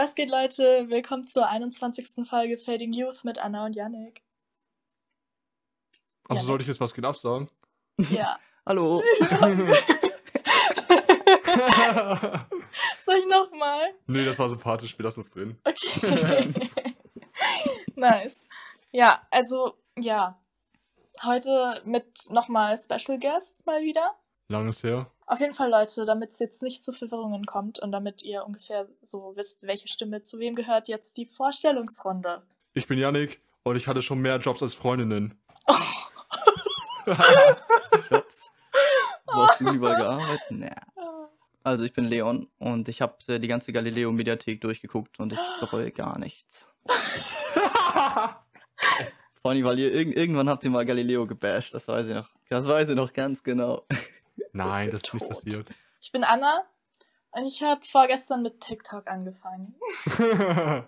Was geht, Leute? Willkommen zur 21. Folge Fading Youth mit Anna und Yannick. Also Ja, sollte ich jetzt was geht absagen? Ja. Hallo. Soll ich nochmal? nee, das war sympathisch, wir lassen es drin. Okay. nice. Ja, also, ja. Heute mit nochmal Special Guest mal wieder. Langes her. Auf jeden Fall, Leute, damit es jetzt nicht zu Verwirrungen kommt und damit ihr ungefähr so wisst, welche Stimme zu wem gehört, jetzt die Vorstellungsrunde. Ich bin Yannick und ich hatte schon mehr Jobs als Freundinnen. Jobs. Wo hast du überall gearbeitet? Naja. Also ich bin Leon und ich habe äh, die ganze Galileo-Mediathek durchgeguckt und ich bereue gar nichts. Vor allem, weil ihr irg irgendwann habt ihr mal Galileo gebasht, das weiß ich noch. Das weiß ich noch ganz genau. Nein, das ist nicht passiert. Ich bin Anna und ich habe vorgestern mit TikTok angefangen.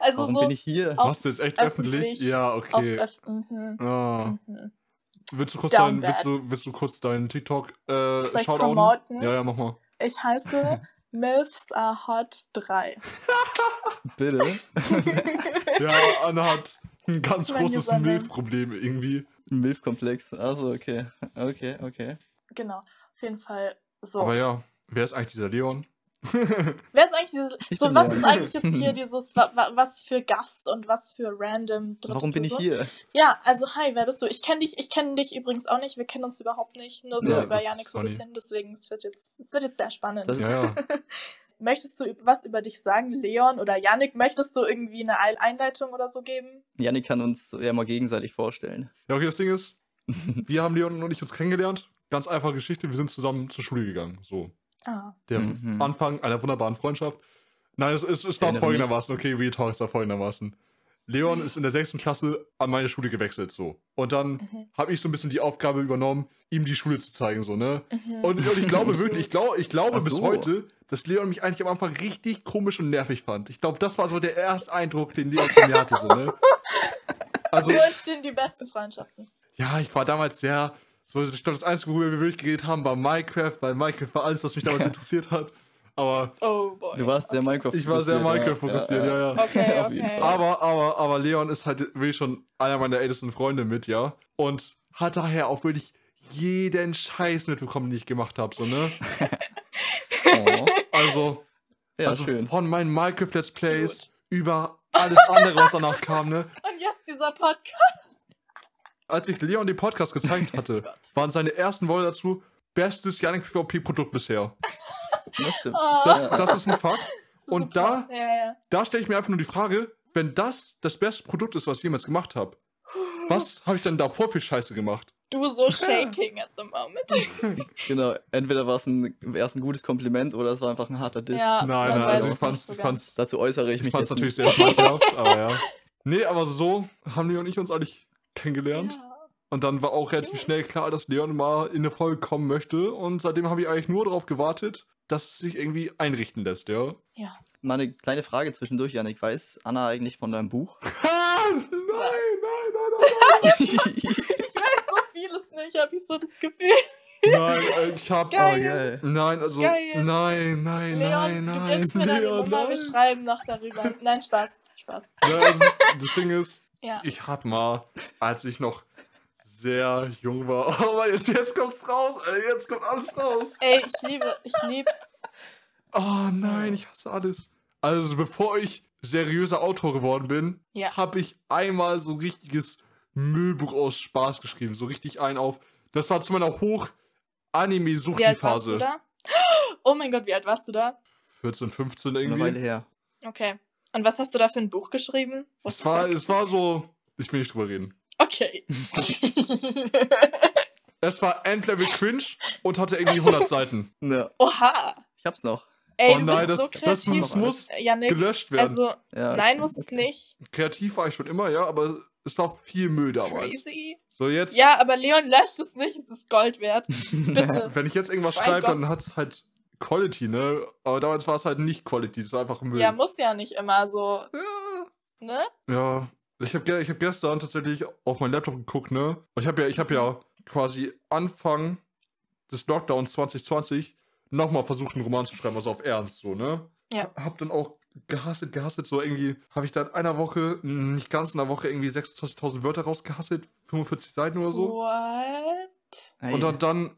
Also Warum so bin ich hier? Machst du jetzt echt öffentlich, öffentlich? Ja, auf okay. Öff mhm, Ah. mhm. Willst du kurz deinen, willst du, willst du kurz deinen TikTok äh, Soll ich Shoutouten? promoten? Ja, ja, mach mal. Ich heiße MILFs are hot 3. Bitte? Ja, Anna hat ein ganz großes Username. Milchproblem irgendwie. Ein Milfkomplex. Also okay. Okay, okay. genau, auf jeden Fall so. Aber ja, wer ist eigentlich dieser Leon? Wer ist eigentlich diese, Ich so was Leon. ist eigentlich jetzt hier dieses wa, wa, was für Gast und was für random dritte Warum bin ich Person? hier? Ja, also hi, wer bist du? Ich kenne dich, ich kenne dich übrigens auch nicht, wir kennen uns überhaupt nicht, nur so Ja, über ist so ein bisschen, deswegen es wird jetzt es wird jetzt sehr spannend. Das- Ja, ja. Möchtest du was über dich sagen, Leon oder Yannick? Möchtest du irgendwie eine Einleitung oder so geben? Janik kann uns ja mal gegenseitig vorstellen. Ja, okay, das Ding ist, wir haben Leon und ich uns kennengelernt. Ganz einfache Geschichte, wir sind zusammen zur Schule gegangen. So. Ah. Der Mhm. Anfang einer wunderbaren Freundschaft. Nein, es, es, es war folgendermaßen, okay, Real Talk ist da folgendermaßen. Leon ist in der sechsten Klasse an meine Schule gewechselt, so. Und dann Mhm. habe ich so ein bisschen die Aufgabe übernommen, ihm die Schule zu zeigen, so, ne? Mhm. Und, und ich glaube wirklich, ich, glaub, ich glaube Ach bis so. heute, dass Leon mich eigentlich am Anfang richtig komisch und nervig fand. Ich glaube, das war so der erste Eindruck, den Leon von mir hatte, so, ne? Also, so entstehen die besten Freundschaften. ja, ich war damals sehr, so, ich glaube, das Einzige, worüber wir wirklich geredet haben, war Minecraft, weil Minecraft war alles, was mich damals interessiert hat. Aber Oh boy. Du warst sehr Minecraft ich war sehr Minecraft fokussiert, ja, ja. Okay, jeden okay. Fall. Aber, aber, aber Leon ist halt wirklich schon einer meiner ältesten Freunde mit, ja. Und hat daher auch wirklich jeden Scheiß mitbekommen, den ich gemacht habe, so, ne? Oh. Also, Ja, also schön. von meinen Minecraft Let's Plays über alles andere, was danach kam, ne? Und jetzt dieser Podcast. Als ich Leon den Podcast gezeigt hatte, Gott. waren seine ersten Worte dazu, bestes Yannick PvP-Produkt bisher. Das stimmt. Oh. Das, das ist ein Fakt. Und Super. da, Ja, ja. da stelle ich mir einfach nur die Frage, wenn das das beste Produkt ist, was ich jemals gemacht habe, was habe ich denn davor für Scheiße gemacht? Du so shaking at the moment. Genau, entweder war es ein, erst ein gutes Kompliment oder es war einfach ein harter Diss. Ja, nein, nein, also es ich fand's, so ich fand's, Dazu äußere ich ich mich fand's jetzt natürlich nicht. sehr schmeichelhaft, aber ja. Nee, aber so haben Leon und ich uns eigentlich kennengelernt. Ja. Und dann war auch relativ schnell klar, dass Leon mal in eine Folge kommen möchte. Und seitdem habe ich eigentlich nur darauf gewartet, dass es sich irgendwie einrichten lässt, ja. ja. Mal eine kleine Frage zwischendurch, Janik. Weiß Anna eigentlich von deinem Buch? Ah, nein, nein, nein, Ich weiß so vieles nicht, habe ich so das Gefühl. nein. Nein, äh, ich hab. Geil. Oh, geil. Nein, also. Geil. Nein, nein, Leon, nein, du nein. gibst mir deine Leon, Nummer, wir nein. schreiben noch darüber. Nein, Spaß. Spaß. Ja, das, ist, das Ding ist, Ja. ich hatte mal, als ich noch sehr jung war. Aber jetzt, jetzt kommt's raus, Alter, jetzt kommt alles raus. Ey, ich liebe, ich lieb's. Oh nein, ich hasse alles. Also bevor ich seriöser Autor geworden bin, Ja. habe ich einmal so ein richtiges Müllbuch aus Spaß geschrieben. So richtig ein auf. Das war zu meiner Wie alt warst du Hoch-Anime-Suchti-Phase. da? Oh mein Gott, wie alt warst du da? 14, 15 Eine Weile irgendwie. her. Okay. Und was hast du da für ein Buch geschrieben? Es war, es war so. Ich will nicht drüber reden. Okay. Es war Endlevel Cringe und hatte irgendwie 100 Seiten. Ja, Oha. ich hab's noch. Ey, oh du nein, bist das, so das, kreativ. das muss Janik, gelöscht werden. also, Ja, nein, muss es nicht. Kreativ war ich schon immer, ja, aber es war viel Müll damals. Crazy. So jetzt, Ja, aber Leon löscht es nicht, es ist Gold wert. Bitte. wenn ich jetzt irgendwas schreibe, dann hat es halt Quality, ne? Aber damals war es halt nicht Quality, es war einfach Müll. Ja, muss ja nicht immer so, ja. ne? Ja, ich habe ich hab gestern tatsächlich auf meinen Laptop geguckt, ne? Und ich habe ja, ich habe ja quasi Anfang des Lockdowns 2020 nochmal versucht, einen Roman zu schreiben, also auf Ernst, so, ne? Ja. hab dann auch gehasselt, gehasselt. So irgendwie habe ich da in einer Woche, mh, nicht ganz in einer Woche, irgendwie 26.000 Wörter rausgehasselt, 45 Seiten oder so. What? Und dann, dann,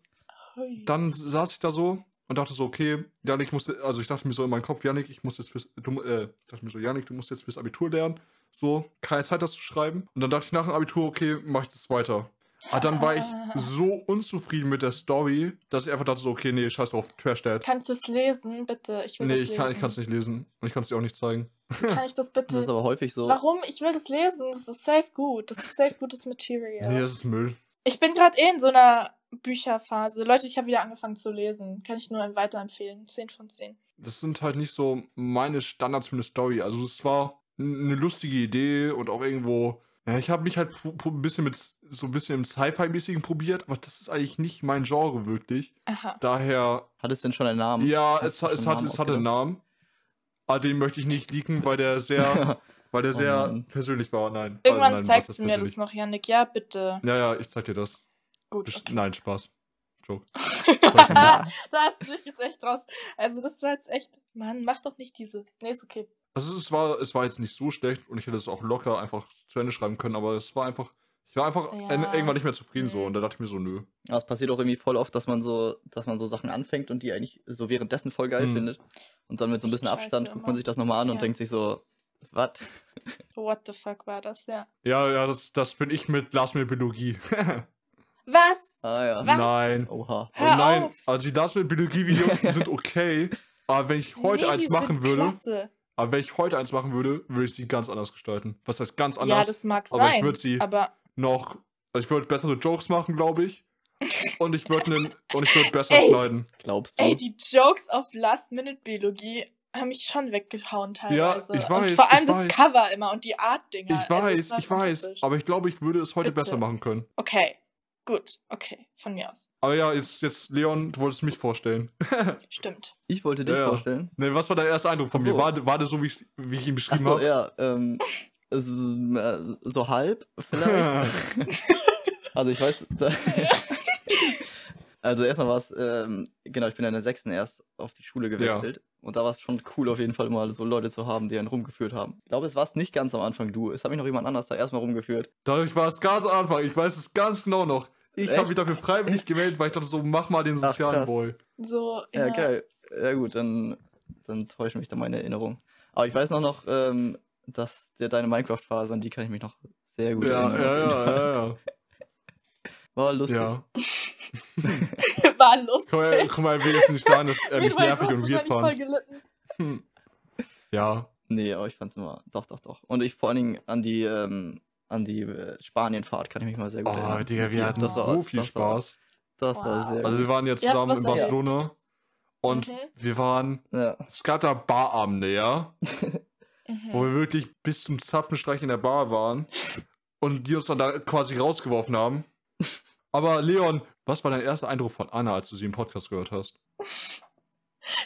dann saß ich da so und dachte so, okay, Janik, ich musste, also ich dachte mir so in meinem Kopf, Janik, ich muss jetzt fürs, du, äh, dachte mir so, Janik, du musst jetzt fürs Abitur lernen. So, keine Zeit, das zu schreiben. Und dann dachte ich nach dem Abitur, okay, mach ich das weiter. Aber dann war ich so unzufrieden mit der Story, dass ich einfach dachte so, okay, nee, scheiß drauf, Trash Dad. Kannst du es lesen, bitte? Ich will Nee, das ich lesen. kann es nicht lesen. Und ich kann es dir auch nicht zeigen. Kann ich das bitte? das ist aber häufig so. Warum? Ich will das lesen. Das ist safe gut. Das ist safe gutes Material. Nee, das ist Müll. Ich bin gerade eh in so einer Bücherphase. Leute, ich habe wieder angefangen zu lesen. Kann ich nur weiterempfehlen. 10 von 10. Das sind halt nicht so meine Standards für eine Story. Also es war eine lustige Idee und auch irgendwo. Ja, ich habe mich halt ein bisschen mit so ein bisschen im Sci-Fi-mäßigen probiert, aber das ist eigentlich nicht mein Genre wirklich. Aha. Daher, Hat es denn schon einen Namen? ja, es, hat- es, schon hat, einen es hatte einen? Namen. Aber den möchte ich nicht leaken, weil der sehr, weil der Oh sehr Mann. persönlich war. Nein. Irgendwann also nein, zeigst du mir das noch, Yannick. Ja, bitte. Ja, ja, ich zeig dir das. Gut. Okay. Nein, Spaß. Joke. da hast du dich jetzt echt raus. Also, das war jetzt echt. Mann, mach doch nicht diese. Nee, ist okay. Also es war, es war jetzt nicht so schlecht und ich hätte es auch locker einfach zu Ende schreiben können, aber es war einfach, ich war einfach Ja. en- irgendwann nicht mehr zufrieden so und da dachte ich mir so, nö. Ja, es passiert auch irgendwie voll oft, dass man so, dass man so Sachen anfängt und die eigentlich so währenddessen voll geil Hm. findet. Und dann mit so ein bisschen echt Abstand scheiße guckt man immer. sich das nochmal an Ja. und denkt sich so, was? What the fuck war das, ja. Ja, ja, das, das bin ich mit Last Minute Biologie. Was? Ah ja. Was? Nein. Oha. Hör Und nein, auf. also die Last Minute Biologie-Videos, die sind okay, aber wenn ich heute nee, eins machen würde, Klasse. Aber wenn ich heute eins machen würde, würde ich sie ganz anders gestalten. Was heißt ganz Ja, anders? das mag aber ich sein. würd sie- aber Noch, also ich würde bessere Jokes machen, glaube ich. Und ich würde nen- und ich würde besser Ey. schneiden. Glaubst du? ey, die Jokes auf Last-Minute-Biologie haben mich schon weggehauen teilweise. ich und weiß, vor allem ich das weiß. Cover immer und die Art-Dinger. Ich weiß, ich weiß, aber ich glaube, ich würde es heute Bitte. besser machen können. Okay, gut, okay, von mir aus. Aber ja, jetzt, jetzt Leon, du wolltest mich vorstellen. Stimmt. ich wollte dich Ja, ja. vorstellen. Ne, was war dein erster Eindruck von Ach mir? so. War, war das so, wie, ich's- wie ich ihn beschrieben habe? ja, ähm, so, äh, so halb vielleicht. also ich weiß, da, also erstmal war es, ähm, genau, ich bin in der sechsten erst auf die Schule gewechselt. Und da war es schon cool, auf jeden Fall mal so Leute zu haben, die einen rumgeführt haben. Ich glaube, es war es nicht ganz am Anfang du. Es hat mich noch jemand anders da erstmal rumgeführt. Dadurch war es ganz am Anfang. Ich weiß es ganz genau noch. Ich habe mich dafür freiwillig gemeldet, weil ich dachte so, mach mal den Ach, sozialen krass. Boy. So, Ja, geil. Ja gut, dann, dann täuschen mich da meine Erinnerungen. Aber ich weiß noch noch, ähm, dass der deine Minecraft-Phase, an die kann ich mich noch sehr gut Ja, erinnern. ja, Fall. ja, ja, War ja. lustig. ja. War lustig. Kann man, kann man wenigstens nicht sagen, dass er mich nervig und weird fand. gelitten. Hm. Ja, Nee, aber ich fand's immer. Doch, doch, doch. Und ich vor allen Dingen an die, ähm, an die äh, Spanienfahrt kann ich mich mal sehr gut oh, erinnern. Digga, wir hatten das war- so viel das war- Spaß. Das war Wow. sehr Also wir waren habt zusammen in. Barcelona und Mhm. wir waren, Ja. es gab da Barabende, ja, wo Mhm. wir wirklich bis zum Zapfenstreich in der Bar waren und die uns dann da quasi rausgeworfen haben. Aber Leon, was war dein erster Eindruck von Anna, als du sie im Podcast gehört hast?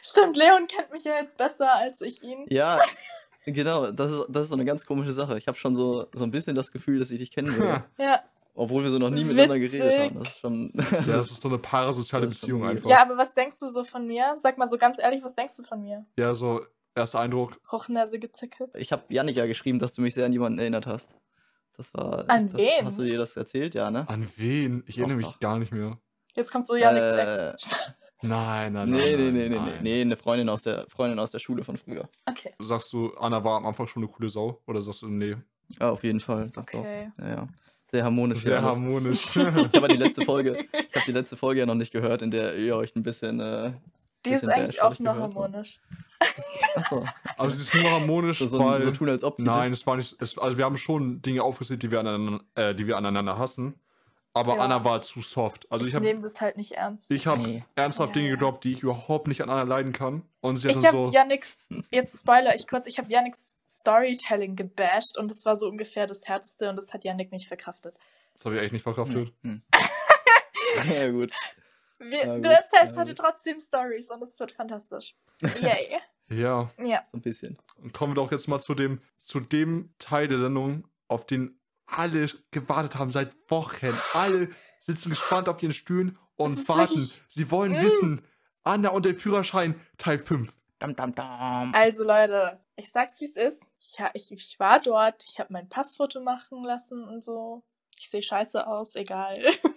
Stimmt, Leon kennt mich ja jetzt besser als ich ihn. ja, genau. Das ist, das ist so eine ganz komische Sache. Ich habe schon so, so ein bisschen das Gefühl, dass ich dich kennen würde. Ja, obwohl wir so noch nie miteinander Witzig. geredet haben. Das ist schon. Das Ja, das ist, so eine parasoziale Beziehung einfach. ja, aber was denkst du so von mir? Sag mal so ganz ehrlich, was denkst du von mir? Ja, so erster Eindruck. Hochnäsige Zicke. ich habe Janik ja geschrieben, dass du mich sehr an jemanden erinnert hast. Das war. An das, wen? Hast du dir das erzählt? Ja, ne? An wen? Ich Doch, erinnere mich doch. gar nicht mehr. Jetzt kommt so Janiks Äh. Nein, nein, nein. Nee, nee, nein, nee, nee, nee. nein. Nee, eine Freundin aus der Freundin aus der Schule von früher. Okay. Sagst du, Anna war am Anfang schon eine coole Sau? Oder sagst du, nee? Ja, auf jeden Fall. Okay. doch. Ja, ja. Sehr harmonisch. Sehr alles. harmonisch. Ich habe die letzte Folge, ich habe die letzte Folge ja noch nicht gehört, in der ihr euch ein bisschen. Äh, Die ist eigentlich auch nur gehört, so. harmonisch. achso, Aber sie ist nur harmonisch, so, weil... so tun als ob. bitte. Nein, es war nicht. Es, also wir haben schon Dinge aufgezählt, die wir aneinander, äh, die wir aneinander hassen. Aber Ja. Anna war zu soft. Also ich ich habe nehme das halt nicht ernst. ich hab Nee. ernsthaft Ja, Dinge gedroppt, die ich überhaupt nicht an Anna leiden kann. Und sie hat Ich habe so. Yannicks, jetzt spoiler ich kurz, ich habe Yannicks Storytelling gebasht und das war so ungefähr das Härteste und das hat Yannick nicht verkraftet. Das habe ich echt nicht verkraftet. Hm. ja, gut. Wir, Ja, du gut, erzählst ja, heute gut. trotzdem Stories und es wird fantastisch. Yay. Ja. ja. So ein bisschen. Und kommen wir doch jetzt mal zu dem, zu dem Teil der Sendung, auf den alle gewartet haben seit Wochen. Alle sitzen gespannt auf ihren Stühlen und warten. wirklich- Sie wollen Mm. wissen, Anna und der Führerschein Teil 5. Dam, dam, dam. Also Leute, ich sag's wie es ist. Ich, ich, ich war dort, ich habe mein Passfoto machen lassen und so. Ich sehe scheiße aus, egal.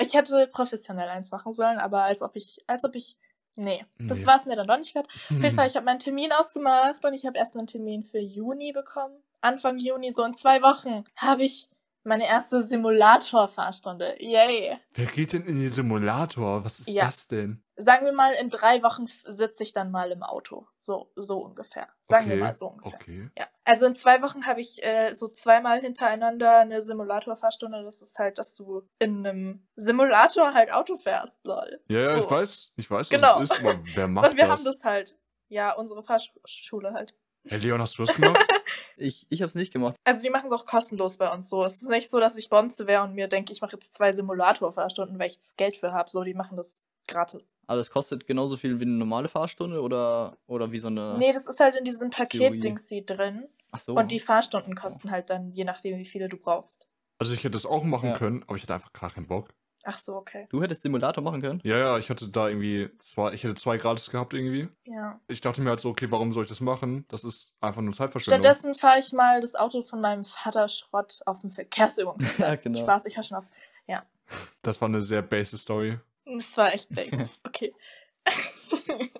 ich hätte professionell eins machen sollen, aber als ob ich, als ob ich. Nee, das Nee. war es mir dann doch nicht wert. Auf jeden Fall, ich habe meinen Termin ausgemacht und ich habe erst einen Termin für Juni bekommen. Anfang Juni, so in zwei Wochen, habe ich meine erste Simulator-Fahrstunde. Yay. Wer geht denn in den Simulator? Was ist Ja. das denn? Sagen wir mal, in drei Wochen sitze ich dann mal im Auto. So, so ungefähr. Sagen wir Okay, mal so ungefähr. Okay. Ja, also in zwei Wochen habe ich äh, so zweimal hintereinander eine Simulator-Fahrstunde. Das ist halt, dass du in einem Simulator halt Auto fährst, lol. Ja, ja, So. ich weiß, ich weiß, Genau. was es ist, aber wer macht Und wir das? haben das halt, ja, unsere Fahrschule halt. Hey, Leon, hast du das gemacht? Ich, ich hab's nicht gemacht. Also die machen es auch kostenlos bei uns so. Es ist nicht so, dass ich Bonze wäre und mir denke, ich mache jetzt zwei Simulator-Fahrstunden, weil ich das Geld für habe. So, die machen das gratis. Aber das kostet genauso viel wie eine normale Fahrstunde oder, oder wie so eine. Nee, das ist halt in diesem Theorie. Paket-Dingsy drin. Ach so. Und die Fahrstunden kosten halt dann, je nachdem, wie viele du brauchst. Also ich hätte das auch machen Ja. können, aber ich hatte einfach gar keinen Bock. Ach so, okay. Du hättest Simulator machen können? Ja, ja, ich hatte da irgendwie zwei, ich hätte zwei gratis gehabt irgendwie. Ja. Ich dachte mir halt so, okay, warum soll ich das machen? Das ist einfach nur Zeitverschwendung. Stattdessen fahre ich mal das Auto von meinem Vater Schrott auf dem Verkehrsübungsplatz. Ja, genau. Spaß, ich höre schon auf. Das war eine sehr basic Story. Das war echt basic. Okay.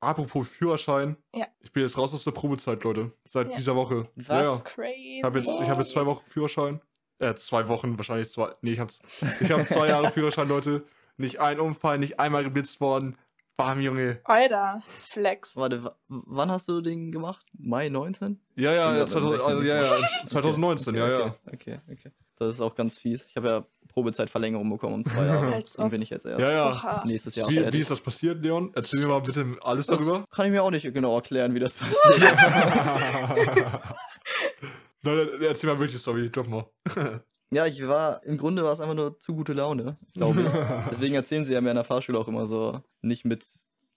Apropos Führerschein. Ja. Ich bin jetzt raus aus der Probezeit, Leute. Seit Ja. dieser Woche. Was? Ja, ja. Crazy. Ich habe jetzt, ich hab jetzt zwei Wochen Führerschein. Äh, zwei Wochen, wahrscheinlich zwei. Nee, ich hab's. Ich habe zwei Jahre Führerschein, Leute. Nicht ein Unfall, nicht einmal geblitzt worden. Bam, Junge. Alter, Flex. Warte, wa- wann hast du den gemacht? Mai 19? Ja, ja, Ja, ja, dann 2000, rechne also, ja, ja, 2019, okay, ja, okay, ja. Okay, okay. Das ist auch ganz fies. Ich habe ja Probezeitverlängerung bekommen um zwei Jahre. Als und ob. bin ich jetzt erst Ja, ja. Nächstes Jahr Wie, wie ist das passiert, Leon? Erzähl mir mal bitte alles Das darüber. kann ich mir auch nicht genau erklären, wie das passiert. Nein, nein, erzähl mal wirklich die Story, drop mal. ja, ich war, im Grunde war es einfach nur zu gute Laune, glaube ich. Deswegen erzählen sie ja mir in der Fahrschule auch immer so, nicht mit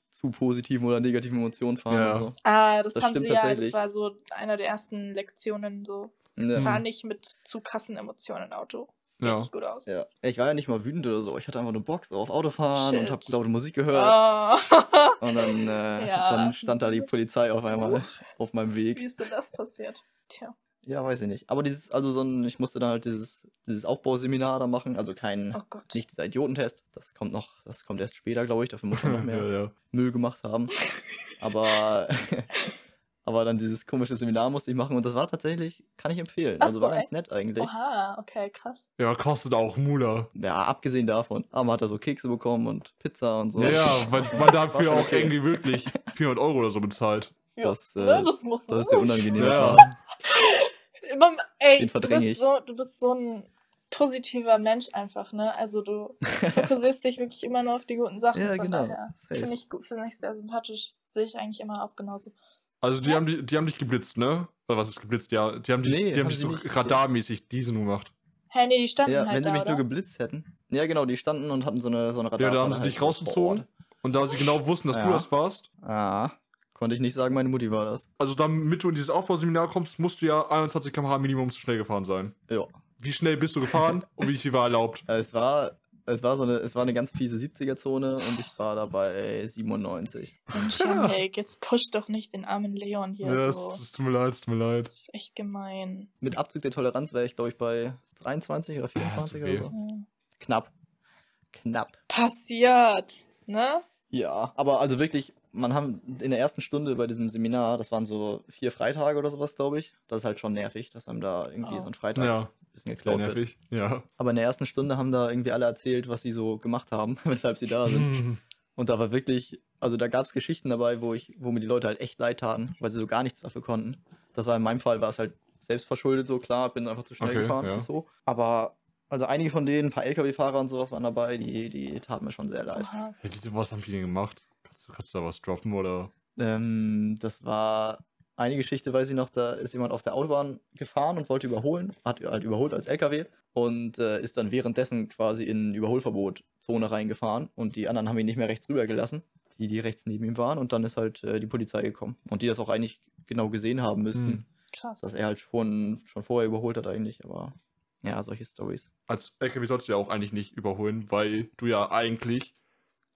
zu positiven oder negativen Emotionen fahren Ja. und so. Ah, das, Das haben sie ja, das war so einer der ersten Lektionen so. Ja. Fahr nicht mit zu krassen Emotionen Auto. Das Ja. nicht gut aus. Ja. Ich war ja nicht mal wütend oder so. Ich hatte einfach nur Bock so auf Autofahren Shit. und hab laute Musik gehört. Oh. Und dann, äh, Ja. dann stand da die Polizei auf einmal Uch. auf meinem Weg. Wie ist denn das passiert? Tja. Ja, weiß ich nicht. Aber dieses, also so ein, ich musste dann halt dieses, dieses Aufbauseminar da machen. Also kein, Oh Gott. nicht dieser Idiotentest. Das kommt noch, das kommt erst später, glaube ich. Dafür muss man noch mehr ja, ja. Müll gemacht haben. Aber, aber dann dieses komische Seminar musste ich machen und das war tatsächlich, kann ich empfehlen. Ach also so, war ganz nett eigentlich. Oha, okay, krass. ja, kostet auch Mula. Ja, abgesehen davon. Aber man hat da so Kekse bekommen und Pizza und so. Ja, ja, weil man dafür auch okay. irgendwie wirklich 400 Euro oder so bezahlt. Das, äh, ne, das muss Das ist der unangenehme Ja. Immer, ey, Den du verdränge bist, ich. so, du bist so ein positiver Mensch einfach, ne? Also du fokussierst dich wirklich immer nur auf die guten Sachen. Ja, von genau. Finde ich gut, finde ich sehr sympathisch. Sehe ich eigentlich immer auch genauso. Also die, Ja. haben, die, die haben dich geblitzt, ne? Oder was ist geblitzt? Ja, die haben dich, Nee, die haben haben dich sie so radarmäßig diesen gemacht. Hä, nee, die standen Ja, halt wenn sie da, mich oder? nur geblitzt hätten. Ja, genau, die standen und hatten so eine, so eine Ja, da haben sie dich rausgezogen. Und da sie genau wussten, dass du Ja. das warst, Ah, konnte ich nicht sagen, meine Mutti war das. also damit du in dieses Aufbauseminar kommst, musst du ja 21 km/h Minimum zu schnell gefahren sein. Ja. Wie schnell bist du gefahren und wie viel war erlaubt? Es war, es war so eine, es war eine ganz fiese 70er-Zone und ich war dabei 97. Mensch, Junge, jetzt push doch nicht den armen Leon hier Ja, es, so. es tut mir leid, es tut mir leid. Das ist echt gemein. Mit Abzug der Toleranz wäre ich, glaube ich, bei 23 oder 24 so oder so. Ja. Knapp. Knapp. Passiert, ne? Ja, aber also wirklich, man haben in der ersten Stunde bei diesem Seminar, das waren so vier Freitage oder sowas, glaube ich. Das ist halt schon nervig, dass einem da irgendwie Oh. so ein Freitag Ja, ein bisschen geklaut wird. nervig. Ja. Aber in der ersten Stunde haben da irgendwie alle erzählt, was sie so gemacht haben, weshalb sie da sind. Und da war wirklich, also da gab es Geschichten dabei, wo ich, wo mir die Leute halt echt leid taten, weil sie so gar nichts dafür konnten. Das war in meinem Fall, war es halt selbst verschuldet, so klar, bin einfach zu schnell Okay, gefahren ja. und so. Aber also einige von denen, ein paar LKW-Fahrer und sowas waren dabei, die, die taten mir schon sehr leid. Hey, diese, was haben die denn gemacht? Kannst du, kannst du da was droppen oder? Ähm, das war eine Geschichte, weiß ich noch, da ist jemand auf der Autobahn gefahren und wollte überholen, hat halt überholt als LKW und äh, ist dann währenddessen quasi in Überholverbot-Zone reingefahren und die anderen haben ihn nicht mehr rechts rübergelassen, die, die rechts neben ihm waren und dann ist halt äh, die Polizei gekommen und die das auch eigentlich genau gesehen haben müssten, Hm. Krass. dass er halt schon, schon vorher überholt hat eigentlich, aber ja, solche Stories. Als LKW sollst du ja auch eigentlich nicht überholen, weil du ja eigentlich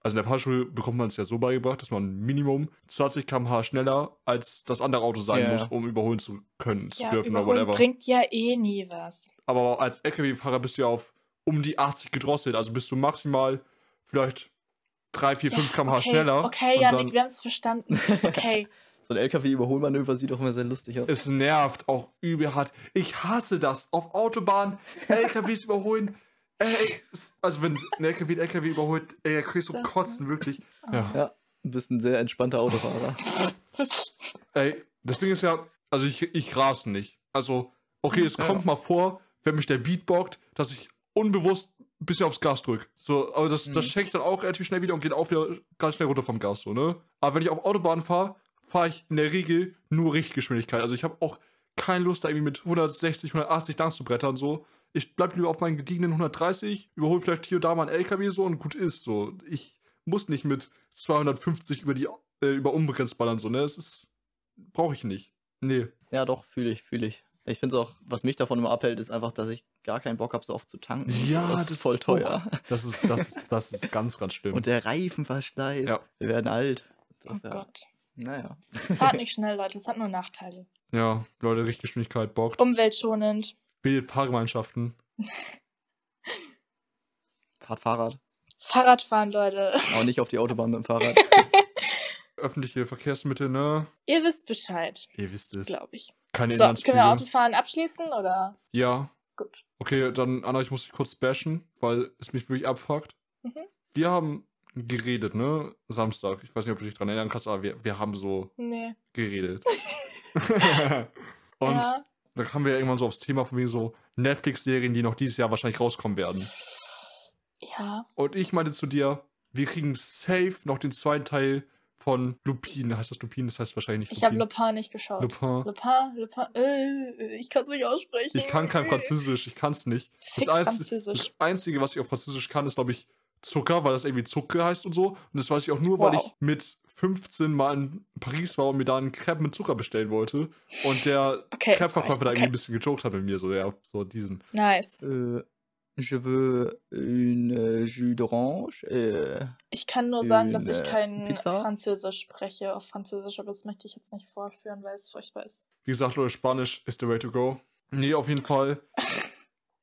also in der Fahrschule bekommt man es ja so beigebracht, dass man Minimum 20 km/h schneller als das andere Auto sein Ja. muss, um überholen zu können, zu Ja, dürfen oder whatever. bringt ja eh nie was. Aber als LKW-Fahrer bist du ja auf um die 80 gedrosselt, also bist du maximal vielleicht 3, 4, 5 km/h okay, schneller. Okay, Janik, dann- wir haben es verstanden. Okay. So ein LKW-Überholmanöver sieht auch immer sehr lustig aus. Es nervt auch übel hart. Ich hasse das. Auf Autobahnen LKWs überholen. Ey, also wenn ein LKW ein LKW überholt, ey, da kriegst du Das- kotzen, wirklich. Ja. Ja, du bist ein sehr entspannter Autofahrer. Ey, das Ding ist ja, also ich, ich rase nicht. Also, okay, es Ja. kommt mal vor, wenn mich der Beat bockt, dass ich unbewusst ein bisschen aufs Gas drücke. So, aber das, das Mhm. check ich dann auch relativ schnell wieder und geht auch wieder ganz schnell runter vom Gas, so, ne? Aber wenn ich auf Autobahn fahre, fahre ich in der Regel nur Richtgeschwindigkeit. Also ich habe auch keine Lust, da irgendwie mit 160, 180 lang zu brettern, so. Ich bleib lieber auf meinen gediegenen 130, überhole vielleicht hier und da mal einen LKW so und gut ist, so. Ich muss nicht mit 250 über die, äh, über unbegrenzt ballern, so, ne? Es ist, brauche ich nicht. Nee. Ja, doch, fühle ich, fühle ich. Ich finde es auch, was mich davon immer abhält, ist einfach, dass ich gar keinen Bock habe, so oft zu tanken. Ja, das, das ist voll ist teuer. Das ist, das ist, das ist ganz, ganz schlimm. Und der Reifenverschleiß. Ja. Wir werden alt. Das Oh ja, Gott. Naja. Fahrt nicht schnell, Leute. Es hat nur Nachteile. ja, Leute, Richtgeschwindigkeit bockt. Umweltschonend. Bildet Fahrgemeinschaften. Fahrt Fahrrad. Fahrradfahren, Leute. Aber nicht auf die Autobahn mit dem Fahrrad. Öffentliche Verkehrsmittel, ne? Ihr wisst Bescheid, Ihr wisst es. glaube ich. Keine So, können wir. Autofahren abschließen oder? Ja. Gut. Okay, dann, Anna, ich muss dich kurz bashen, weil es mich wirklich abfuckt. Mhm. Wir haben geredet, ne? Samstag. Ich weiß nicht, ob du dich dran erinnern kannst, aber wir, wir haben so Nee. geredet. Und Ja. Da kamen wir ja irgendwann so aufs Thema von wegen so Netflix-Serien, die noch dieses Jahr wahrscheinlich rauskommen werden. Ja. Und ich meinte zu dir, wir kriegen safe noch den zweiten Teil von Lupin. Heißt das Lupin? Das heißt wahrscheinlich nicht Ich habe Lupin. Nicht geschaut. Lupin. Lupin, Lupin, äh, ich kann es nicht aussprechen. Ich kann kein Französisch, ich kann es nicht. Fick Einz- Französisch. das Einzige, was ich auf Französisch kann, ist, glaube ich, Zucker, weil das irgendwie Zucker heißt und so. Und das weiß ich auch nur, weil Wow. ich mit 15 Mal in Paris war und mir da einen Crepe mit Zucker bestellen wollte. Und der Okay, Crepe-Verkäufer da irgendwie ein bisschen gejoked hat mit mir, so, ja, so diesen. Nice. äh, je veux une jus d'orange. Äh, Ich kann nur sagen, dass ich kein Pizza? Französisch spreche auf Französisch, aber das möchte ich jetzt nicht vorführen, weil es furchtbar ist. Wie gesagt, Leute, Spanisch ist the way to go. Nee, auf jeden Fall.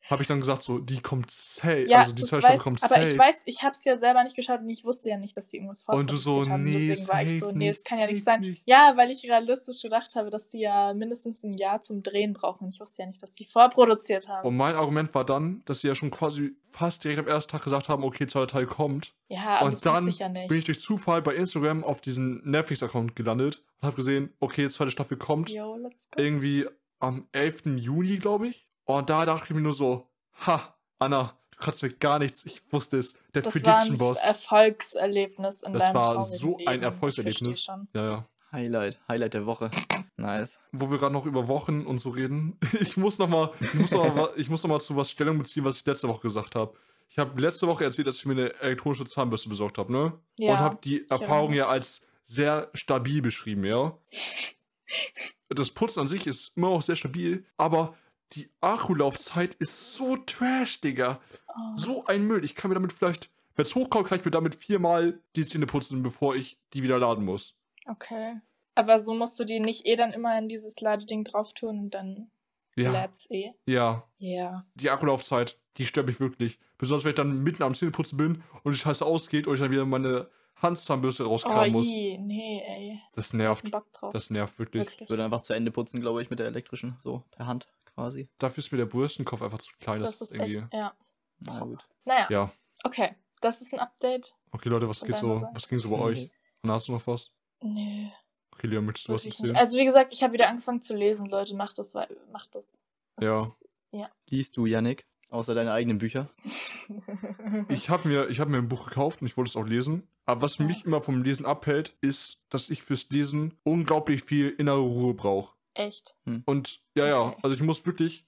Habe ich dann gesagt, so, die kommt safe. Ja, also die Staffel weiß, kommt aber safe. ich weiß, ich habe es ja selber nicht geschaut und ich wusste ja nicht, dass die irgendwas Und du so, vorproduziert haben. nee, Deswegen war ich so, nee, es kann ja nicht sein. nicht. Ja, weil ich realistisch gedacht habe, dass die ja mindestens ein Jahr zum Drehen brauchen. Und ich wusste ja nicht, dass die vorproduziert haben. Und mein Argument war dann, dass sie ja schon quasi fast direkt am ersten Tag gesagt haben, okay, zweiter Teil kommt. ja, aber und das dann ich ja nicht. Bin ich durch Zufall bei Instagram auf diesen Netflix-Account gelandet und habe gesehen, okay, zweite Staffel kommt. Yo. Irgendwie am 11. Juni, glaube ich. Und da dachte ich mir nur so, ha, Anna, du kannst mir gar nichts. Ich wusste es. Der Das war ein. Erfolgserlebnis in Das deinem war traurigen so ein Leben. Erfolgserlebnis. Ich verstehe schon. Ja, ja. Highlight, Highlight der Woche. Nice. Wo wir gerade noch über Wochen und so reden. Ich muss noch mal, ich muss noch mal, wa- ich muss noch mal zu was Stellung beziehen, was ich letzte Woche gesagt habe. Ich habe letzte Woche erzählt, dass ich mir eine elektronische Zahnbürste besorgt habe, ne? Ja, und habe die Erfahrung ja als sehr stabil beschrieben, ja. Das Putzen an sich ist immer auch sehr stabil, aber die Akkulaufzeit ist so trash, Digga. Oh. So ein Müll. Ich kann mir damit vielleicht, wenn es hochkommt, kann ich mir damit viermal die Zähne putzen, bevor ich die wieder laden muss. Okay. Aber so musst du die nicht eh dann immer in dieses Ladeding drauf tun und dann Ja. lädt's eh. Ja. Ja. Die Akkulaufzeit, die stört mich wirklich. Besonders wenn ich dann mitten am Zähneputzen bin und die Scheiße ausgeht und ich dann wieder meine Handzahnbürste Oh, rauskramen muss. i, nee, ey. Das nervt. keinen Bock drauf. Das nervt wirklich. Ich Wirklich. würde einfach zu Ende putzen, glaube ich, mit der elektrischen. So, per Hand quasi. Dafür ist mir der Bürstenkopf einfach zu klein. Das ist echt, irgendwie. ja. Na gut. Naja, Ja. okay. Das ist ein Update. Okay, Leute, was geht so? Seite. Was ging so bei euch? Und hast du noch was? Nö, Okay, Leon, möchtest du was erzählen? nicht. Also wie gesagt, ich habe wieder angefangen zu lesen, Leute. Macht das, weil macht das. das Ja. Ist, Liest du, Yannick? Außer deine eigenen Bücher? Ich habe mir, ich hab mir ein Buch gekauft und ich wollte es auch lesen. Aber was Ja. mich immer vom Lesen abhält, ist, dass ich fürs Lesen unglaublich viel innere Ruhe brauche. Echt. Und ja, ja, Okay. also ich muss wirklich,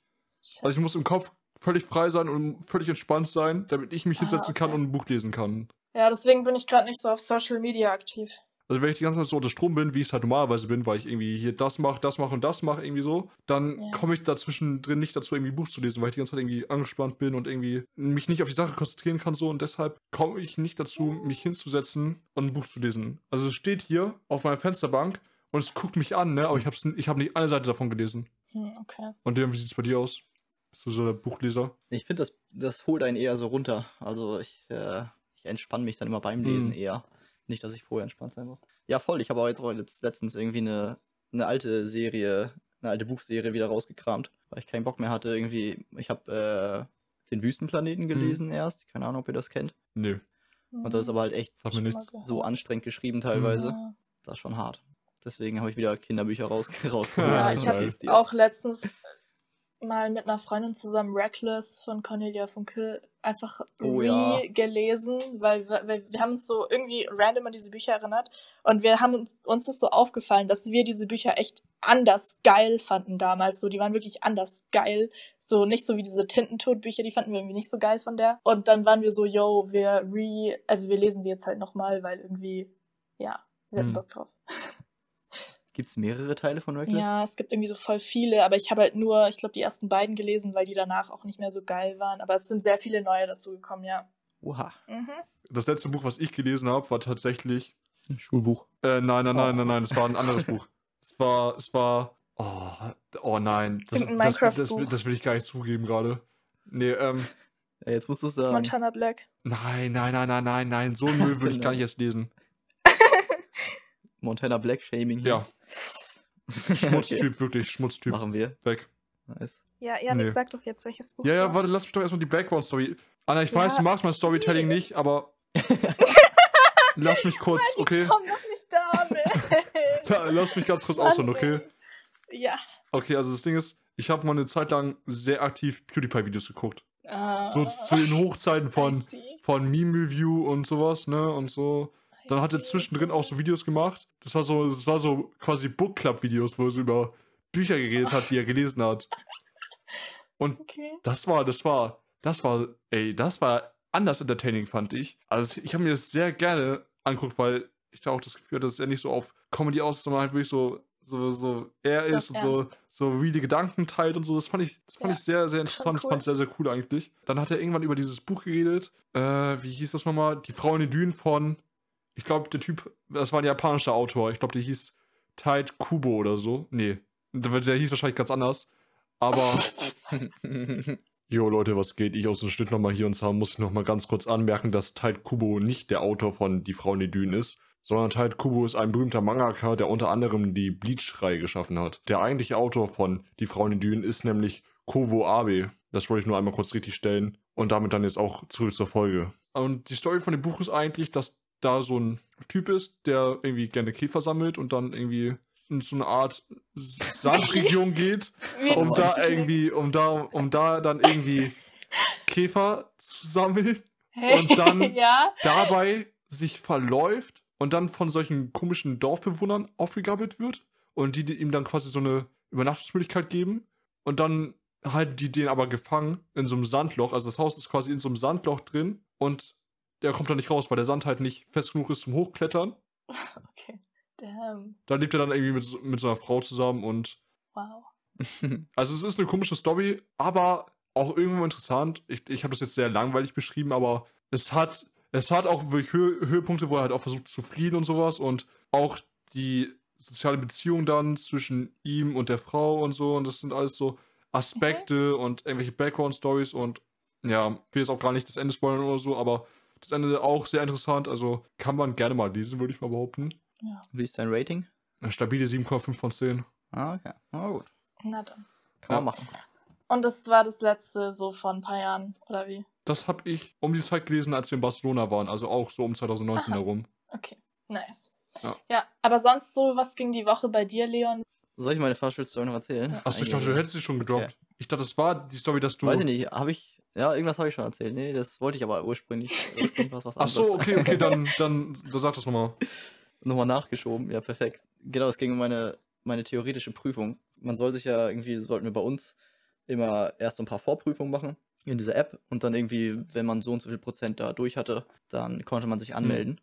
also ich muss im Kopf völlig frei sein und völlig entspannt sein, damit ich mich Ah, hinsetzen kann okay. und ein Buch lesen kann. Ja, deswegen bin ich gerade nicht so auf Social Media aktiv. Also wenn ich die ganze Zeit so unter Strom bin, wie ich es halt normalerweise bin, weil ich irgendwie hier das mache, das mache und das mache, irgendwie so, dann Ja. komme ich dazwischen drin nicht dazu, irgendwie ein Buch zu lesen, weil ich die ganze Zeit irgendwie angespannt bin und irgendwie mich nicht auf die Sache konzentrieren kann so und deshalb komme ich nicht dazu, mich hinzusetzen und ein Buch zu lesen. Also es steht hier auf meiner Fensterbank und es guckt mich an, ne, aber ich habe ich hab nicht eine Seite davon gelesen. Hm, okay. Und Leon, wie sieht es bei dir aus? Bist du so der Buchleser? Ich finde, das, das holt einen eher so runter. Also ich, äh, ich entspanne mich dann immer beim Lesen Hm. eher. Nicht, dass ich vorher entspannt sein muss. Ja, voll. Ich habe auch jetzt auch letzt- letztens irgendwie eine, eine alte Serie, eine alte Buchserie wieder rausgekramt, weil ich keinen Bock mehr hatte. Irgendwie, ich habe äh, den Wüstenplaneten gelesen erst. Keine Ahnung, ob ihr das kennt. Nö, Und das ist aber halt echt so anstrengend geschrieben teilweise. Ja. Das ist schon hart. Deswegen habe ich wieder Kinderbücher raus rausgeholt. Ja, ich habe auch letztens mal mit einer Freundin zusammen Reckless von Cornelia Funke einfach Oh ja. re-gelesen, weil, wir- weil wir haben uns so irgendwie random an diese Bücher erinnert und wir haben uns, uns ist so aufgefallen, dass wir diese Bücher echt anders geil fanden damals. So, die waren wirklich anders geil. So nicht so wie diese Tintentod-Bücher, die fanden wir irgendwie nicht so geil von der. Und dann waren wir so, yo, wir re, also wir lesen die jetzt halt nochmal, weil irgendwie, ja, wir hatten Hm. Bock drauf. Gibt es mehrere Teile von Reckless? Ja, es gibt irgendwie so voll viele, aber ich habe halt nur, ich glaube, die ersten beiden gelesen, weil die danach auch nicht mehr so geil waren. Aber es sind sehr viele neue dazugekommen, ja. Oha. Mhm. Das letzte Buch, was ich gelesen habe, war tatsächlich Ein Schulbuch. Äh, nein, nein, nein, Oh. nein, nein, es war ein anderes Buch. Es war, es war, oh, oh nein, das, das, das, das, Minecraft-Buch. das will ich gar nicht zugeben gerade. Nee, ähm, Ja, jetzt musst du es sagen. Montana Black. nein, nein, nein, nein, nein, nein, so einen Müll würde ich gar nicht erst lesen. Montana Black Shaming. Ja, okay. Schmutztyp, wirklich, Schmutztyp, Machen wir. weg. Nice. Ja, Janik, Nee. sag doch jetzt, welches Buch Ja, ja, war. warte, lass mich doch erstmal die Background-Story. Anna, ich Ja, weiß, du magst mein Storytelling okay. nicht, aber lass mich kurz, okay? Komm noch nicht damit. Ja, lass mich ganz kurz Mann, ausholen, okay? Ja. Okay, also das Ding ist, ich habe mal eine Zeit lang sehr aktiv PewDiePie-Videos geguckt. Ah, So zu den Hochzeiten von, von Meme Review und sowas, ne? Und so. Dann hat er zwischendrin auch so Videos gemacht. Das war so, das war so quasi Book Club Videos, wo er so über Bücher geredet hat, die er gelesen hat. Und Okay. das war, das war, das war, ey, das war anders entertaining, fand ich. Also ich habe mir das sehr gerne angeguckt, weil ich da auch das Gefühl hatte, dass er nicht so auf Comedy aus, ist, sondern halt wirklich so, so, so er So ist und so, ernst. so reale Gedanken teilt und so. Das fand ich, das fand Ja, ich sehr, sehr interessant. Cool. fand es sehr, sehr cool eigentlich. Dann hat er irgendwann über dieses Buch geredet. Äh, wie hieß das nochmal? Die Frau in den Dünen von, ich glaube, der Typ, das war ein japanischer Autor. Ich glaube, der hieß Tide Kubo oder so. Nee, der, der hieß wahrscheinlich ganz anders. Aber. Jo Leute, was geht? Ich aus dem Schnitt nochmal hier und zwar muss ich nochmal ganz kurz anmerken, dass Tide Kubo nicht der Autor von Die Frau in den Dünen ist, sondern Tide Kubo ist ein berühmter Mangaka, der unter anderem die Bleach-Reihe geschaffen hat. Der eigentliche Autor von Die Frau in den Dünen ist nämlich Kobo Abe. Das wollte ich nur einmal kurz richtig stellen und damit dann jetzt auch zurück zur Folge. Und die Story von dem Buch ist eigentlich, dass da so ein Typ ist, der irgendwie gerne Käfer sammelt und dann irgendwie in so eine Art Sandregion geht um da irgendwie, um da, um da dann irgendwie Käfer zu sammeln, Hey. und dann- ja. dabei sich verläuft und dann von solchen komischen Dorfbewohnern aufgegabelt wird und die, die ihm dann quasi so eine Übernachtungsmöglichkeit geben und dann halten die den aber gefangen in so einem Sandloch. Also das Haus ist quasi in so einem Sandloch drin und der kommt da nicht raus, weil der Sand halt nicht fest genug ist zum Hochklettern. Okay. Damn. Da lebt er dann irgendwie mit, so- mit so einer Frau zusammen und Wow. Also es ist eine komische Story, aber auch irgendwo interessant. Ich, ich habe das jetzt sehr langweilig beschrieben, aber es hat, es hat auch wirklich Höhe, Höhepunkte, wo er halt auch versucht zu fliehen und sowas und auch die soziale Beziehung dann zwischen ihm und der Frau und so und das sind alles so Aspekte und irgendwelche Background-Stories und ja, ich will jetzt auch gar nicht das Ende spoilern oder so, aber das Ende auch sehr interessant, also kann man gerne mal lesen, würde ich mal behaupten. Ja. Wie ist dein Rating? Eine stabile 7,5 von 10. Ah, okay. Na gut. Na dann. Kann Ja. man machen. Und das war das letzte so vor ein paar Jahren, oder wie? Das habe ich um die Zeit gelesen, als wir in Barcelona waren, also auch so um 2019 Aha. herum. Okay. Nice. Ja. ja, aber sonst so, was ging die Woche bei dir, Leon? Soll ich meine Fahrschulstory noch erzählen? Achso, ich dachte, du hättest sie schon gedroppt. Okay. Ich dachte, das war die Story, dass du. Weiß ich nicht, habe ich. Ja, irgendwas habe ich schon erzählt. Nee, das wollte ich aber ursprünglich. Irgendwas was anderes. Achso, okay, okay, dann, dann, dann sag das nochmal. Nochmal nachgeschoben, ja, perfekt. Genau, es ging um meine, meine theoretische Prüfung. Man soll sich ja irgendwie, sollten wir bei uns immer erst so ein paar Vorprüfungen machen in dieser App und dann irgendwie, wenn man so und so viel Prozent da durch hatte, dann konnte man sich anmelden.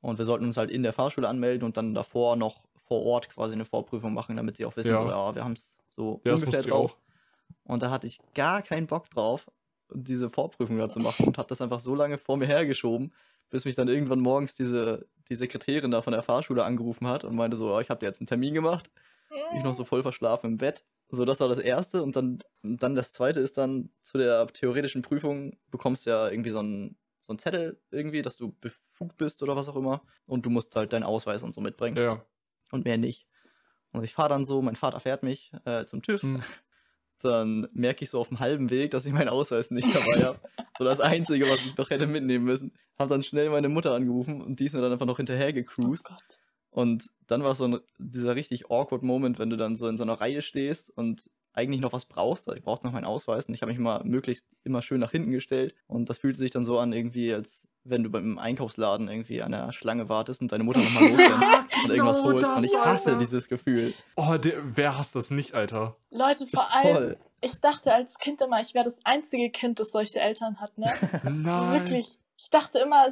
Und wir sollten uns halt in der Fahrschule anmelden und dann davor noch vor Ort quasi eine Vorprüfung machen, damit sie auch wissen, Ja. so, ja, wir haben es so Ja, ungefähr drauf. auch. Und da hatte ich gar keinen Bock drauf, diese Vorprüfung da zu machen und habe das einfach so lange vor mir hergeschoben, bis mich dann irgendwann morgens diese, die Sekretärin da von der Fahrschule angerufen hat und meinte so, ja, ich habe dir jetzt einen Termin gemacht. Ich noch so voll verschlafen im Bett. So, das war das erste. Und dann, dann das zweite ist dann zu der theoretischen Prüfung bekommst du ja irgendwie so einen, so einen Zettel irgendwie, dass du befugt bist oder was auch immer. Und du musst halt deinen Ausweis und so mitbringen. Ja. Und mehr nicht. Und ich fahre dann so, mein Vater fährt mich äh, zum TÜV. Hm. Dann merke ich so auf dem halben Weg, dass ich meinen Ausweis nicht dabei habe. So das Einzige, was ich noch hätte mitnehmen müssen. Habe dann schnell meine Mutter angerufen und die ist mir dann einfach noch hinterher Oh gecruised. Gott. Und dann war so ein, dieser richtig awkward Moment, wenn du dann so in so einer Reihe stehst und eigentlich noch was brauchst. Ich brauchte noch meinen Ausweis und ich habe mich mal möglichst immer schön nach hinten gestellt. Und das fühlte sich dann so an, irgendwie, als wenn du beim Einkaufsladen irgendwie an der Schlange wartest und deine Mutter nochmal losrennt und irgendwas Genau holt. das, Und ich hasse Alter. dieses Gefühl. Oh, der, wer hasst das nicht, Alter? Leute, vor allem, Voll. ich dachte als Kind immer, ich wäre das einzige Kind, das solche Eltern hat, ne? Nein. Also wirklich. Ich dachte immer,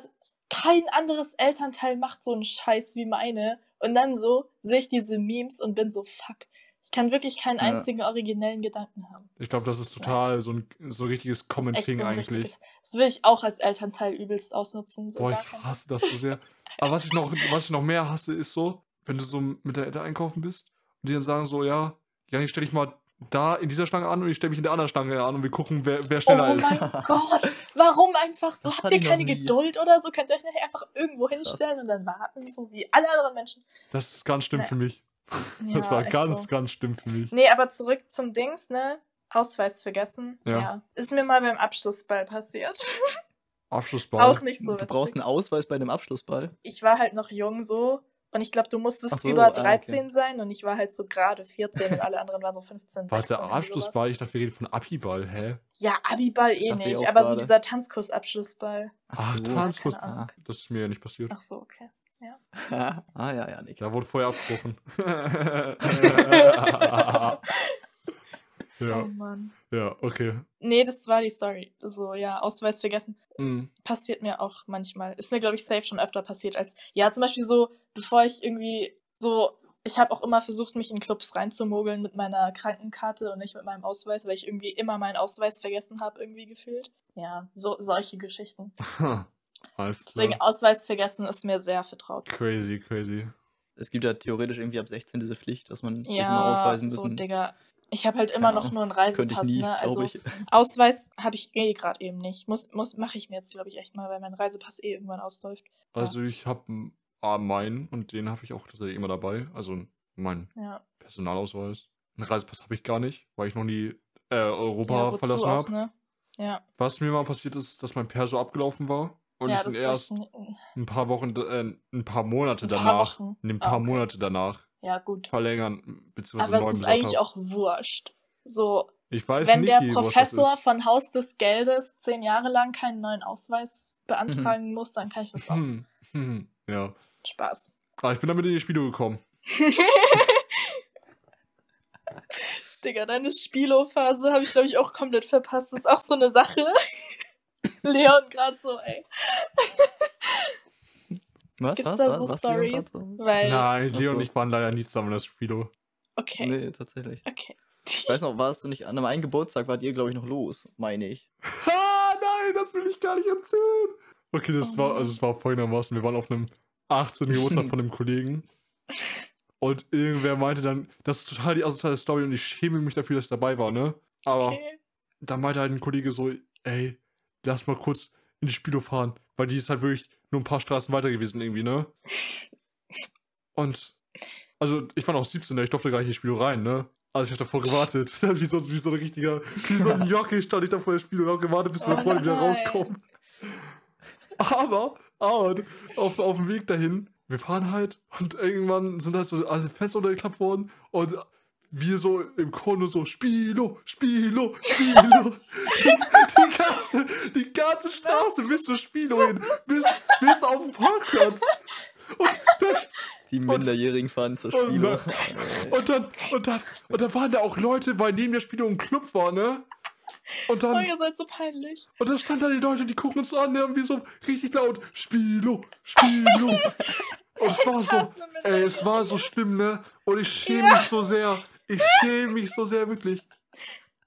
kein anderes Elternteil macht so einen Scheiß wie meine. Und dann so sehe ich diese Memes und bin so, fuck. Ich kann wirklich keinen Ja. einzigen originellen Gedanken haben. Ich glaube, das ist total so ein so ein richtiges Commenting so eigentlich. richtiges- Das will ich auch als Elternteil übelst ausnutzen. So Boah, ich hasse das so sehr. Aber was ich noch, was ich noch mehr hasse, ist so, wenn du so mit der Eltern einkaufen bist und die dann sagen so, ja, ja, ich stelle dich mal da in dieser Schlange an und ich stelle mich in der anderen Schlange an und wir gucken, wer, wer Oh schneller ist. mein Gott, warum einfach so? Das Habt ihr keine. Geduld oder so? Könnt ihr euch nicht einfach irgendwo hinstellen und dann warten, so wie alle anderen Menschen? Das ist ganz schlimm Naja. für mich. Ja, das war ganz, so. ganz schlimm für mich. Nee, aber zurück zum Dings, ne? Ausweis vergessen. Ja. Ja. Ist mir mal beim Abschlussball passiert. Abschlussball. Auch nicht so du witzig. brauchst einen Ausweis bei einem Abschlussball. Ich war halt noch jung so. Und ich glaube, du musstest Ach so, über ah, okay. 13 sein und ich war halt so gerade 14 und alle anderen waren so 15, 16. Warte, Abschlussball? Ich dachte, wir reden von Abiball, hä? Ja, Abiball eh nicht, aber so gerade. dieser Tanzkurs-Abschlussball. Ach, so. Tanzkurs. Ahnung. Das ist mir ja nicht passiert. Ach so, okay. ah, ja, ja, Nick. Da wurde vorher abgebrochen. Oh ja, Mann. ja, okay. Nee, das war die Story. So, ja, Ausweis vergessen. Mhm. passiert mir auch manchmal. Ist mir, glaube ich, safe schon öfter passiert als. Ja, zum Beispiel so, bevor ich irgendwie so. Ich habe auch immer versucht, mich in Clubs reinzumogeln mit meiner Krankenkarte und nicht mit meinem Ausweis, weil ich irgendwie immer meinen Ausweis vergessen habe, irgendwie gefühlt. Ja, so solche Geschichten. Alles Deswegen klar. Ausweis vergessen ist mir sehr vertraut. Crazy, crazy. Es gibt ja theoretisch irgendwie ab 16 diese Pflicht, dass man sich immer Ja, ausweisen so, müssen. Digga. Ich habe halt immer Keine noch nur einen Könnte ich Reisepass, nie, ne? Also glaube ich. Ausweis habe ich eh gerade eben nicht. Muss, muss, mache ich mir jetzt, glaube ich, echt mal, weil mein Reisepass eh irgendwann ausläuft. Also ich habe meinen und den habe ich auch tatsächlich immer dabei. Also meinen Ja. Personalausweis. Einen Reisepass habe ich gar nicht, weil ich noch nie äh, Europa ja verlassen habe. ne? Ja. Was mir mal passiert ist, dass mein Perso abgelaufen war und ja, ist erst echt ein, paar Wochen, äh, ein paar Monate ein paar danach, Wochen. ein Ah, paar okay. Monate danach Ja, gut. verlängern bzw. Aber es ist eigentlich hab. auch wurscht. So, Ich weiß wenn nicht, der Professor von Haus des Geldes zehn Jahre lang keinen neuen Ausweis beantragen muss, dann kann ich das auch. Hm, hm, ja. Spaß. Aber ich bin damit in die Spiele gekommen. Digga, deine Spilo-Phase habe ich, glaube ich, auch komplett verpasst. Das ist auch so eine Sache. Leon gerade so, ey. Was? Gibt's was? da was? so was, Stories? Weil, Nein, Leon so. und ich waren leider nie zusammen in das Spilo. okay, Nee, tatsächlich. okay. Ich weiß noch, warst du nicht an einem einen Geburtstag, wart ihr, glaube ich, noch los, meine ich. Ah, nein, das will ich gar nicht erzählen. Okay, das Oh war, also es war folgendermaßen, wir waren auf einem 18. Geburtstag von einem Kollegen. Und irgendwer meinte dann, das ist total die asoziale Story und ich schäme mich dafür, dass ich dabei war, ne? Aber okay. da meinte halt ein Kollege so, ey, lass mal kurz in die Spilo fahren, weil die ist halt wirklich nur ein paar Straßen weiter gewesen irgendwie, ne? Und, also ich war noch 17, ne? ich durfte gar nicht in die Spilo rein, ne? Also ich habe davor gewartet, wie so, wie so ein richtiger, wie so ein Jockey stand ich da vor der Spilo und habe gewartet, bis meine Oh Freunde wieder rauskommen. Aber, aber, auf, auf dem Weg dahin, wir fahren halt und irgendwann sind halt so alle Fenster untergeklappt worden und wir so im nur so Spilo, Spilo, Spilo. die, die, ganze, die ganze Straße bis zur Spilo hin, bis, bis auf den Parkplatz. Und dann, Die Minderjährigen fahren zur Oh Spilo. nein. und dann, und dann, und dann waren da auch Leute, weil neben der Spilo ein Club war, ne? Und Oh, dann, ihr seid so peinlich. und dann stand da die Leute, die gucken uns so an, irgendwie so richtig laut, Spilo, Spilo. Und es war so, ey, es war so schlimm, ne? Und ich schäme mich so sehr. Ich schäme mich so sehr, wirklich.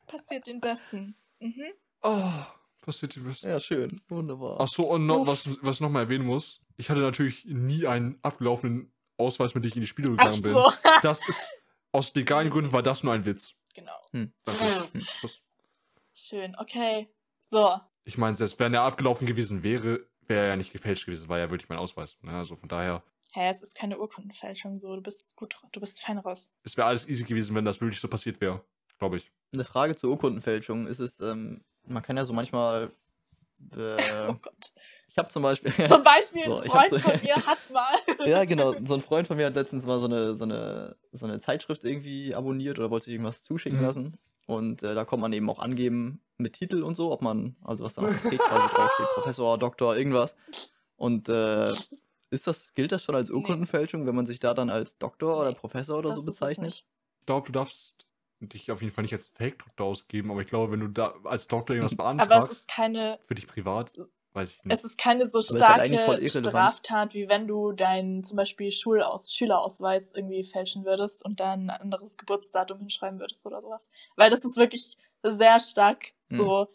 Passiert den Besten. Mhm. Oh, passiert die Besten. Ja, schön. Wunderbar. Ach so, und noch, was, was ich noch mal erwähnen muss. Ich hatte natürlich nie einen abgelaufenen Ausweis, mit dem ich in die Spiele Ach gegangen bin. so. Das ist, aus legalen Gründen war das nur ein Witz. genau. Danke. Hm. Das- Schön, okay. So. Ich meine, selbst wenn er abgelaufen gewesen wäre, wäre er ja nicht gefälscht gewesen, war ja wirklich mein Ausweis. Ne? Also von daher, Hä, es ist keine Urkundenfälschung so. Du bist gut, du bist fein raus. es wäre alles easy gewesen, wenn das wirklich so passiert wäre. Glaube ich. Eine Frage zur Urkundenfälschung ist es, ähm, man kann ja so manchmal. Oh Äh, Gott. ich habe zum Beispiel. Zum Beispiel ein So, Freund so- von mir hat mal. ja, genau. So ein Freund von mir hat letztens mal so eine, so eine, so eine Zeitschrift irgendwie abonniert oder wollte sich irgendwas zuschicken Mhm. lassen. Und äh, da kommt man eben auch angeben mit Titel und so, ob man, also was da auf dem quasi draufsteht, Professor, Doktor, irgendwas. Und äh, ist das, gilt das schon als Nee. Urkundenfälschung, wenn man sich da dann als Doktor oder Nee, Professor oder so bezeichnet? Ich glaube, du darfst dich auf jeden Fall nicht als Fake-Doktor ausgeben, aber ich glaube, wenn du da als Doktor irgendwas Aber es beantragst, ist keine, für dich privat, weiß ich nicht. es ist keine so halt starke irrelevant. Straftat, wie wenn du deinen zum Beispiel Schulaus Schülerausweis irgendwie fälschen würdest und dann ein anderes Geburtsdatum hinschreiben würdest oder sowas. Weil das ist wirklich sehr stark Hm. so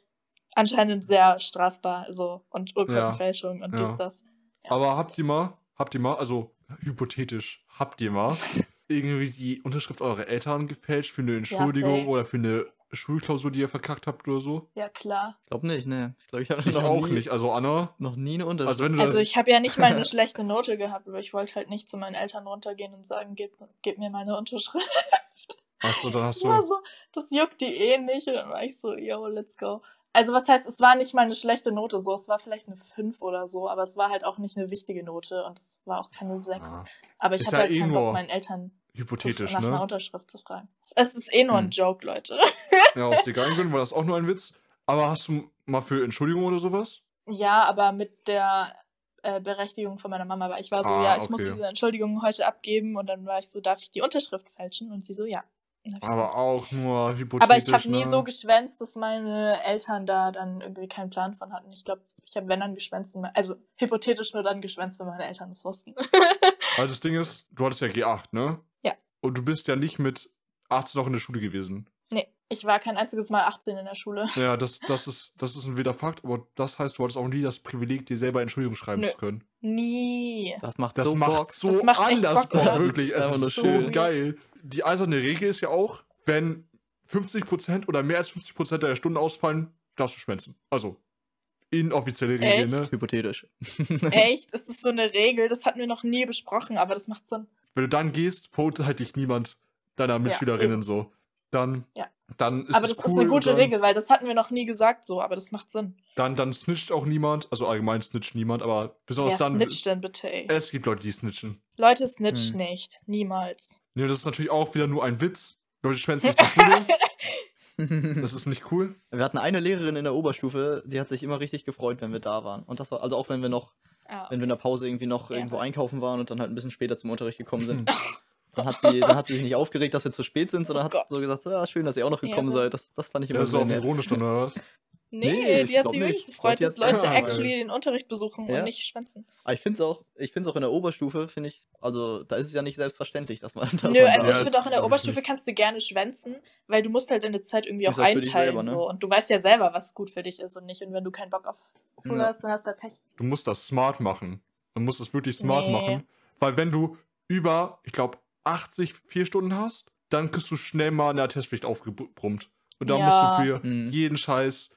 anscheinend sehr strafbar so und Urkundenfälschung und Ja. dies, das. Ja. Aber habt ihr mal, habt ihr mal, also hypothetisch, habt ihr mal irgendwie die Unterschrift eurer Eltern gefälscht für eine Entschuldigung safe. oder für eine Schulklausur, die ihr verkackt habt oder so? Ja, klar. Ich glaube nicht, ne. Ich glaube, ich habe Ich noch auch nie, nicht. Also Anna, noch nie eine Unterschrift. also wenn du Also ich habe ja nicht mal eine schlechte Note gehabt, aber ich wollte halt nicht zu meinen Eltern runtergehen und sagen, gib, gib mir meine Unterschrift. hast du, dann hast du, war so, das juckt die eh nicht. Und dann war ich so, yo, let's go. Also was heißt, es war nicht mal eine schlechte Note so, es war vielleicht eine 5 oder so, aber es war halt auch nicht eine wichtige Note und es war auch keine 6. Ah, aber ich ist hatte ja halt eh keinen Bock, meinen Eltern zu, hypothetisch, nach einer ne? Unterschrift zu fragen. Es- ist eh nur ein Hm. Joke, Leute. Ja, aus legalen Gründen war das auch nur ein Witz. Aber hast du mal für Entschuldigung oder sowas? Ja, aber mit der äh, Berechtigung von meiner Mama, weil ich war so, Ah, ja, ich muss okay. diese Entschuldigung heute abgeben und dann war ich so, darf ich die Unterschrift fälschen? Und sie so, ja. Aber auch nur hypothetisch. Aber ich habe nie ne? so geschwänzt, dass meine Eltern da dann irgendwie keinen Plan von hatten. Ich glaube, ich habe wenn dann geschwänzt, also hypothetisch nur dann geschwänzt, wenn meine Eltern es wussten. Also das Ding ist, du hattest ja G8, ne? Ja. Und du bist ja nicht mit 18 noch in der Schule gewesen. nee, ich war kein einziges Mal 18 in der Schule. Ja, das, das, ist, das ist ein weder Fakt, aber das heißt, du hattest auch nie das Privileg, dir selber Entschuldigung schreiben Nö. zu können. Nie. das macht Das so macht Bock. so Das macht anders Bock, Bock, das ist wirklich. Es ist so schön. geil. Die eiserne Regel ist ja auch, wenn 50% oder mehr als 50% der Stunden ausfallen, darfst du schwänzen. Also, inoffizielle Regel, Echt? ne? Hypothetisch. Echt? Ist das so eine Regel? Das hatten wir noch nie besprochen, aber das macht Sinn. Wenn du dann gehst, verurteilt dich niemand deiner Mitschülerinnen eben. so. Dann, Ja. dann ist aber es das cool ist eine gute dann, Regel, weil das hatten wir noch nie gesagt so, aber das macht Sinn. Dann, dann snitcht auch niemand. Also allgemein snitcht niemand, aber besonders Wer dann. snitcht denn bitte, ey? Es gibt Leute, die snitchen. Leute, snitcht Hm. nicht. Niemals. Nee, das ist natürlich auch wieder nur ein Witz. Leute schwänzen nicht die Schule. Das ist nicht cool. wir hatten eine Lehrerin in der Oberstufe, die hat sich immer richtig gefreut, wenn wir da waren. Und das war, also auch wenn wir noch, Ah, wenn wir in der Pause irgendwie noch Ja. irgendwo einkaufen waren und dann halt ein bisschen später zum Unterricht gekommen sind. Dann hat, sie, dann hat sie sich nicht aufgeregt, dass wir zu spät sind, sondern Oh hat Gott. so gesagt, so, ja, schön, dass ihr auch noch gekommen Ehre. seid. Das, das fand ich Ja, immer das ist sehr auf ironisch dann, oder was? Nee, Nee, die hat sich wirklich gefreut, dass hat- Leute Ja, actually den Unterricht besuchen Ja. und nicht schwänzen. Aber ich finde es auch, ich finde es auch in der Oberstufe, finde ich, also da ist es ja nicht selbstverständlich, dass man. Dass Nö, also ich Ja, finde auch in der Oberstufe kannst du gerne schwänzen, weil du musst halt deine Zeit irgendwie Ist auch einteilen. selber, ne? so. Und du weißt ja selber, was gut für dich ist und nicht. Und wenn du keinen Bock auf Schule Ja. hast, dann hast du halt Pech. Du musst das smart machen. Du musst es wirklich smart Nee. machen. Weil wenn du über, ich glaube, 80 vier Stunden hast, dann kriegst du schnell mal eine Attestpflicht aufgebrummt. Und dann Ja. musst du für Mhm. jeden Scheiß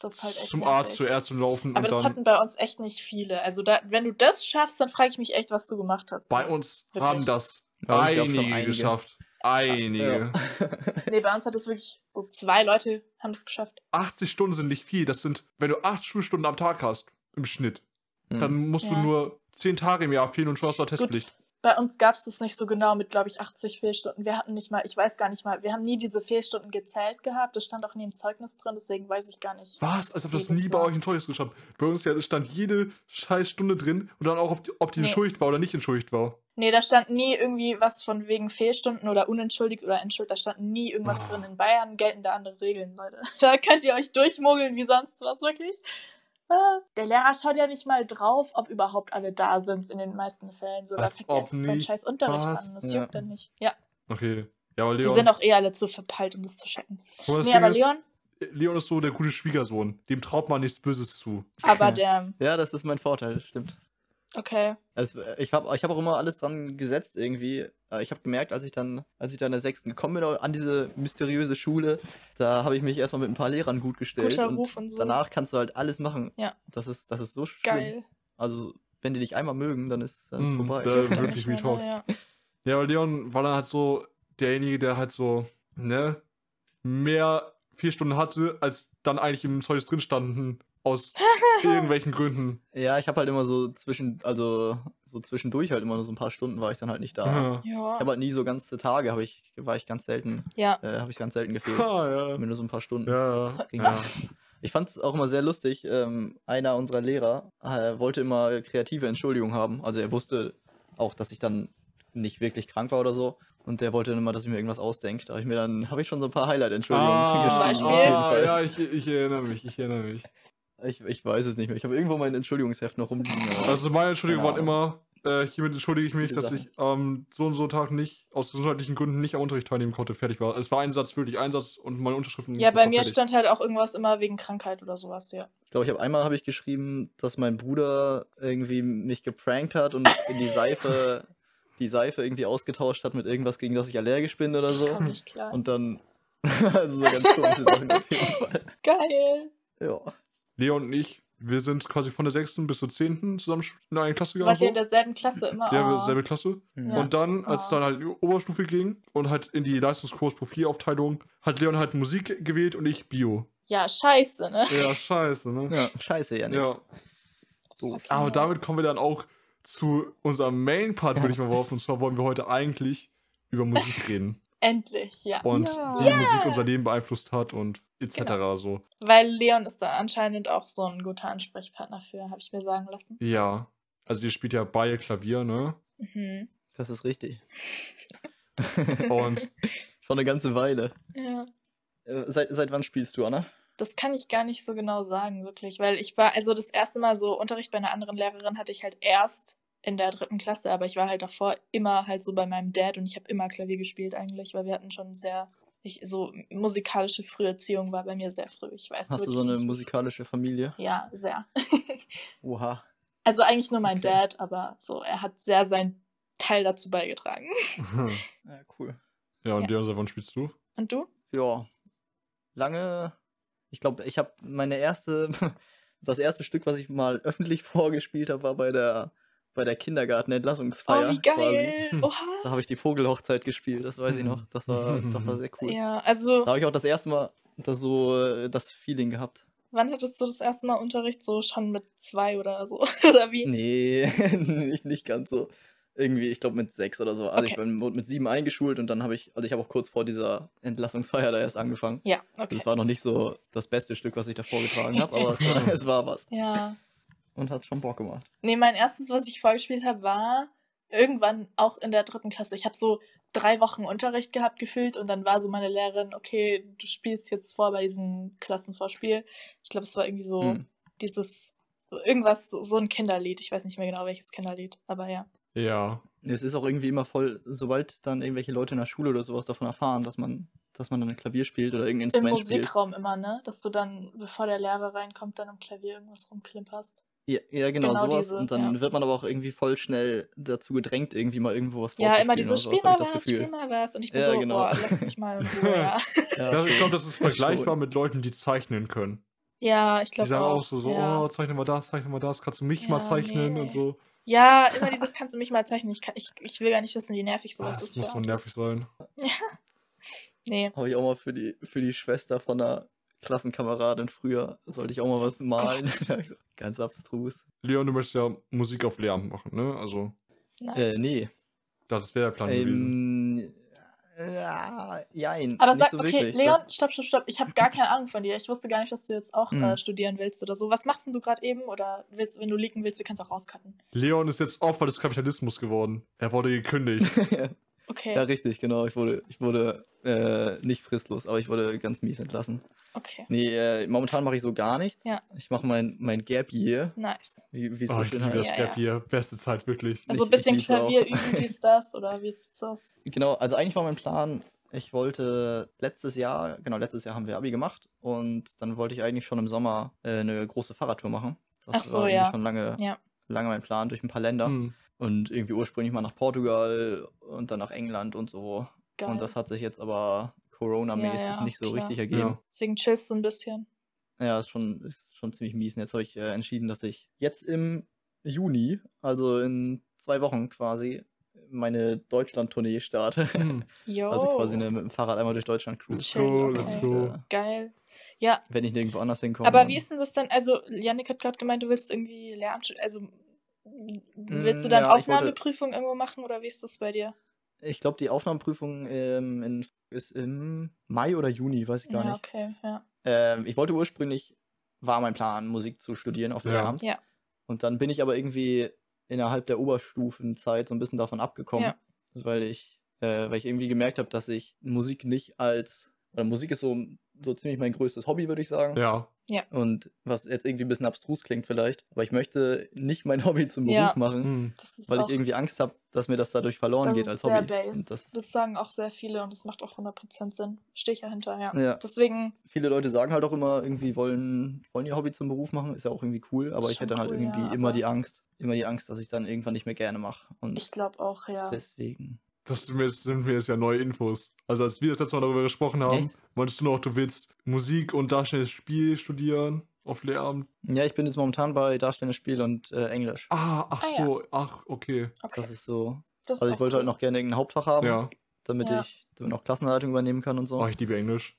Das ist halt echt zum. Arzt, zur Ärztin laufen Aber und das dann. hatten bei uns echt nicht viele. Also da, wenn du das schaffst, dann frage ich mich echt, was du gemacht hast. Bei uns Wirklich? haben das Ja, einige, einige. geschafft. Einige. Nee, bei uns hat es wirklich so zwei Leute haben das geschafft. 80 Stunden sind nicht viel. Das sind, wenn du 8 Schulstunden am Tag hast, im Schnitt, Mhm. dann musst du Ja. nur 10 Tage im Jahr fehlen und schon hast du Attestpflicht. Bei uns gab es das nicht so genau mit, glaube ich, 80 Fehlstunden. Wir hatten nicht mal, ich weiß gar nicht mal, wir haben nie diese Fehlstunden gezählt gehabt. Das stand auch nie im Zeugnis drin, deswegen weiß ich gar nicht. Was? Als ob das nie bei Mal. euch in Zeugnis gestanden. Bei uns ja, stand jede scheiß Stunde drin und dann auch, ob die, ob die Nee. entschuldigt war oder nicht entschuldigt war. Nee, da stand nie irgendwie was von wegen Fehlstunden oder unentschuldigt oder entschuldigt. Da stand nie irgendwas Ah. drin. In Bayern gelten da andere Regeln, Leute. Da könnt ihr euch durchmogeln wie sonst was, wirklich. Ah, Der Lehrer schaut ja nicht mal drauf, ob überhaupt alle da sind in den meisten Fällen. So, da fängt er einfach seinen scheiß Unterricht Was? an. Das Ja. juckt dann nicht. Ja, Okay. Ja, aber die Leon. sind auch eh alle zu verpeilt, um das zu checken. Das Nee, Ding aber ist, Leon, Leon ist so der gute Schwiegersohn. Dem traut man nichts Böses zu. aber der, Ja, das ist mein Vorteil, das stimmt. Okay. Also, äh, ich habe ich hab auch immer alles dran gesetzt irgendwie. Äh, Ich habe gemerkt, als ich dann, als ich dann in der sechsten gekommen bin an diese mysteriöse Schule, da habe ich mich erstmal mit ein paar Lehrern gut gestellt. Guter und Ruf und so. danach kannst du halt alles machen. Ja. Das ist, das ist so schlimm. Geil. Also, wenn die dich einmal mögen, dann ist dann ist Mm, vorbei. da- wirklich ich mal, Retalk. Ja. Ja, aber Leon war dann halt so derjenige, der halt so, ne, mehr vier Stunden hatte, als dann eigentlich im Zeugnis drin standen. Aus irgendwelchen Gründen. Ja, ich habe halt immer so zwischen, also so zwischendurch halt immer nur so ein paar Stunden war ich dann halt nicht da. Ja. Ich habe halt nie so ganze Tage, habe ich, war ich ganz selten, ja. äh, habe ich ganz selten gefehlt. Ah, ja. Nur so ein paar Stunden. Ja, Ging ja. Ich fand es auch immer sehr lustig. Ähm, einer unserer Lehrer äh, wollte immer kreative Entschuldigung haben. Also er wusste auch, dass ich dann nicht wirklich krank war oder so. Und der wollte dann immer, dass ich mir irgendwas ausdenke. Da habe ich mir dann, habe ich schon so ein paar Highlight-Entschuldigungen Ah, Zum geschrieben, Beispiel? Ah, ja, ich, ich erinnere mich, ich erinnere mich. Ich, ich weiß es nicht mehr. Ich habe irgendwo mein Entschuldigungsheft noch rumliegen. Also meine Entschuldigungen Keine waren immer, äh, hiermit entschuldige ich mich, dass ich am so und so Tag nicht, aus gesundheitlichen Gründen nicht am Unterricht teilnehmen konnte, fertig war. Es war ein Satz, wirklich ein Satz und meine Unterschriften. Ja, bei mir fertig. stand halt auch irgendwas immer wegen Krankheit oder sowas, ja. Ich glaube, ich habe einmal habe ich geschrieben, dass mein Bruder irgendwie mich geprankt hat und in die Seife, die Seife irgendwie ausgetauscht hat mit irgendwas, gegen das ich allergisch bin oder Ich so. komm nicht klar. Und dann, also so ganz komische Sachen auf jeden Fall. Geil. Ja. Leon und ich, wir sind quasi von der 6. bis zur 10. zusammen in eine Klasse gegangen. Wart ihr in So. derselben Klasse immer? Ja, Oh. selbe Klasse. Ja. Und dann, als es Ah. dann halt in die Oberstufe ging und halt in die Leistungskurs Profilaufteilung, hat Leon halt Musik gewählt und ich Bio. Ja, scheiße, ne? Ja, scheiße, ne? Ja, scheiße, ja nicht. Ja. Doof. Aber damit kommen wir dann auch zu unserem Main-Part, würde ich mal behaupten. Und zwar wollen wir heute eigentlich über Musik reden. Endlich, ja. Und Ja. wie Musik unser Leben beeinflusst hat und etc. Genau. so. Weil Leon ist da anscheinend auch so ein guter Ansprechpartner für, habe ich mir sagen lassen. Ja. Also ihr spielt ja beide Klavier, ne? Mhm. Das ist richtig. Und Schon eine ganze Weile. Ja. Äh, seit, seit wann spielst du, Anna? Das kann ich gar nicht so genau sagen, wirklich. Weil ich war, also das erste Mal so Unterricht bei einer anderen Lehrerin hatte ich halt erst in der dritten Klasse, aber ich war halt davor immer halt so bei meinem Dad und ich habe immer Klavier gespielt eigentlich, weil wir hatten schon sehr, ich, so musikalische Früherziehung war bei mir sehr früh. Ich weiß Hast du so eine nicht. musikalische Familie? Ja, sehr. Oha. Also eigentlich nur mein Okay. Dad, aber so, er hat sehr seinen Teil dazu beigetragen. Ja, cool. ja, und Ja. Leon, seit wann spielst du? Und du? Ja. Lange. Ich glaube, ich habe meine erste. Das erste Stück, was ich mal öffentlich vorgespielt habe, war bei der, bei der Kindergarten-Entlassungsfeier. oh, wie quasi. geil! Da Oha! habe ich die Vogelhochzeit gespielt, das weiß ich noch. Das war, das war sehr cool. Ja, also, Da habe ich auch das erste Mal das so äh, das Feeling gehabt. wann hattest du das erste Mal Unterricht? So schon mit zwei oder so? oder wie? Nee, nicht, nicht ganz so. Irgendwie, ich glaube mit sechs oder so. Also ich Okay. bin wurde mit sieben eingeschult und dann habe ich, also ich habe auch kurz vor dieser Entlassungsfeier da erst angefangen. Ja, okay. Das war noch nicht so das beste Stück, was ich da vorgetragen habe, aber es war, es war was. Ja. Und hat schon Bock gemacht. Nee, mein erstes, was ich vorgespielt habe, war irgendwann auch in der dritten Klasse. Ich habe so drei Wochen Unterricht gehabt gefühlt und dann war so meine Lehrerin, okay, du spielst jetzt vor bei diesem Klassenvorspiel. Ich glaube, es war irgendwie so Hm. dieses, irgendwas, so, ein Kinderlied. Ich weiß nicht mehr genau, welches Kinderlied, aber ja. Ja. Es ist auch irgendwie immer voll, sobald dann irgendwelche Leute in der Schule oder sowas davon erfahren, dass man, dass man dann ein Klavier spielt oder irgendein Im Instrument spielt. Musikraum immer, ne? Dass du dann, bevor der Lehrer reinkommt, dann am Klavier irgendwas rumklimperst. Ja, ja genau, Genau sowas. diese, und dann ja. wird man aber auch irgendwie voll schnell dazu gedrängt, irgendwie mal irgendwo was Ja, immer dieses Spiel mal das was, spiel mal was. Und ich bin Ja, so, genau. boah, lass mich mal in Ruhe, ja. Ja, Das, ich glaube, das ist vergleichbar mit Leuten, die zeichnen können. Ja, ich Die glaube sagen auch. auch so, so ja. oh, zeichne mal das, zeichne mal das, kannst du mich Ja, mal zeichnen nee. und so. Ja, immer dieses kannst du mich mal zeichnen. Ich, kann, ich, ich will gar nicht wissen, wie nervig Ah, sowas das ist. muss für so nervig sein. Nee. Habe ich auch mal für die, für die Schwester von einer Klassenkameradin früher, sollte ich auch mal was malen. Gott. Ganz abstrus. Leon, du möchtest ja Musik auf Lehramt machen, ne? Also, Nice. Äh, nee. Das wäre der Plan gewesen. Ähm, ja, jein. Aber sag, so okay, wirklich. Leon, Das, stopp, stopp, stopp. Ich habe gar keine Ahnung von dir. Ich wusste gar nicht, dass du jetzt auch Hm. äh, studieren willst oder so. Was machst denn du gerade eben? Oder willst, wenn du leaken willst, wir können es auch rauscutten. Leon ist jetzt Opfer des Kapitalismus geworden. Er wurde gekündigt. Okay, ja, richtig, genau. Ich wurde, ich wurde äh, nicht fristlos, aber ich wurde ganz mies entlassen. okay. Nee, äh, momentan mache ich so gar nichts. Ja. Ich mache mein, mein Gap Year, Nice. wie wie es oh, so ich schön liebe das. Ja, Gap ja. hier. Beste Zeit, wirklich. Also ein bisschen. Klavier üben, dies, das, oder wie sieht's aus? Genau, also eigentlich war mein Plan, ich wollte letztes Jahr, genau, letztes Jahr haben wir Abi gemacht und dann wollte ich eigentlich schon im Sommer äh, eine große Fahrradtour machen. Das Ach so, war eigentlich ja. schon lange, Ja. lange mein Plan durch ein paar Länder Hm. Und irgendwie ursprünglich mal nach Portugal und dann nach England und so. Geil. Und das hat sich jetzt aber Corona-mäßig Ja, ja, nicht so klar. richtig ergeben. Ja. Deswegen chillst du ein bisschen. Ja, ist schon, ist schon ziemlich mies. Und jetzt habe ich äh, entschieden, dass ich jetzt im Juni, also in zwei Wochen quasi, meine Deutschland-Tournee starte. Hm. Yo. Also quasi eine, mit dem Fahrrad einmal durch Deutschland cruise. Let's Chill, go, okay. let's go. äh, Geil. Ja, wenn ich nirgendwo anders hinkomme. aber dann- wie ist denn das denn? Also, Yannick hat gerade gemeint, du willst irgendwie Lehramt, also willst du Mm, dann ja, ich wollte- Aufnahmeprüfung irgendwo machen oder wie ist das bei dir? Ich glaube, die Aufnahmeprüfung ähm, in, ist im Mai oder Juni, weiß ich gar ja, nicht. okay, ja. Ähm, ich wollte ursprünglich, war mein Plan, Musik zu studieren auf Ja. Lehramt. Ja. Und dann bin ich aber irgendwie innerhalb der Oberstufenzeit so ein bisschen davon abgekommen, Ja. weil ich, äh, weil ich irgendwie gemerkt habe, dass ich Musik nicht als, oder Musik ist so, so ziemlich mein größtes Hobby, würde ich sagen. Ja. Und was jetzt irgendwie ein bisschen abstrus klingt vielleicht, aber ich möchte nicht mein Hobby zum Beruf Ja. machen, Hm. Weil ich irgendwie Angst habe, dass mir das dadurch verloren das geht ist als sehr Hobby. based. Das, das, sagen auch sehr viele und das macht auch 100% Sinn. Stehe ich ja hinter, ja. Ja. Deswegen, viele Leute sagen halt auch immer, irgendwie wollen, wollen ihr Hobby zum Beruf machen, ist ja auch irgendwie cool, aber ich hätte dann halt cool, irgendwie ja, immer die Angst, immer die Angst, dass ich dann irgendwann nicht mehr gerne mache. Und ich glaube auch, ja. deswegen. Das sind mir, jetzt- sind mir jetzt ja neue Infos. Also als wir das letzte Mal darüber gesprochen haben, Echt? meintest du noch, du willst Musik und darstellendes Spiel studieren auf Lehramt. Ja, ich bin jetzt momentan bei Darstellendes Spiel und äh, Englisch. Ah, ach Ah, ja. so, ach, okay. Okay. Das ist so. Das Also ich wollte cool. halt noch gerne irgendein Hauptfach haben, Ja. damit Ja. ich damit auch Klassenleitung übernehmen kann und so. Oh, ich liebe Englisch.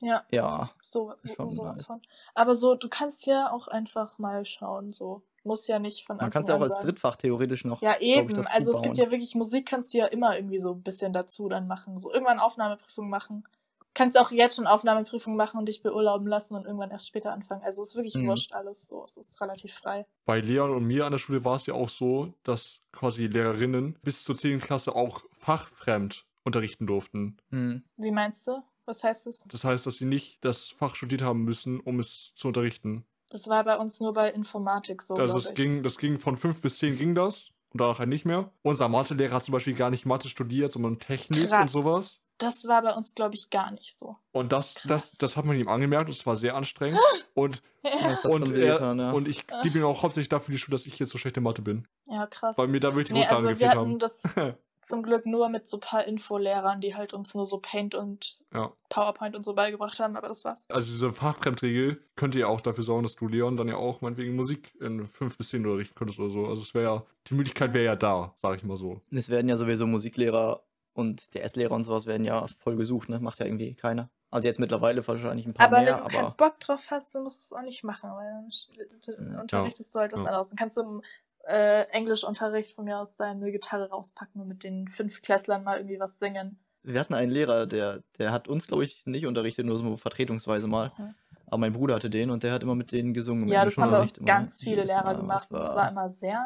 Ja, Ja, so, so sowas nice. von. Aber so, du kannst ja auch einfach mal schauen, so. Muss ja nicht von man Anfang kann es ja auch als. Drittfach theoretisch noch. Ja, ich, eben. dazu Also es gibt ja wirklich Musik, kannst du ja immer irgendwie so ein bisschen dazu dann machen. So irgendwann Aufnahmeprüfung machen. Kannst auch jetzt schon Aufnahmeprüfung machen und dich beurlauben lassen und irgendwann erst später anfangen. Also es ist wirklich Mhm. wurscht alles so. Es ist relativ frei. Bei Leon und mir an der Schule war es ja auch so, dass quasi Lehrerinnen bis zur 10. Klasse auch fachfremd unterrichten durften. Hm. Wie meinst du? Was heißt das? Das heißt, dass sie nicht das Fach studiert haben müssen, um es zu unterrichten. Das war bei uns nur bei Informatik so, also ich. ging, das ging von 5 bis 10 ging das und danach halt nicht mehr. Unser Mathelehrer hat zum Beispiel gar nicht Mathe studiert, sondern Technik und Krass. sowas. Das war bei uns, glaube ich, gar nicht so. Und das, Krass. das, das hat man ihm angemerkt, und es war sehr anstrengend. und, Das hat und, er, wehgetan, ja. und ich gebe ihm auch hauptsächlich dafür die Schuld, dass ich jetzt so schlechte Mathe bin. Ja, krass. Weil mir da wirklich die Nee, Grundlagen also wir haben. das zum Glück nur mit so paar Infolehrern, die halt uns nur so Paint und Ja. PowerPoint und so beigebracht haben, aber das war's. Also diese Fachfremdregel könnte ja auch dafür sorgen, dass du Leon dann ja auch meinetwegen Musik in 5 bis 10 unterrichten könntest oder so. Also es wäre ja, die Möglichkeit wäre ja da, sage ich mal so. Es werden ja sowieso Musiklehrer und DS-Lehrer und sowas werden ja voll gesucht, ne? Macht ja irgendwie keiner. Also jetzt mittlerweile wahrscheinlich ein paar Aber mehr, wenn du keinen aber Bock drauf hast, dann musst du es auch nicht machen, weil dann Ja. unterrichtest du halt was Ja. anderes. Dann kannst du äh, Englischunterricht von mir aus deine Gitarre rauspacken und mit den fünf Klässlern mal irgendwie was singen. wir hatten einen Lehrer, der, der hat uns, glaube ich, nicht unterrichtet, nur so vertretungsweise mal. Mhm. Aber mein Bruder hatte den und der hat immer mit denen gesungen. Ja, das haben bei uns ganz viele Lehrer Mal. gemacht und Das war immer sehr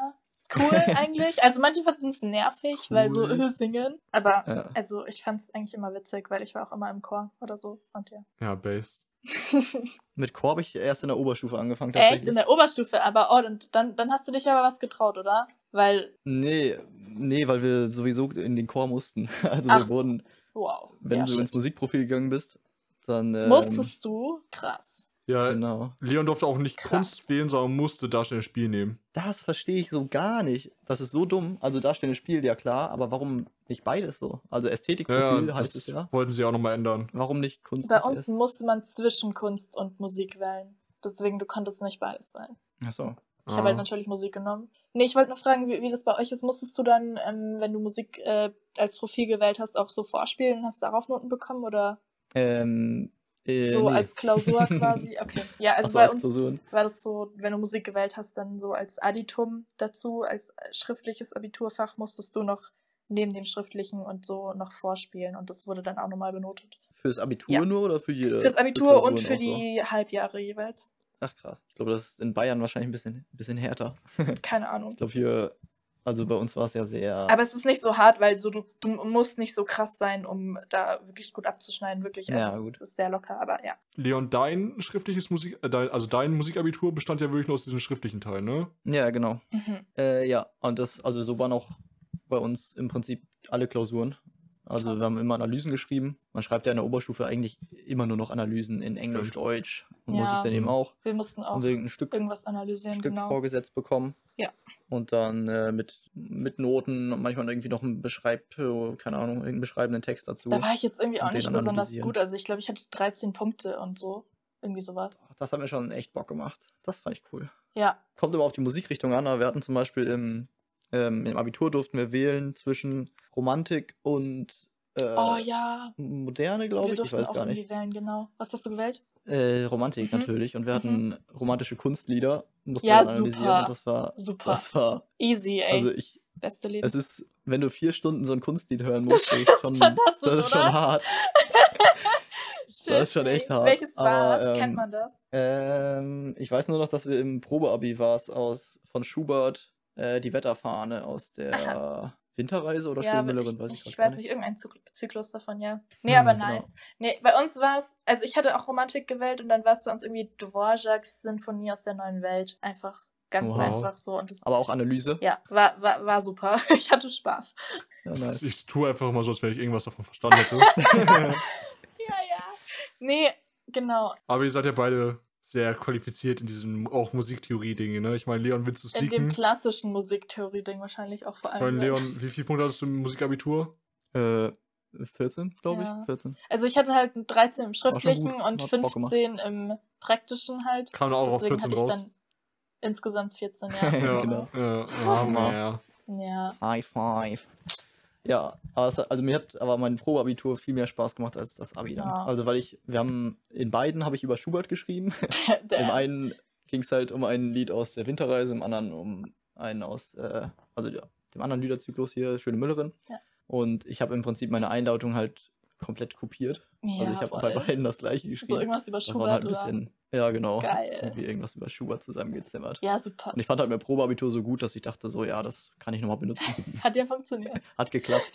cool eigentlich. Also manche fanden es nervig, weil so Cool. äh, singen. Aber Ja. also ich fand es eigentlich immer witzig, weil ich war auch immer im Chor oder so. Und ja. Ja, Bass. Mit Chor habe ich erst in der Oberstufe angefangen. Echt in der Oberstufe, aber oh, dann, dann, dann hast du dich aber was getraut, oder? Weil, Nee, nee, weil wir sowieso in den Chor mussten. Also Ach wir wurden, wow. wenn ja, du shit. ins Musikprofil gegangen bist, dann. Ähm, Musstest du? Krass. Ja, Genau. Leon durfte auch nicht Krass. Kunst wählen, sondern musste darstellendes Spiel nehmen. Das verstehe ich so gar nicht. Das ist so dumm. Also darstellendes Spiel, ja klar, aber warum nicht beides so? Also Ästhetikprofil ja heißt das es ja. wollten sie auch nochmal ändern. Warum nicht Kunst? Bei und uns musste man zwischen Kunst und Musik wählen. Deswegen, du konntest nicht beides wählen. Achso. Ich Ah. habe halt natürlich Musik genommen. Nee, ich wollte nur fragen, wie, wie das bei euch ist. Musstest du dann, ähm, wenn du Musik äh, als Profil gewählt hast, auch so vorspielen? Hast darauf Noten bekommen oder Ähm, äh, so nee. als Klausur quasi? Okay. Ja, also so, bei als uns Klausuren. war das so, wenn du Musik gewählt hast, dann so als Additum dazu, als schriftliches Abiturfach musstest du noch neben dem schriftlichen und so noch vorspielen und das wurde dann auch nochmal benotet. Fürs Abitur Ja. nur oder für jede? Fürs für Abitur und für auch so? die Halbjahre jeweils. Ach krass. Ich glaube, das ist in Bayern wahrscheinlich ein bisschen, ein bisschen härter. Keine Ahnung. Ich glaube, hier, also bei uns war es ja sehr. Aber es ist nicht so hart, weil so du, du musst nicht so krass sein, um da wirklich gut abzuschneiden, wirklich. Also Ja, gut. es ist sehr locker, aber ja. Leon, dein schriftliches Musik, äh, dein, also dein Musikabitur bestand ja wirklich nur aus diesem schriftlichen Teil, ne? ja, genau. Mhm. Äh, ja, und das, also so waren auch bei uns im Prinzip alle Klausuren. Also Krass. wir haben immer Analysen geschrieben. Man schreibt ja in der Oberstufe eigentlich immer nur noch Analysen in Englisch. Deutsch und Ja. Musik dann eben auch. Wir mussten auch irgendein Stück, irgendwas analysieren, Stück genau. vorgesetzt bekommen. Ja. Und dann äh, mit, mit Noten und manchmal irgendwie noch ein Beschreib, äh, keine Ahnung, irgendeinen beschreibenden Text dazu. Da war ich jetzt irgendwie auch nicht besonders gut. Also ich glaube, ich hatte 13 Punkte und so. Irgendwie sowas. Ach, Das hat mir schon echt Bock gemacht. Das fand ich cool. Ja. Kommt immer auf die Musikrichtung an, aber wir hatten zum Beispiel im, ähm, im Abitur durften wir wählen zwischen Romantik und äh, oh ja. Moderne, glaube ich. Ich weiß auch gar nicht. wählen, genau. Was hast du gewählt? Äh, Romantik Mhm. natürlich. Und wir hatten romantische Kunstlieder. Mussten Ja, super. Das war, Super. das war, Easy, ey. also ich, Beste Leben. es ist, wenn du vier Stunden so ein Kunstlied hören musst, das ist ist schon, das ist schon oder? hart. Shit, das ist schon echt hart. Welches war es? Kennt ähm, man das? Ähm, ich weiß nur noch, dass wir im Probeabi war es aus von Schubert äh, die Wetterfahne aus der Winterreise oder Ja, ich, weiß ich, ich, gar weiß nicht, irgendein Zyk- Zyklus davon, ja. Nee, Hm, aber genau. nice. Nee, bei uns war es, also ich hatte auch Romantik gewählt und dann war es bei uns irgendwie Dvorak's Sinfonie aus der neuen Welt. Einfach ganz Wow. einfach so. Und das, Aber auch Analyse. ja, war, war, war super. Ich hatte Spaß. Ja, nice. Ich tue einfach immer so, als wenn ich irgendwas davon verstanden hätte. Ja, ja. Nee, genau. Aber ihr seid ja beide sehr qualifiziert in diesem auch Musiktheorie-Ding, ne? Ich meine, Leon, willst du es In dem klassischen Musiktheorie-Ding wahrscheinlich auch vor Ich allem. meine, ne? Leon, wie viele Punkte hattest du im Musikabitur? Äh, 14, glaube Ja. ich. 14. Also ich hatte halt 13 im schriftlichen und Hat Bock gemacht. 15 im praktischen halt. Kam auch auf Deswegen 14 hatte ich raus. dann insgesamt 14, ja. Ja, Genau. ja, ja. ja. High five. Ja, aber es, also mir hat aber mein Probeabitur viel mehr Spaß gemacht als das Abi dann. Ja. Also weil ich, wir haben, in beiden habe ich über Schubert geschrieben. Im einen ging es halt um ein Lied aus der Winterreise, im anderen um einen aus, äh, also ja, dem anderen Liederzyklus hier, Schöne Müllerin. Ja. Und ich habe im Prinzip meine Einleitung halt komplett kopiert. ja, also ich habe bei beiden das gleiche geschrieben. So irgendwas über Das war Schubert halt ein oder? bisschen, ja genau, Geil. irgendwie irgendwas über Schubert zusammengezimmert. Ja, super. Und ich fand halt mein Probeabitur so gut, dass ich dachte so, ja, das kann ich nochmal benutzen. Hat ja funktioniert. Hat geklappt.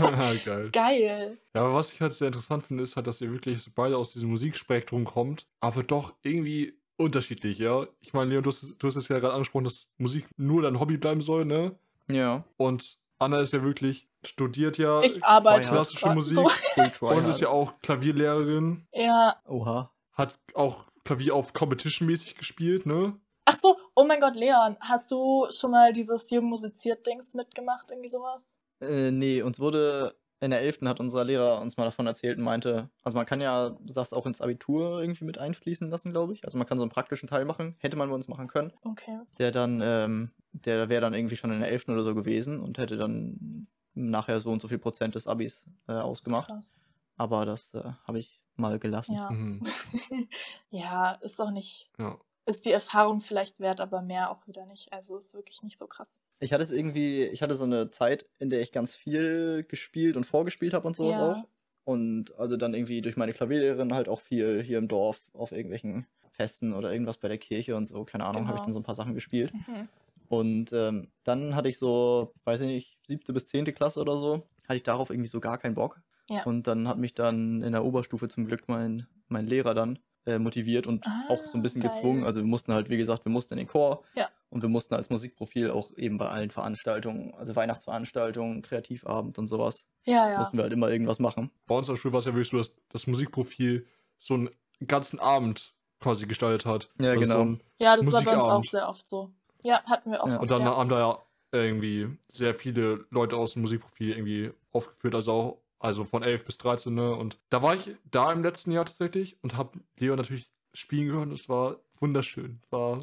Geil. Geil. Ja, aber was ich halt sehr interessant finde, ist halt, dass ihr wirklich beide aus diesem Musikspektrum kommt, aber doch irgendwie unterschiedlich, ja. Ich meine, Leon, du hast, du hast es ja gerade angesprochen, dass Musik nur dein Hobby bleiben soll, ne? Ja. Und Anna ist ja wirklich, studiert ja Ich arbeite klassische Musik so. Und ist ja auch Klavierlehrerin, Ja. Oha. hat auch Klavier auf Competition-mäßig gespielt, ne? Ach so, oh mein Gott, Leon, hast du schon mal dieses Jung musiziert Dings mitgemacht, irgendwie sowas? Äh, nee, uns wurde in der 11. hat unser Lehrer uns mal davon erzählt und meinte, also man kann ja das auch ins Abitur irgendwie mit einfließen lassen, glaube ich. Also man kann so einen praktischen Teil machen, hätte man bei uns machen können. Okay. Der dann, ähm, der wäre dann irgendwie schon in der 11. oder so gewesen und hätte dann nachher so und so viel Prozent des Abis äh, ausgemacht. Krass. Aber das äh, habe ich mal gelassen. Ja. Mhm. ja, ist auch nicht. Ja. Ist die Erfahrung vielleicht wert, aber mehr auch wieder nicht. Also ist wirklich nicht so krass. Ich hatte es irgendwie, ich hatte so eine Zeit, in der ich ganz viel gespielt und vorgespielt habe und sowas Ja. auch. Und also dann irgendwie durch meine Klavierlehrerin halt auch viel hier im Dorf auf irgendwelchen Festen oder irgendwas bei der Kirche und so, keine Ahnung, habe ich Genau. dann so ein paar Sachen gespielt. Mhm. Und ähm, dann hatte ich so, weiß ich nicht, siebte bis zehnte Klasse oder so, hatte ich darauf irgendwie so gar keinen Bock. Ja. Und dann hat mich dann in der Oberstufe zum Glück mein, mein Lehrer dann äh, motiviert und Ah, auch so ein bisschen geil. gezwungen. Also wir mussten halt, wie gesagt, wir mussten in den Chor Ja. und wir mussten als Musikprofil auch eben bei allen Veranstaltungen, also Weihnachtsveranstaltungen, Kreativabend und sowas, Ja, ja. mussten wir halt immer irgendwas machen. Bei uns an der Schule war es ja wirklich so, dass das Musikprofil so einen ganzen Abend quasi gestaltet hat. Ja, Also genau. So Ja, das war bei uns auch sehr oft so. Ja, hatten wir auch Ja. oft. und dann ja. haben da ja irgendwie sehr viele Leute aus dem Musikprofil irgendwie aufgeführt, also auch also von 11 bis 13, ne? Und da war ich da im letzten Jahr tatsächlich und habe Leo natürlich spielen gehört. Es war wunderschön. War,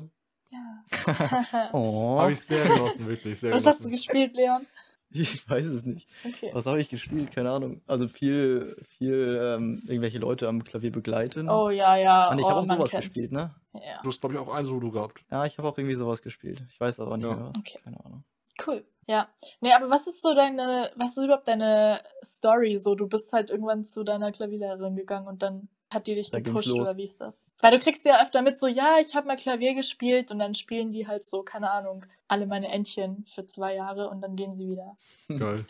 ja. Oh, habe ich sehr genossen, wirklich. Sehr Was hast du genossen. gespielt, Leon? ich weiß es nicht. Okay. Was habe ich gespielt? Keine Ahnung. Also viel, viel ähm, irgendwelche Leute am Klavier begleiten. Oh ja, ja. Und ich oh, habe auch sowas kennt's. gespielt, ne? Ja. Du hast, glaube ich, auch ein Solo gehabt. Ja, ich habe auch irgendwie sowas gespielt. Ich weiß aber nicht Ja. mehr was. Okay. Keine Ahnung. Cool. Ja. Nee, aber was ist so deine, was ist überhaupt deine Story? So, du bist halt irgendwann zu deiner Klavierlehrerin gegangen und dann hat die dich Da gepusht oder wie ist das? Weil du kriegst ja öfter mit so, ja, ich habe mal Klavier gespielt und dann spielen die halt so, keine Ahnung, alle meine Entchen für zwei Jahre und dann gehen sie wieder. Geil.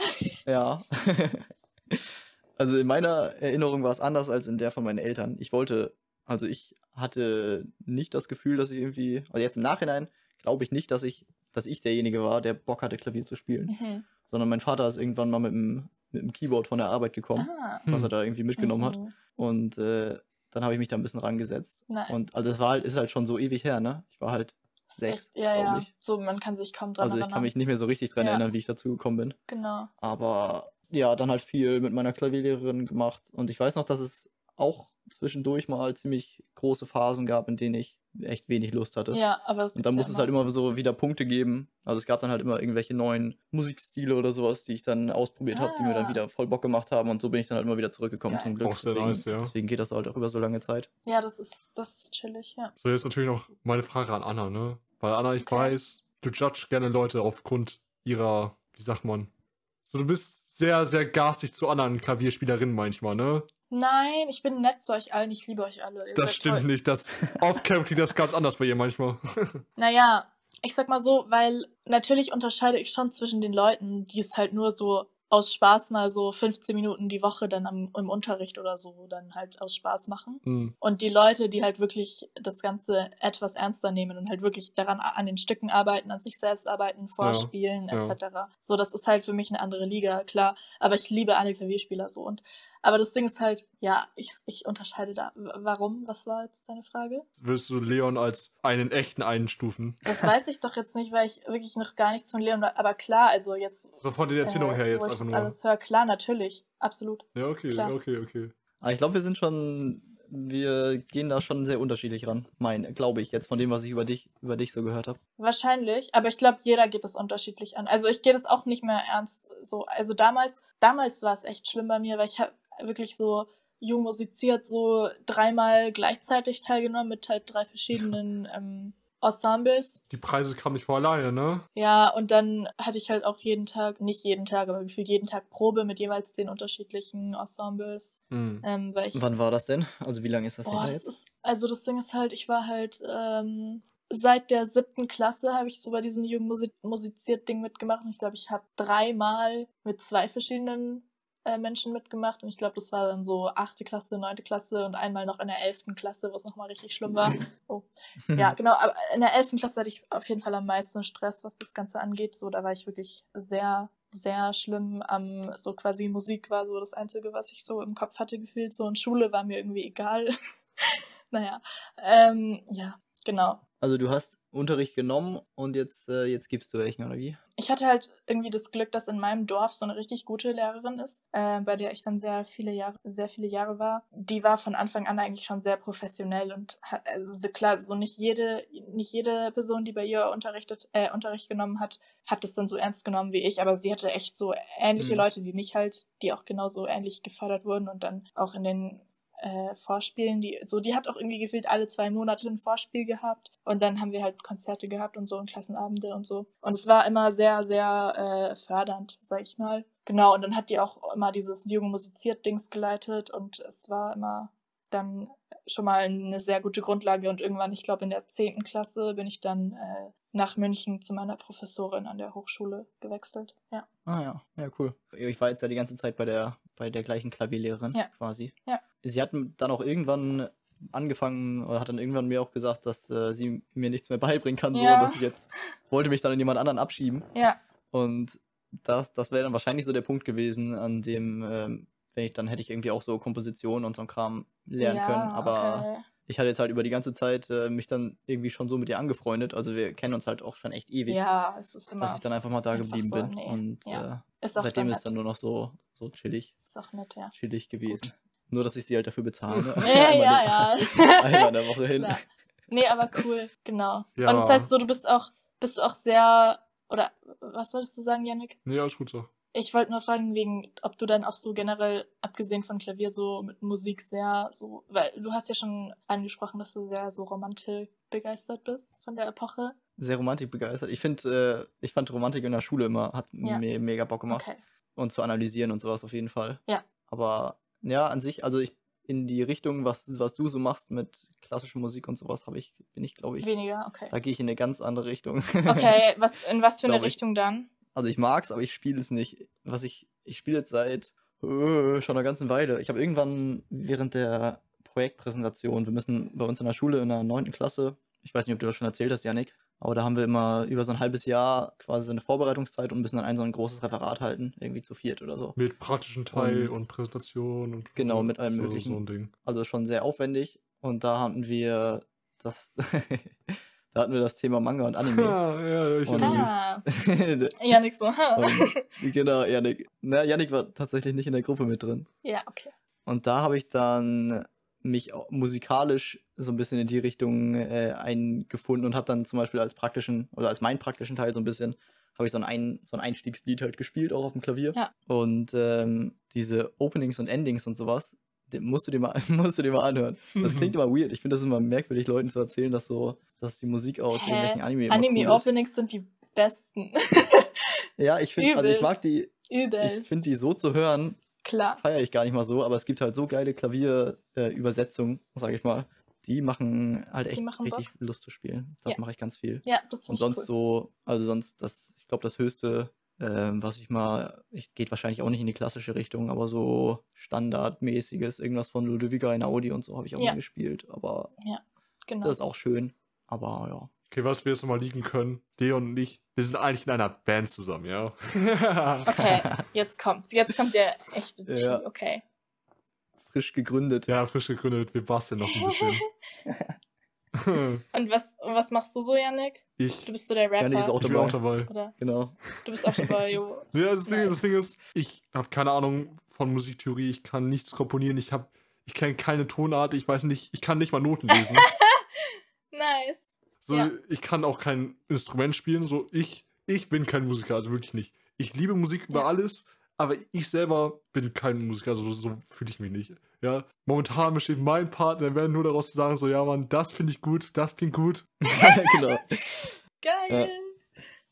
Ja. also in meiner Erinnerung war es anders als in der von meinen Eltern. Ich wollte, also ich hatte nicht das Gefühl, dass ich irgendwie, also jetzt im Nachhinein glaube ich nicht, dass ich, dass ich derjenige war, der Bock hatte, Klavier zu spielen. Mhm. Sondern mein Vater ist irgendwann mal mit dem, mit dem Keyboard von der Arbeit gekommen, Ah. was er da irgendwie mitgenommen hat. Mhm. Und äh, dann habe ich mich da ein bisschen rangesetzt. Nice. Und also es war halt, ist halt schon so ewig her, ne? Ich war halt sechs, Echt, ja, ja. ich. So, man kann sich kaum dran Also ich erinnern. kann mich nicht mehr so richtig dran Ja. erinnern, wie ich dazu gekommen bin. Genau. Aber ja, dann halt viel mit meiner Klavierlehrerin gemacht. Und ich weiß noch, dass es auch zwischendurch mal ziemlich große Phasen gab, in denen ich echt wenig Lust hatte. Ja, aber es Und dann ja es halt immer so wieder Punkte geben. Also es gab dann halt immer irgendwelche neuen Musikstile oder sowas, die ich dann ausprobiert habe, die mir dann Ah. wieder voll Bock gemacht haben. Und so bin ich dann halt immer wieder zurückgekommen Geil. zum Glück. Auch sehr deswegen, nice, ja. deswegen geht das halt auch über so lange Zeit. Ja, das ist, das ist chillig, ja. So, jetzt natürlich noch meine Frage an Anna, ne? Weil Anna, ich Okay. weiß, du judge gerne Leute aufgrund ihrer, wie sagt man, so du bist sehr, sehr garstig zu anderen Klavierspielerinnen manchmal, ne? Nein, ich bin nett zu euch allen, ich liebe euch alle. Ihr Das stimmt toll. nicht. Das Off-Cam klingt das ganz anders bei ihr manchmal. Naja, ich sag mal so, weil natürlich unterscheide ich schon zwischen den Leuten, die es halt nur so aus Spaß mal so 15 Minuten die Woche dann am, im Unterricht oder so dann halt aus Spaß machen. Hm. Und die Leute, die halt wirklich das Ganze etwas ernster nehmen und halt wirklich daran an den Stücken arbeiten, an sich selbst arbeiten, vorspielen, ja. etc. So, das ist halt für mich eine andere Liga, klar. Aber ich liebe alle Klavierspieler so. Und aber das Ding ist halt, ja, ich, ich unterscheide da. W- Warum? Was war jetzt deine Frage? Würdest du Leon als einen echten einstufen? Das weiß ich doch jetzt nicht, weil ich wirklich noch gar nichts von Leon. Aber klar, also jetzt. So von der Erzählung äh, her jetzt wo ich einfach das nur. alles höre, klar, natürlich, absolut. Ja, okay, Klar. okay, okay. Aber ich glaube, wir sind schon, wir gehen da schon sehr unterschiedlich ran. Mein, glaube ich, jetzt von dem, was ich über dich, über dich so gehört habe. Wahrscheinlich, aber ich glaube, jeder geht das unterschiedlich an. Also ich gehe das auch nicht mehr ernst so. Also damals, damals war es echt schlimm bei mir, weil ich habe wirklich so jung musiziert, so dreimal gleichzeitig teilgenommen mit halt drei verschiedenen ähm, Ensembles. Die Preise kamen nicht vor alleine, ne? Ja, und dann hatte ich halt auch jeden Tag, nicht jeden Tag, aber gefühlt jeden Tag Probe mit jeweils den unterschiedlichen Ensembles. Hm. Ähm, weil ich Wann war das denn? Also wie lange ist das Boah, das jetzt? ist, also das Ding ist halt, ich war halt ähm, seit der siebten Klasse habe ich so bei diesem Jugend musiziert Ding mitgemacht und ich glaube, ich habe dreimal mit zwei verschiedenen äh, Menschen mitgemacht und ich glaube, das war dann so achte Klasse, neunte Klasse und einmal noch in der elften Klasse, wo es nochmal richtig schlimm war. Oh. Ja, genau, aber in der elften Klasse hatte ich auf jeden Fall am meisten Stress, was das Ganze angeht. So, da war ich wirklich sehr, sehr schlimm am, so quasi Musik war so das Einzige, was ich so im Kopf hatte gefühlt. So und Schule war mir irgendwie egal. naja, ähm, ja, genau. Also du hast Unterricht genommen und jetzt, äh, jetzt gibst du welchen, oder wie? Ich hatte halt irgendwie das Glück, dass in meinem Dorf so eine richtig gute Lehrerin ist, äh, bei der ich dann sehr viele Jahre, sehr viele Jahre war. Die war von Anfang an eigentlich schon sehr professionell und hat, also so klar, so nicht jede, nicht jede Person, die bei ihr unterrichtet, äh, Unterricht genommen hat, hat das dann so ernst genommen wie ich, aber sie hatte echt so ähnliche Mhm. Leute wie mich halt, die auch genauso ähnlich gefördert wurden und dann auch in den äh, Vorspielen, die so die hat auch irgendwie gefühlt alle zwei Monate ein Vorspiel gehabt und dann haben wir halt Konzerte gehabt und so und Klassenabende und so und es war immer sehr sehr äh, fördernd, sag ich mal. Genau und dann hat die auch immer dieses Jugend musiziert Dings geleitet und es war immer dann schon mal eine sehr gute Grundlage und irgendwann, ich glaube in der zehnten Klasse, bin ich dann äh, nach München zu meiner Professorin an der Hochschule gewechselt. Ja. Ah ja, ja, cool. Ich war jetzt ja die ganze Zeit bei der, bei der gleichen Klavierlehrerin Ja. quasi. Ja. Sie hat dann auch irgendwann angefangen oder hat dann irgendwann mir auch gesagt, dass äh, sie mir nichts mehr beibringen kann, so Ja. dass ich jetzt wollte mich dann in jemand anderen abschieben. Ja, Und das, das wäre dann wahrscheinlich so der Punkt gewesen, an dem, ähm, wenn ich dann hätte ich irgendwie auch so Komposition und so ein Kram lernen ja, können. Aber okay. ich hatte jetzt halt über die ganze Zeit äh, mich dann irgendwie schon so mit ihr angefreundet. Also wir kennen uns halt auch schon echt ewig, Ja, es ist immer. dass ich dann einfach mal da geblieben so, bin. nee. Und Ja. äh, ist seitdem ist dann nur noch so, so chillig, Ist auch nett, ja. chillig gewesen. Nur, dass ich sie halt dafür bezahle. ne? Ja, ja, ja. Einmal in der Woche hin. Klar. Nee, aber cool, genau. Ja. Und das heißt so, du bist auch, bist auch sehr, oder was wolltest du sagen, Yannick? Nee, alles gut so. Ich wollte nur fragen, wegen, ob du dann auch so generell, abgesehen von Klavier, so mit Musik sehr so, weil du hast ja schon angesprochen, dass du sehr so Romantik begeistert bist von der Epoche. Sehr Romantik begeistert. Ich finde, äh, ich fand Romantik in der Schule immer, hat Ja. mir mega Bock gemacht. Okay. Und zu analysieren und sowas auf jeden Fall. Ja. Aber ja, an sich, also ich in die Richtung, was, was du so machst mit klassischer Musik und sowas, habe ich, bin ich, glaube ich, Weniger, okay. da gehe ich in eine ganz andere Richtung. Okay, was, in was für eine ich. Richtung dann? Also ich mag's, aber ich spiele es nicht. Was ich, ich spiele jetzt seit äh, schon einer ganzen Weile. Ich habe irgendwann während der Projektpräsentation, wir müssen bei uns in der Schule in der 9. Klasse, ich weiß nicht, ob du das schon erzählt hast, Janik, aber da haben wir immer über so ein halbes Jahr quasi so eine Vorbereitungszeit und müssen dann ein so ein großes Referat halten, irgendwie zu viert oder so. Mit praktischen Teil Und- und, Präsentation und Genau, mit allem so, Möglichen. So ein Ding. Also schon sehr aufwendig und da hatten wir das, da hatten wir das Thema Manga und Anime. Ja, ja, ich Und-. Ah, Janik so, und, genau, Janik. Na, Janik war tatsächlich nicht in der Gruppe mit drin. ja, okay. Und da habe ich dann mich musikalisch so ein bisschen in die Richtung äh, eingefunden und habe dann zum Beispiel als praktischen oder als meinen praktischen Teil so ein bisschen habe ich so ein, ein so ein Einstiegslied halt gespielt auch auf dem Klavier Ja. und ähm, diese Openings und Endings und sowas den musst du dir mal musst du dir mal anhören das klingt immer weird ich finde das immer merkwürdig Leuten zu erzählen dass so dass die Musik aus Hä? irgendwelchen Anime immer cool. Anime-Openings sind die besten. ja ich finde also ich mag die ich Übelst. finde die so zu hören Klar. feiere ich gar nicht mal so, aber es gibt halt so geile Klavierübersetzungen, äh, Übersetzungen, sag ich mal. Die machen halt echt machen richtig Lust zu spielen. Das Ja. mache ich ganz viel. Ja, das Und sonst cool. so, also sonst das, ich glaube, das höchste, ähm, was ich mal, ich geht wahrscheinlich auch nicht in die klassische Richtung, aber so standardmäßiges, irgendwas von Ludovica Einaudi und so habe ich auch Ja. mal gespielt. Aber Genau. das ist auch schön. Aber ja. Okay, was wir jetzt nochmal liegen können, Leon und ich, wir sind eigentlich in einer Band zusammen, ja. Okay, jetzt kommt's. Jetzt kommt der echte. Ja. Okay. Frisch gegründet. Ja, frisch gegründet, wir basteln noch ein bisschen. Und was, was machst du so, Yannick? ich, Du bist so der Rapper. Janik ist auch ich bin auch dabei. dabei. Oder Genau. du bist auch dabei, jo. Ja, das, Ding, Nice. das Ding ist, ich habe keine Ahnung von Musiktheorie, ich kann nichts komponieren, ich habe, ich kenne keine Tonart, ich weiß nicht, ich kann nicht mal Noten lesen. Nice. So, Ja. Ich kann auch kein Instrument spielen, so ich, ich bin kein Musiker, also wirklich nicht. Ich liebe Musik über Ja. alles, aber ich selber bin kein Musiker, also so fühle ich mich nicht. Ja, momentan besteht mein Part, der werden nur daraus zu sagen, so ja Mann, das finde ich gut, das klingt gut. genau. Geil.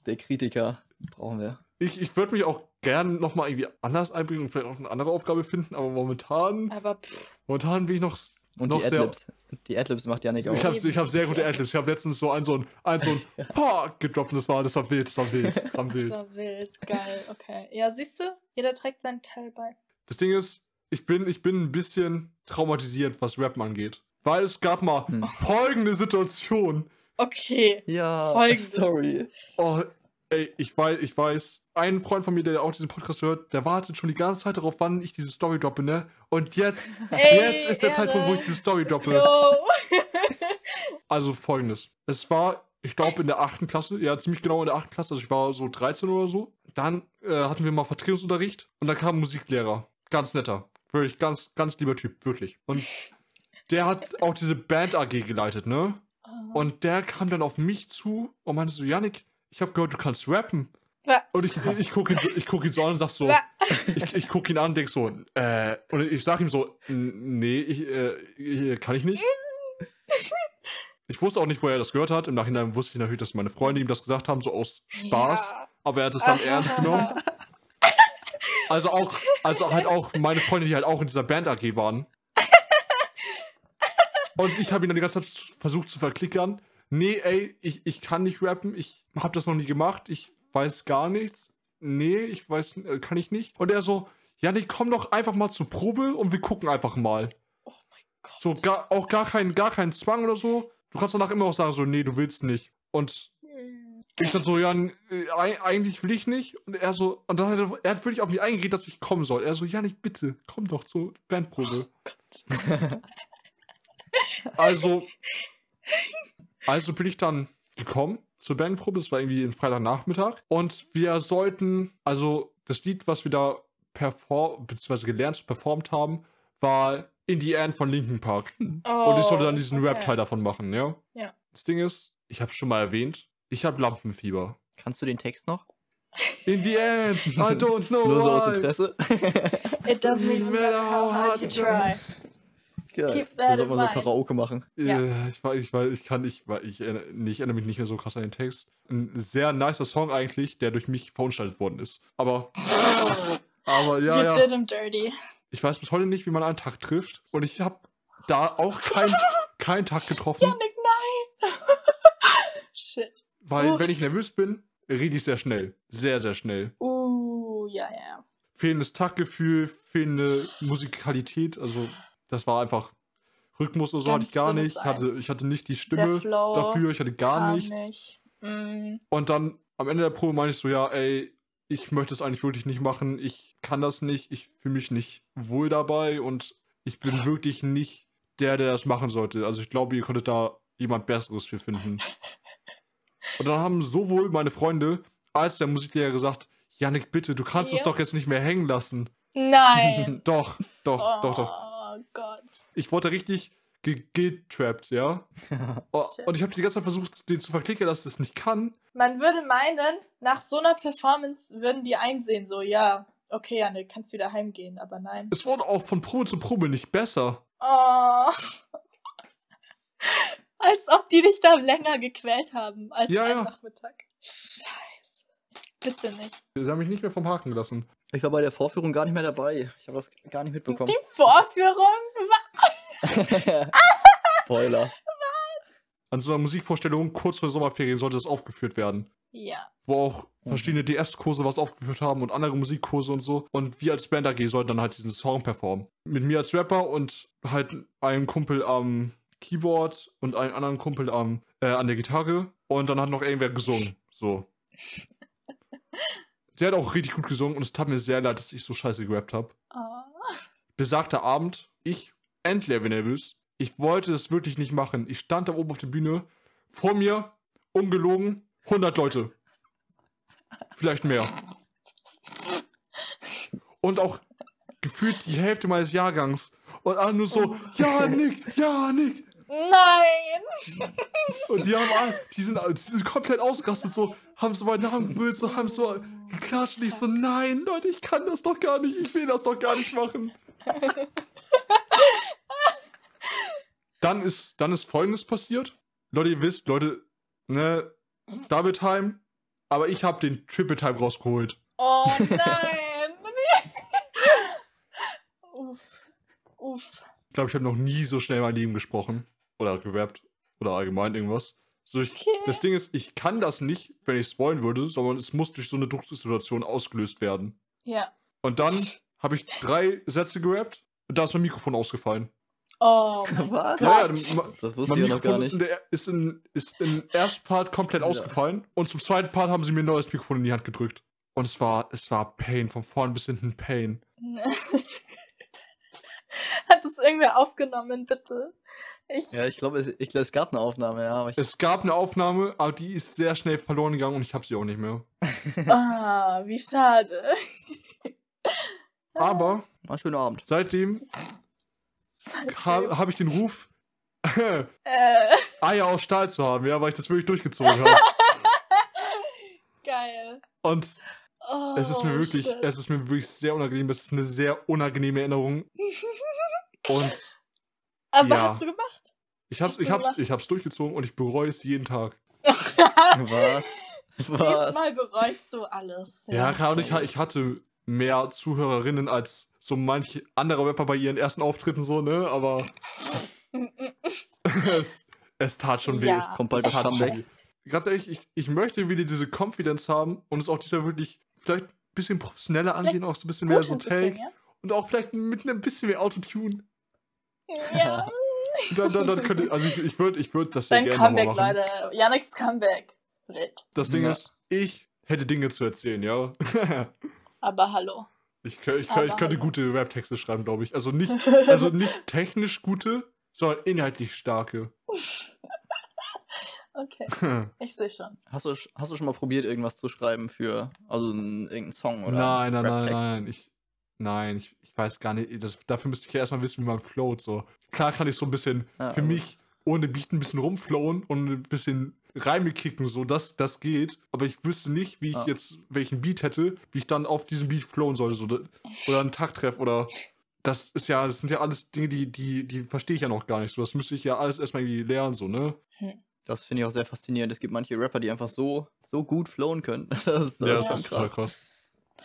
Der Kritiker brauchen wir. Ich, ich würde mich auch gern nochmal irgendwie anders einbringen und vielleicht auch eine andere Aufgabe finden, aber momentan, Aber pff, momentan bin ich noch Und Noch die sehr- Adlibs. Die Adlibs macht Janik auch. Ich habe ich hab sehr gute Ja. Adlibs. Ich habe letztens so ein so ein, ein, so ein Pah gedroppt und das war, das war wild, das war wild, das war das wild. war wild. Geil. Okay. Ja, siehst du? Jeder trägt seinen Teil bei. Das Ding ist, ich bin, ich bin ein bisschen traumatisiert, was Rappen angeht. Weil es gab mal Hm. folgende Situation. Okay. Ja, Folgendes. Story. Oh, ey, ich weiß, ich weiß, ein Freund von mir, der auch diesen Podcast hört, der wartet schon die ganze Zeit darauf, wann ich diese Story droppe, ne? Und jetzt, Ey, jetzt ist der Ehre. Zeitpunkt, wo ich diese Story droppe. Yo. Also folgendes. Es war, ich glaube, in der achten Klasse, ja, ziemlich genau in der achten Klasse, also ich war so 13 oder so. Dann äh, hatten wir mal Vertretungsunterricht und da kam ein Musiklehrer. Ganz netter. Wirklich, ganz, ganz lieber Typ, wirklich. Und der hat auch diese Band AG geleitet, ne? Und der kam dann auf mich zu und meinte so, Yannick, ich habe gehört, du kannst rappen. Und ich, ich gucke ihn, ich guck ihn so an und sag so, ich, ich gucke ihn an und denk so, äh, und ich sag ihm so, "N- nee, ich, äh, ich- kann ich nicht. Ich wusste auch nicht, woher er das gehört hat. Im Nachhinein wusste ich natürlich, dass meine Freunde ihm das gesagt haben, so aus Spaß. Ja. Aber er hat es dann ernst genommen. Also auch, also halt auch meine Freunde, die halt auch in dieser Band AG waren. Und ich habe ihn dann die ganze Zeit versucht zu verklickern. Nee, ey, ich, ich kann nicht rappen, ich habe das noch nie gemacht, ich weiß gar nichts. Nee, ich weiß, äh, kann ich nicht. Und er so, ja, nee, komm doch einfach mal zur Probe und wir gucken einfach mal. Oh mein Gott. So, gar, auch gar kein, gar keinen Zwang oder so. Du kannst danach immer auch sagen, so, nee, du willst nicht. Und Hm. ich dann so, ja, äh, eig- eigentlich will ich nicht. Und er so, und dann hat er, er hat wirklich auf mich eingeredet, dass ich kommen soll. Er so, ja, nicht bitte, komm doch zur Bandprobe. Also, also bin ich dann gekommen zur Bandprobe. Es war irgendwie ein Freitagnachmittag. Und wir sollten, also das Lied, was wir da perform, beziehungsweise gelernt, performt haben, war In the End von Linkin Park. Oh, Und ich sollte dann diesen okay. Rap-Teil davon machen, ja? Ja. Das Ding ist, ich habe schon mal erwähnt, ich habe Lampenfieber. Kannst du den Text noch? In the end, I don't know Nur so aus why. Interesse. It doesn't even matter how hard you try. Geil. Keep Da that man so. Karaoke machen. Ja. Äh, Ich, war, ich, war, ich kann nicht, weil ich, erinnere- nee, ich erinnere mich nicht mehr so krass an den Text. Ein sehr nicer Song eigentlich, der durch mich verunstaltet worden ist. Aber, aber ja, you ja. did him dirty. Ich weiß bis heute nicht, wie man einen Takt trifft. Und ich habe da auch keinen keinen Takt getroffen, Janik, nein! Shit. weil Oh. wenn ich nervös bin, rede ich sehr schnell. Sehr, sehr schnell. Uh, ja, ja. Fehlendes Taktgefühl, fehlende Musikalität. Also, das war einfach Rhythmus oder so hatte ich gar nicht. Ich hatte, ich hatte nicht die Stimme Flow dafür, ich hatte gar nichts. nicht. Mm, Und dann am Ende der Probe meinte ich so, ja, ey, ich möchte es eigentlich wirklich nicht machen. Ich kann das nicht. Ich fühle mich nicht wohl dabei und ich bin wirklich nicht der, der das machen sollte. Also ich glaube, ihr könntet da jemand Besseres für finden. Und dann haben sowohl meine Freunde als der Musiklehrer gesagt, Janik, bitte, du kannst es doch jetzt nicht mehr hängen lassen. Nein! Doch, doch, oh doch, doch. Ich wurde richtig ge- getrappt, ja. Oh, und ich habe die ganze Zeit versucht, den zu verklicken, dass ich das nicht kann. Man würde meinen, nach so einer Performance würden die einsehen, so, ja, okay, Janik, kannst wieder heimgehen, aber nein. Es wurde auch von Probe zu Probe nicht besser. Oh. Als ob die dich da länger gequält haben als Ja, einen ja. Nachmittag. Scheiße. Bitte nicht. Sie haben mich nicht mehr vom Haken gelassen. Ich war bei der Vorführung gar nicht mehr dabei. Ich habe das gar nicht mitbekommen. Die Vorführung. Spoiler. An so einer Musikvorstellung kurz vor Sommerferien sollte das aufgeführt werden. Ja. Wo auch Mhm. verschiedene DS-Kurse was aufgeführt haben und andere Musikkurse und so. Und wir als Band AG sollten dann halt diesen Song performen. Mit mir als Rapper und halt einem Kumpel am Keyboard und einem anderen Kumpel am, äh, an der Gitarre. Und dann hat noch irgendwer gesungen. So. Der hat auch richtig gut gesungen und es tat mir sehr leid, dass ich so scheiße gerappt habe. Oh. besagter Abend, ich endlich nervös. Ich wollte es wirklich nicht machen. Ich stand da oben auf der Bühne. Vor mir, ungelogen, 100 Leute. Vielleicht mehr. Und auch gefühlt die Hälfte meines Jahrgangs. Und alle nur so, ja, Nick, ja, Nick. Nein! Und die haben alle, die sind, die sind komplett ausgerastet, so, haben so meinen Namen gerührt, so, haben so Und ich so, nein, Leute, ich kann das doch gar nicht. Ich will das doch gar nicht machen. Dann ist, dann ist folgendes passiert. Leute, ihr wisst, Leute, ne, Double Time, aber ich habe den Triple Time rausgeholt. Oh nein! Uff. Uff. Ich glaube, ich habe noch nie so schnell mein Leben gesprochen. Oder gerappt. Oder allgemein irgendwas. So, ich, Okay. Das Ding ist, ich kann das nicht, wenn ich es wollen würde, sondern es muss durch so eine Drucksituation ausgelöst werden. Ja. Und dann habe ich drei Sätze gerappt und da ist mein Mikrofon ausgefallen. Oh Was? Ja, ja, Gott. ma- Das wusste mein ich ja noch gar Mikrofon ist, in nicht. der, ist, in, ist im ersten Part komplett Ja. ausgefallen und zum zweiten Part haben sie mir ein neues Mikrofon in die Hand gedrückt. Und es war, es war Pain, von vorn bis hinten Pain. Hat das irgendwer aufgenommen, bitte? Ich. Ja, ich glaube, es, ich, es gab eine Aufnahme, ja. Aber ich, Es gab eine Aufnahme, aber die ist sehr schnell verloren gegangen und ich habe sie auch nicht mehr. Ah, wie schade. Aber war ein schöner Abend. seitdem Seitdem- ha, habe ich den Ruf, äh, Eier aus Stahl zu haben, ja, weil ich das wirklich durchgezogen habe. geil. Und Oh, es ist mir wirklich, shit. es ist mir wirklich sehr unangenehm. Es ist eine sehr unangenehme Erinnerung. Und Aber ja. hast du gemacht? ich hab's, Hast du ich hab's, gemacht? ich hab's durchgezogen und ich bereue es jeden Tag. Was? Was? Mal bereust du alles. Ja, klar, und ich, ich hatte mehr Zuhörerinnen als so manch anderer Rapper bei ihren ersten Auftritten so, ne? Aber es, es tat schon weh. Ja. Es Kommt bald das Comeback. weh. Ganz ehrlich, ich, ich möchte wieder diese Confidence haben und es auch diesmal wirklich vielleicht ein bisschen professioneller angehen, auch so ein bisschen mehr so Take und auch vielleicht mit einem bisschen mehr Autotune. Ja? Dann, dann, dann könnte, also ich, ich würde ich würd das sehr Dein gerne Comeback, machen. Leute. Yannicks Comeback. Wild. Das Ding Ja. ist, ich hätte Dinge zu erzählen, ja. Aber hallo. Ich, ich, kö- Aber ich könnte hallo. gute Rap-Texte schreiben, glaube ich. Also nicht, also nicht technisch gute, sondern inhaltlich starke. Okay, ich sehe schon. Hast du, hast du schon mal probiert, irgendwas zu schreiben für, also einen, irgendeinen Song oder nein, nein, nein, nein. Ich, nein, ich, ich weiß gar nicht. Das, dafür müsste ich ja erstmal wissen, wie man float. So. Klar kann ich so ein bisschen Ja, für also- mich ohne Beat ein bisschen rumflowen und ein bisschen Reime kicken, so, das, das geht. Aber ich wüsste nicht, wie ich Ah. jetzt welchen Beat hätte, wie ich dann auf diesen Beat flowen sollte. So, oder einen Takttreff oder. Das ist ja, das sind ja alles Dinge, die, die, die verstehe ich ja noch gar nicht. So, das müsste ich ja alles erstmal irgendwie lernen, so, ne? Das finde ich auch sehr faszinierend. Es gibt manche Rapper, die einfach so, so gut flowen können. Das, ist- das ja, ist das ist total krass.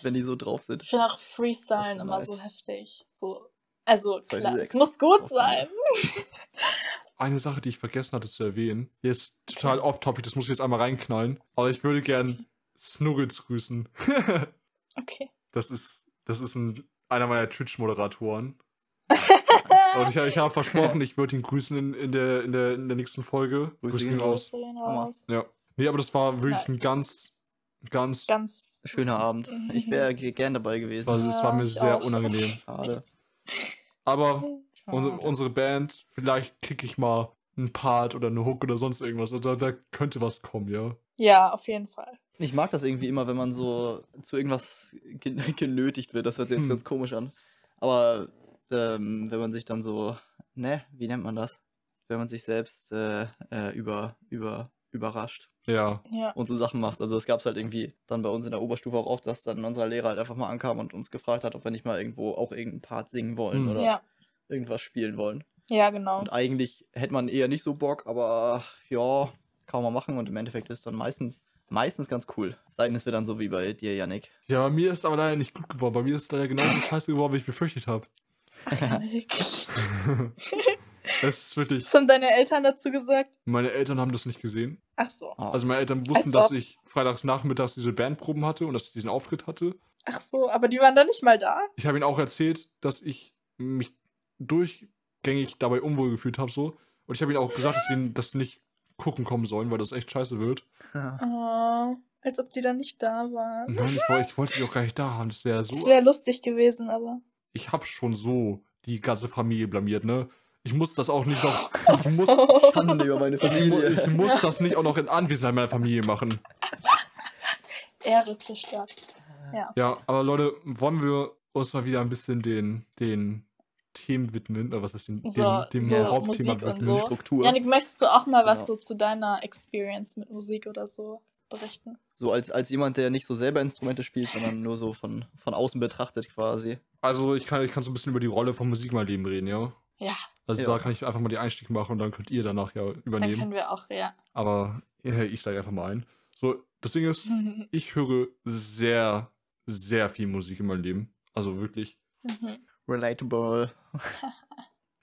Wenn die so drauf Ich sind. finde auch Freestylen immer nice. so heftig. So, also klar, es muss gut sein. Eine Sache, die ich vergessen hatte zu erwähnen, die ist total off-topic, das muss ich jetzt einmal reinknallen. Aber ich würde gern Snuggles grüßen. Okay. das ist, das ist ein, einer meiner Twitch-Moderatoren. Und ich, ich habe versprochen, ich würde ihn grüßen in, in, der, in, der, in der nächsten Folge. Grüße ihn raus. Ja. Nee, aber das war wirklich ein Nice. ganz, ganz, Ganz. Schöner Abend. Ich wäre gern dabei gewesen. also es war mir sehr auch. unangenehm. Schade. Aber Schade. unsere, unsere Band, vielleicht kriege ich mal einen Part oder eine Hook oder sonst irgendwas. Also da könnte was kommen, ja. Ja, auf jeden Fall. Ich mag das irgendwie immer, wenn man so zu irgendwas gen genötigt wird. Das hört sich jetzt Hm. ganz komisch an. Aber ähm, wenn man sich dann so, ne, wie nennt man das? Wenn man sich selbst äh, äh, über, über, überrascht Ja. Ja. und so Sachen macht. Also es gab es halt irgendwie dann bei uns in der Oberstufe auch oft, dass dann unser Lehrer halt einfach mal ankam und uns gefragt hat, ob wir nicht mal irgendwo auch irgendeinen Part singen wollen Hm. oder Ja. irgendwas spielen wollen. Ja, genau. Und eigentlich hätte man eher nicht so Bock, aber ja, kann man machen und im Endeffekt ist dann meistens, meistens ganz cool. Sei denn, es wird dann so wie bei dir, Yannick. Ja, bei mir ist aber leider nicht gut geworden. Bei mir ist leider genau die Scheiße geworden, wie ich befürchtet habe. Was Es ist wirklich. haben deine Eltern dazu gesagt? Meine Eltern haben das nicht gesehen. Ach so. Ah, Also meine Eltern wussten, Als dass ich freitags nachmittags diese Bandproben hatte und dass ich diesen Auftritt hatte. Ach so, aber die waren dann nicht mal da? Ich habe ihnen auch erzählt, dass ich mich durchgängig dabei unwohl gefühlt habe so. Und ich habe ihnen auch gesagt, dass sie das nicht gucken kommen sollen, weil das echt scheiße wird. Oh, als ob die dann nicht da waren. Nein, ich, ich wollte sie auch gar nicht da haben. Das wäre Das so. wäre lustig gewesen, aber. Ich habe schon so die ganze Familie blamiert, ne? Ich muss das auch nicht noch. Ich muss, Schande über meine ich, Familie. ich muss das nicht auch noch in Anwesenheit meiner Familie machen. Ehre zerstört. Ja, aber Leute, wollen wir uns mal wieder ein bisschen den, den Themen widmen? Oder was heißt den, So- dem, dem so Hauptthema widmen? so. Struktur. Janik, möchtest du auch mal was Genau. so zu deiner Experience mit Musik oder so berichten? So als, als jemand, der nicht so selber Instrumente spielt, sondern nur so von, von außen betrachtet quasi. Also ich kann, ich kann so ein bisschen über die Rolle von Musik in meinem Leben reden, ja? Ja, Also Ja. da kann ich einfach mal die Einstieg machen und dann könnt ihr danach ja dann übernehmen. können wir auch, ja. Aber ja, ich steige einfach mal ein. So, das Ding ist, ich höre sehr, sehr viel Musik in meinem Leben. Also wirklich. Mhm. Relatable.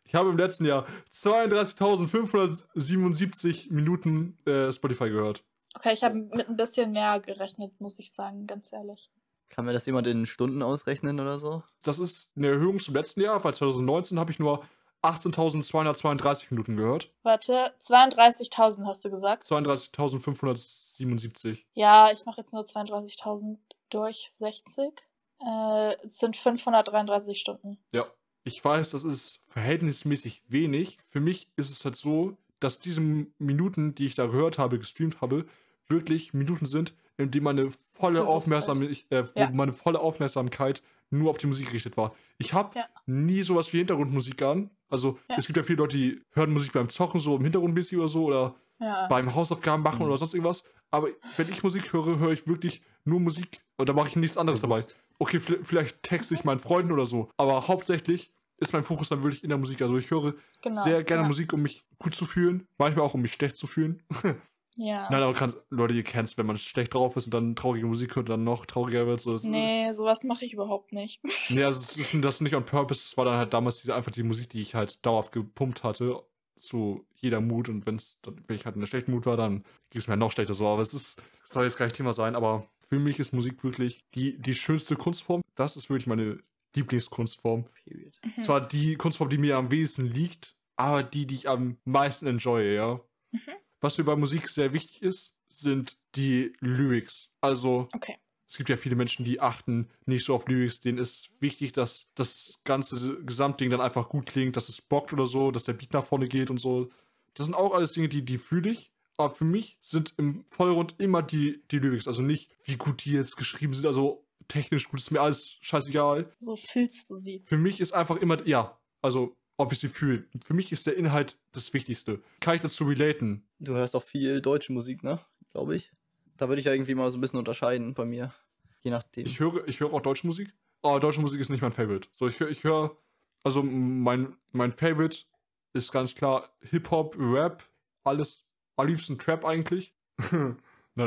Ich habe im letzten Jahr 32.577 Minuten äh, Spotify gehört. okay, ich habe mit ein bisschen mehr gerechnet, muss ich sagen, ganz ehrlich. Kann mir das jemand in Stunden ausrechnen oder so? Das ist eine Erhöhung zum letzten Jahr, weil 2019 habe ich nur 18.232 Minuten gehört. Warte, 32.000 hast du gesagt? 32.577. Ja, ich mache jetzt nur 32.000 durch 60. Äh, es sind 533 Stunden. Ja, ich weiß, das ist verhältnismäßig wenig. Für mich ist es halt so, dass diese Minuten, die ich da gehört habe, gestreamt habe, wirklich Minuten sind, in denen meine volle. Aufmerksamkeit, äh, Ja. meine volle Aufmerksamkeit nur auf die Musik gerichtet war. Ich habe Ja. nie sowas wie Hintergrundmusik an. Also Ja. es gibt ja viele Leute, die hören Musik beim Zocken so im Hintergrundmäßig oder so oder Ja. beim Hausaufgaben machen Mhm. oder sonst irgendwas. Aber wenn ich Musik höre, höre ich wirklich nur Musik und da mache ich nichts anderes dabei. Okay, vi- vielleicht texte ich meinen Freunden oder so, aber hauptsächlich ist mein Fokus dann wirklich in der Musik. Also ich höre Genau. sehr gerne ja. Musik, um mich gut zu fühlen, manchmal auch um mich schlecht zu fühlen. Ja. Nein, aber kann, Leute, ihr kennt wenn man schlecht drauf ist und dann traurige Musik hört und dann noch trauriger wird. So, das, Nee, sowas mache ich überhaupt nicht. nee also es ist das nicht on purpose, es war dann halt damals diese, einfach die Musik, die ich halt dauerhaft gepumpt hatte, zu jeder Mut und wenn's, dann, wenn ich halt in einer schlechten Mut war, dann ging es mir noch schlechter so. Aber es ist, das soll jetzt gar nicht Thema sein, aber für mich ist Musik wirklich die, die schönste Kunstform. Das ist wirklich meine Lieblingskunstform. Period. Mhm. Zwar die Kunstform, die mir am wenigsten liegt, aber die, die ich am meisten enjoye, ja. Mhm. Was mir bei Musik sehr wichtig ist, sind die Lyrics. Also, Okay. es gibt ja viele Menschen, die achten nicht so auf Lyrics. Denen ist wichtig, dass das ganze Gesamtding dann einfach gut klingt, dass es bockt oder so, dass der Beat nach vorne geht und so. Das sind auch alles Dinge, die, die fühle ich. Aber für mich sind im Vollrund immer die, die Lyrics. Also nicht, wie gut die jetzt geschrieben sind. Also technisch gut, ist mir alles scheißegal So fühlst du sie. für mich ist einfach immer, ja, also ob ich sie fühle. Für mich ist der Inhalt das Wichtigste. Kann ich dazu relaten? Du hörst auch viel deutsche Musik, ne? Glaube ich. Da würde ich ja irgendwie mal so ein bisschen unterscheiden bei mir. Je nachdem. Ich höre, ich höre auch deutsche Musik, aber deutsche Musik ist nicht mein Favorite. So, ich höre, ich höre, also mein, mein Favorite ist ganz klar Hip-Hop, Rap, alles, am liebsten Trap eigentlich. Nein,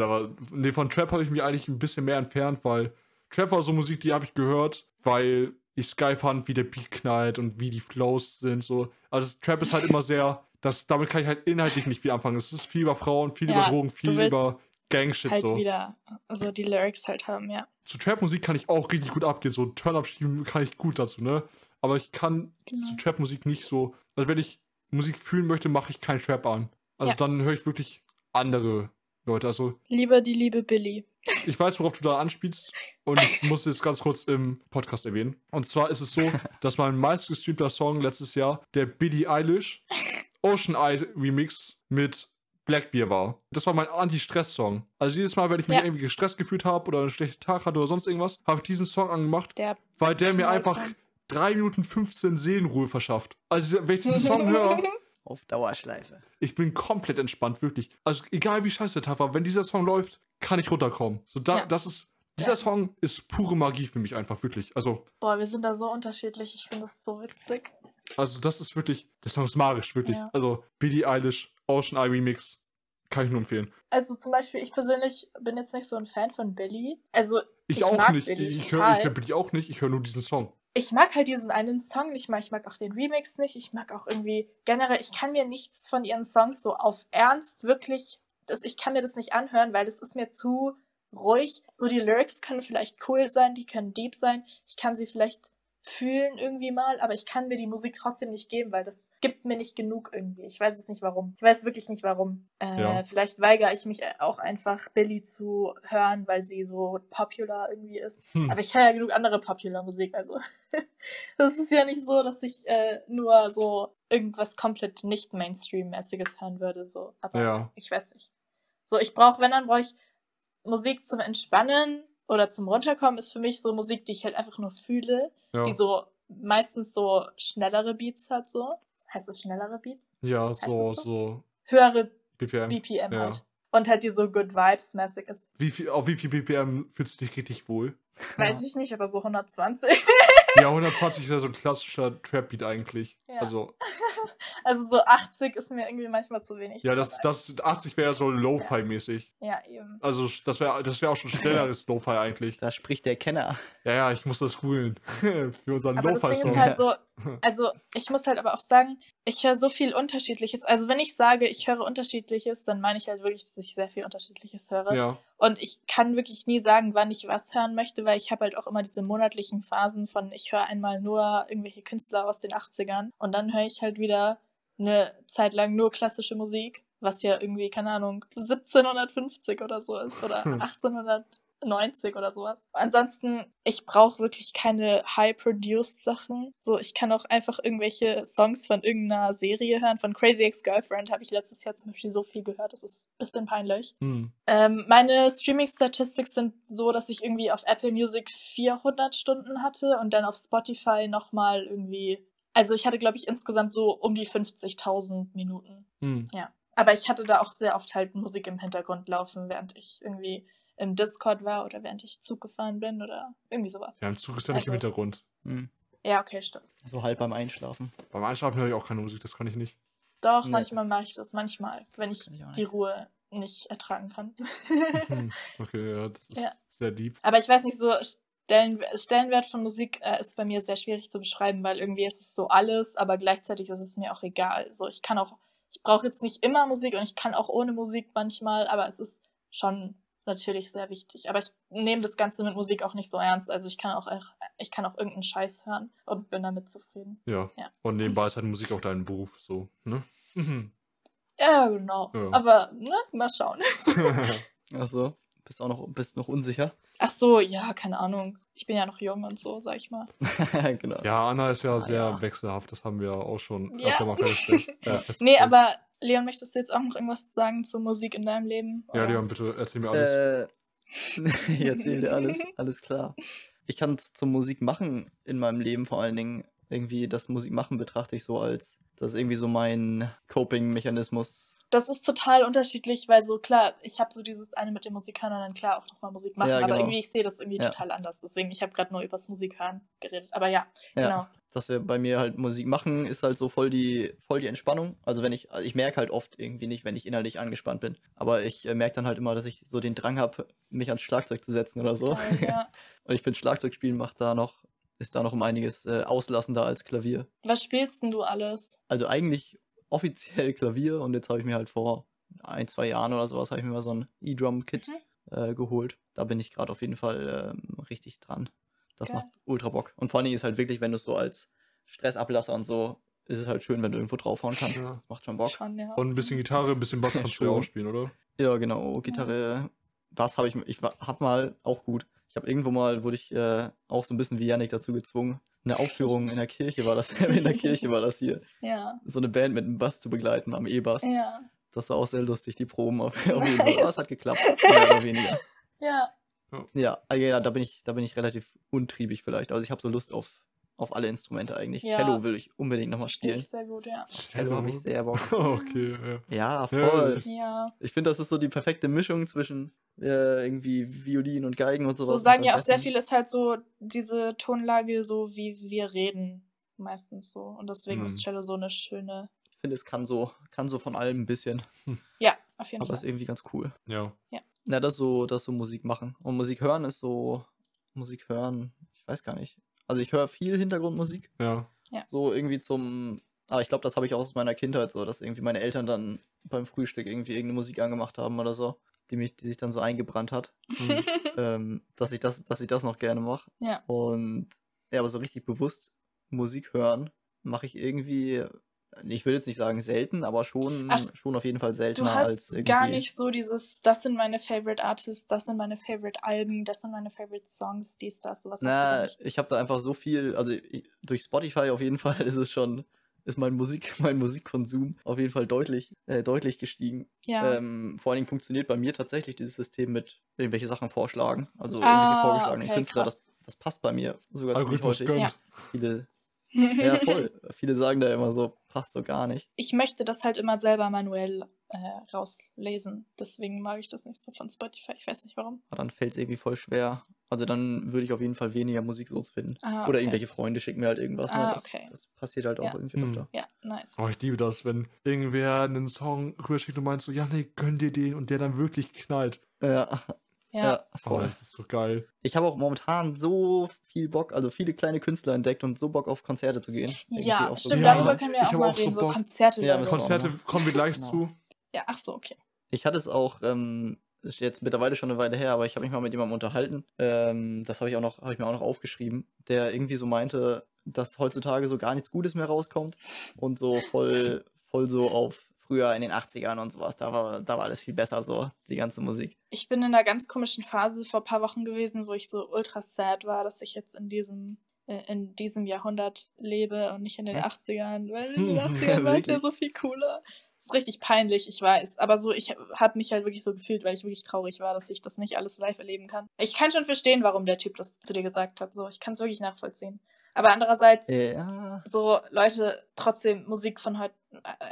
aber nee, von Trap habe ich mich eigentlich ein bisschen mehr entfernt, weil Trap war so Musik, die habe ich gehört, weil ich Sky fand, wie der Beat knallt und wie die Flows sind. So. Also Trap ist halt immer sehr, das, damit kann ich halt inhaltlich nicht viel anfangen. Es ist viel über Frauen, viel Ja, über Drogen, viel über Gangshit. halt so. wieder so die Lyrics halt haben, ja. Zu Trap-Musik kann ich auch richtig gut abgehen. So Turn-Up schieben kann ich gut dazu, ne? Aber ich kann Genau. zu Trap-Musik nicht so. Also wenn ich Musik fühlen möchte, mache ich keinen Trap an. Also Ja. dann höre ich wirklich andere Leute. Also Lieber die liebe Billy. ich weiß, worauf du da anspielst und ich muss es ganz kurz im Podcast erwähnen. Und zwar ist es so, dass mein meistgestreamter Song letztes Jahr der Billie Eilish Ocean Eye Remix mit Blackbeer war. Das war mein Anti-Stress-Song. Also jedes Mal, wenn ich mich Ja. irgendwie gestresst gefühlt habe oder einen schlechten Tag hatte oder sonst irgendwas, habe ich diesen Song angemacht, Der weil der mir einfach rein. 3 Minuten 15 Seelenruhe verschafft. Also wenn ich diesen Song höre, Auf Dauerschleife. ich bin komplett entspannt, wirklich. Also egal wie scheiße der Tag war, wenn dieser Song läuft, kann ich runterkommen. So da, Ja. das ist, dieser Ja. Song ist pure Magie für mich einfach, wirklich. Also, Boah, wir sind da so unterschiedlich. Ich finde das so witzig. Also das ist wirklich, der Song ist magisch, wirklich. Ja. Also Billie Eilish, Ocean Eye Remix, kann ich nur empfehlen. Also zum Beispiel, ich persönlich bin jetzt nicht so ein Fan von Billy. Also Ich, Ich auch mag nicht. Billie ich höre hör Billie auch nicht, ich höre nur diesen Song. ich mag halt diesen einen Song nicht mal. Ich mag auch den Remix nicht. Ich mag auch irgendwie generell, ich kann mir nichts von ihren Songs so auf Ernst wirklich, das, ich kann mir das nicht anhören, weil das ist mir zu ruhig. So die Lyrics können vielleicht cool sein, die können deep sein. Ich kann sie vielleicht fühlen irgendwie mal, aber ich kann mir die Musik trotzdem nicht geben, weil das gibt mir nicht genug irgendwie. Ich weiß es nicht warum. Ich weiß wirklich nicht warum. Äh, Ja. Vielleicht weigere ich mich auch einfach Billy zu hören, weil sie so popular irgendwie ist. Hm. Aber ich höre ja genug andere popular Musik, also das ist ja nicht so, dass ich äh, nur so irgendwas komplett nicht Mainstream-mäßiges hören würde, so. Aber Ja. ich weiß nicht. So, ich brauche, wenn dann brauche ich Musik zum Entspannen oder zum Runterkommen, ist für mich so Musik, die ich halt einfach nur fühle, Ja, die so meistens so schnellere Beats hat, so. Heißt es schnellere Beats? ja so, so? so Höhere BPM. BPM ja. halt. Und halt die so Good Vibes-mäßig ist. Wie viel, auf wie viel BPM fühlst du dich richtig wohl? Weiß ich nicht, aber so 120. Ja, 120 ist ja so ein klassischer Trap-Beat eigentlich. Ja. Also, Also so 80 ist mir irgendwie manchmal zu wenig. ja, das, das 80 wäre so Lo-Fi-mäßig. Ja, eben. Also, das wäre das wär auch schon schnelleres Lo-Fi eigentlich. Da spricht der Kenner. Ja, ja, ich muss das googeln. Für unseren Aber das Ding Lo-Fi-Song. ist halt so, also ich muss halt aber auch sagen, ich höre so viel Unterschiedliches. Also wenn ich sage, ich höre Unterschiedliches, dann meine ich halt wirklich, dass ich sehr viel Unterschiedliches höre. Ja, und ich kann wirklich nie sagen, wann ich was hören möchte, weil ich habe halt auch immer diese monatlichen Phasen von, ich höre einmal nur irgendwelche Künstler aus den 80ern und dann höre ich halt wieder eine Zeit lang nur klassische Musik, was ja irgendwie, keine Ahnung, 1750 oder so ist oder hm. 1800 90 oder sowas. Ansonsten, ich brauche wirklich keine high-produced Sachen. So, ich kann auch einfach irgendwelche Songs von irgendeiner Serie hören. Von Crazy Ex-Girlfriend habe ich letztes Jahr zum Beispiel so viel gehört. Das ist ein bisschen peinlich. Mhm. Ähm, meine Streaming-Statistics sind so, dass ich irgendwie auf Apple Music 400 Stunden hatte und dann auf Spotify nochmal irgendwie. Also ich hatte, glaube ich, insgesamt so um die 50.000 Minuten. Mhm. Ja. Aber ich hatte da auch sehr oft halt Musik im Hintergrund laufen, während ich irgendwie im Discord war oder während ich Zug gefahren bin oder irgendwie sowas. Ja, im Zug ist ja nicht im Also- Hintergrund. Hm. Ja, okay, stimmt. So halb beim Einschlafen. Beim Einschlafen höre ich auch keine Musik, das kann ich nicht. Doch, Nee. manchmal mache ich das. Manchmal, wenn ich ich die. Ruhe nicht ertragen kann. Hm. Okay, ja, das ist Ja. sehr lieb. Aber ich weiß nicht, so Stellen, Stellenwert von Musik äh, ist bei mir sehr schwierig zu beschreiben, weil irgendwie ist es so alles, aber gleichzeitig ist es mir auch egal. So, ich kann auch, ich brauche jetzt nicht immer Musik und ich kann auch ohne Musik manchmal, aber es ist schon natürlich sehr wichtig. Aber ich nehme das Ganze mit Musik auch nicht so ernst. Also ich kann auch, echt- ich kann auch irgendeinen Scheiß hören und bin damit zufrieden. Ja. Ja. Und nebenbei ist halt Musik auch dein Beruf, so, ne? Mhm. Ja, genau. Ja. Aber, ne, mal schauen. Ach so. Bist auch noch, bist noch unsicher? Ach so, ja, keine Ahnung. Ich bin ja noch jung und so, sag ich mal. genau. ja, Anna ist ja Ah, sehr ja. wechselhaft, das haben wir auch schon Ja. öfter mal festgestellt. Ja, Nee, aber Leon, möchtest du jetzt auch noch irgendwas sagen zur Musik in deinem Leben? Ja, Oder? Leon, bitte erzähl mir alles. Äh, ich erzähle dir alles. Alles klar. Ich kann zum Musik machen in meinem Leben vor allen Dingen irgendwie das Musikmachen betrachte ich so als, das ist irgendwie so mein Coping-Mechanismus. Das ist total unterschiedlich, weil so klar, ich habe so dieses eine mit dem Musikern und dann klar auch nochmal Musik machen, Ja, aber genau. irgendwie ich sehe das irgendwie Ja. total anders. Deswegen, ich habe gerade nur übers Musikhören geredet. Aber ja, Ja. genau. dass wir bei mir halt Musik machen, ist halt so voll die, voll die Entspannung. Also wenn ich, also ich merke halt oft irgendwie nicht, wenn ich innerlich angespannt bin. Aber ich äh, merke dann halt immer, dass ich so den Drang habe, mich ans Schlagzeug zu setzen oder so. Geil, ja. Und ich finde, Schlagzeugspielen macht da noch, ist da noch um einiges äh, auslassender als Klavier. Was spielst denn du alles? Also eigentlich offiziell Klavier und jetzt habe ich mir halt vor ein, zwei Jahren oder sowas, habe ich mir mal so ein E-Drum-Kit Mhm. äh, geholt. Da bin ich gerade auf jeden Fall ähm, richtig dran. Das Geil. macht ultra Bock. Und vor allen Dingen ist halt wirklich, wenn du es so als Stressablasser und so, ist es halt schön, wenn du irgendwo draufhauen kannst. Ja. Das macht schon Bock. Schon, ja. Und ein bisschen Gitarre, ein bisschen Bass kannst du auch spielen, oder? Ja, genau. Gitarre, Bass habe ich, ich wa- hab mal auch gut. Ich habe irgendwo mal, wurde ich äh, auch so ein bisschen wie Yannick dazu gezwungen. Eine Aufführung in der Kirche war das, in der Kirche war das hier. Ja. So eine Band mit einem Bass zu begleiten, am E-Bass. Ja. Das war auch sehr lustig, die Proben auf, auf jeden Fall. Nice. Aber es hat geklappt, mehr oder weniger. Ja. Ja, also ja, da bin ich, da bin ich relativ untriebig vielleicht. Also ich habe so Lust auf, auf alle Instrumente eigentlich. Ja. Cello will ich unbedingt nochmal spielen. ich sehr gut, ja. Cello habe ich sehr Bock. okay, ja. Ja, voll. Ja. Ich finde, das ist so die perfekte Mischung zwischen äh, irgendwie Violin und Geigen und sowas. So sagen ja auch sehr viele, ist halt so diese Tonlage, so wie wir reden, meistens so. Und deswegen Hm. ist Cello so eine schöne. Ich finde, es kann so, kann so von allem ein bisschen. Ja, auf jeden Aber ist Fall. irgendwie ganz cool. Ja. Ja, das so, das so Musik machen. Und Musik hören ist so, Musik hören, ich weiß gar nicht. Also ich höre viel Hintergrundmusik. Ja. So irgendwie zum, aber ich glaube, das habe ich auch aus meiner Kindheit so, dass irgendwie meine Eltern dann beim Frühstück irgendwie irgendeine Musik angemacht haben oder so, die mich, die sich dann so eingebrannt hat, Hm. ähm, dass ich das, dass ich das noch gerne mache. Ja. Und ja, aber so richtig bewusst Musik hören mache ich irgendwie, ich will jetzt nicht sagen selten, aber schon, Ach, schon auf jeden Fall Du seltener als hast irgendwie. gar nicht so dieses, das sind meine Favorite Artists, das sind meine Favorite Alben, das sind meine Favorite Songs, dies, das, sowas du Na, nicht. ich habe da einfach so viel, also ich, durch Spotify auf jeden Fall ist es schon, ist mein Musik, mein Musikkonsum auf jeden Fall deutlich, äh, deutlich gestiegen. Ja. Ähm, vor allen Dingen funktioniert bei mir tatsächlich dieses System mit irgendwelche Sachen vorschlagen, also irgendwelche Ah, vorgeschlagenen okay, Künstler. Das, das passt bei mir sogar ziemlich Algorithmus häufig. Ja. Viele, ja voll. Viele sagen da immer so, passt so gar nicht. ich möchte das halt immer selber manuell äh, rauslesen. Deswegen mag ich das nicht so von Spotify. Ich weiß nicht warum. Aber dann fällt es irgendwie voll schwer. Also dann würde ich auf jeden Fall weniger Musik so finden. Ah, Oder okay. irgendwelche Freunde schicken mir halt irgendwas. Ah, ne? das, okay. das passiert halt auch Ja. irgendwie Hm. öfter. Ja, nice. Oh, ich liebe das, wenn irgendwer einen Song rüberschickt und meint so, ja, nee, gönn dir den und der dann wirklich knallt. Ja, Ja. ja, Oh, voll. das ist so geil. Ich habe auch momentan so viel Bock, also viele kleine Künstler entdeckt und so Bock auf Konzerte zu gehen. Ja, auf so stimmt, Ja, darüber können wir ich auch mal auch so reden. So Bock. Konzerte. Ja, Konzerte kommen wir gleich Genau. zu. ja, ach so, okay. Ich hatte es auch, ähm, ist jetzt mittlerweile schon eine Weile her, aber ich habe mich mal mit jemandem unterhalten. Ähm, das habe ich auch noch, habe ich mir auch noch aufgeschrieben, der irgendwie so meinte, dass heutzutage so gar nichts Gutes mehr rauskommt und so voll, voll so auf früher in den 80ern und sowas. Da war, da war alles viel besser, so die ganze Musik. Ich bin in einer ganz komischen Phase vor ein paar Wochen gewesen, wo ich so ultra sad war, dass ich jetzt in diesem äh, in diesem Jahrhundert lebe und nicht in den Echt? 80ern, weil in den Hm, 80ern war es ja so viel cooler. Ist richtig peinlich, ich weiß. Aber so, ich habe mich halt wirklich so gefühlt, weil ich wirklich traurig war, dass ich das nicht alles live erleben kann. Ich kann schon verstehen, warum der Typ das zu dir gesagt hat. So, ich kann es wirklich nachvollziehen. Aber andererseits, Ja. so Leute, trotzdem Musik von heute,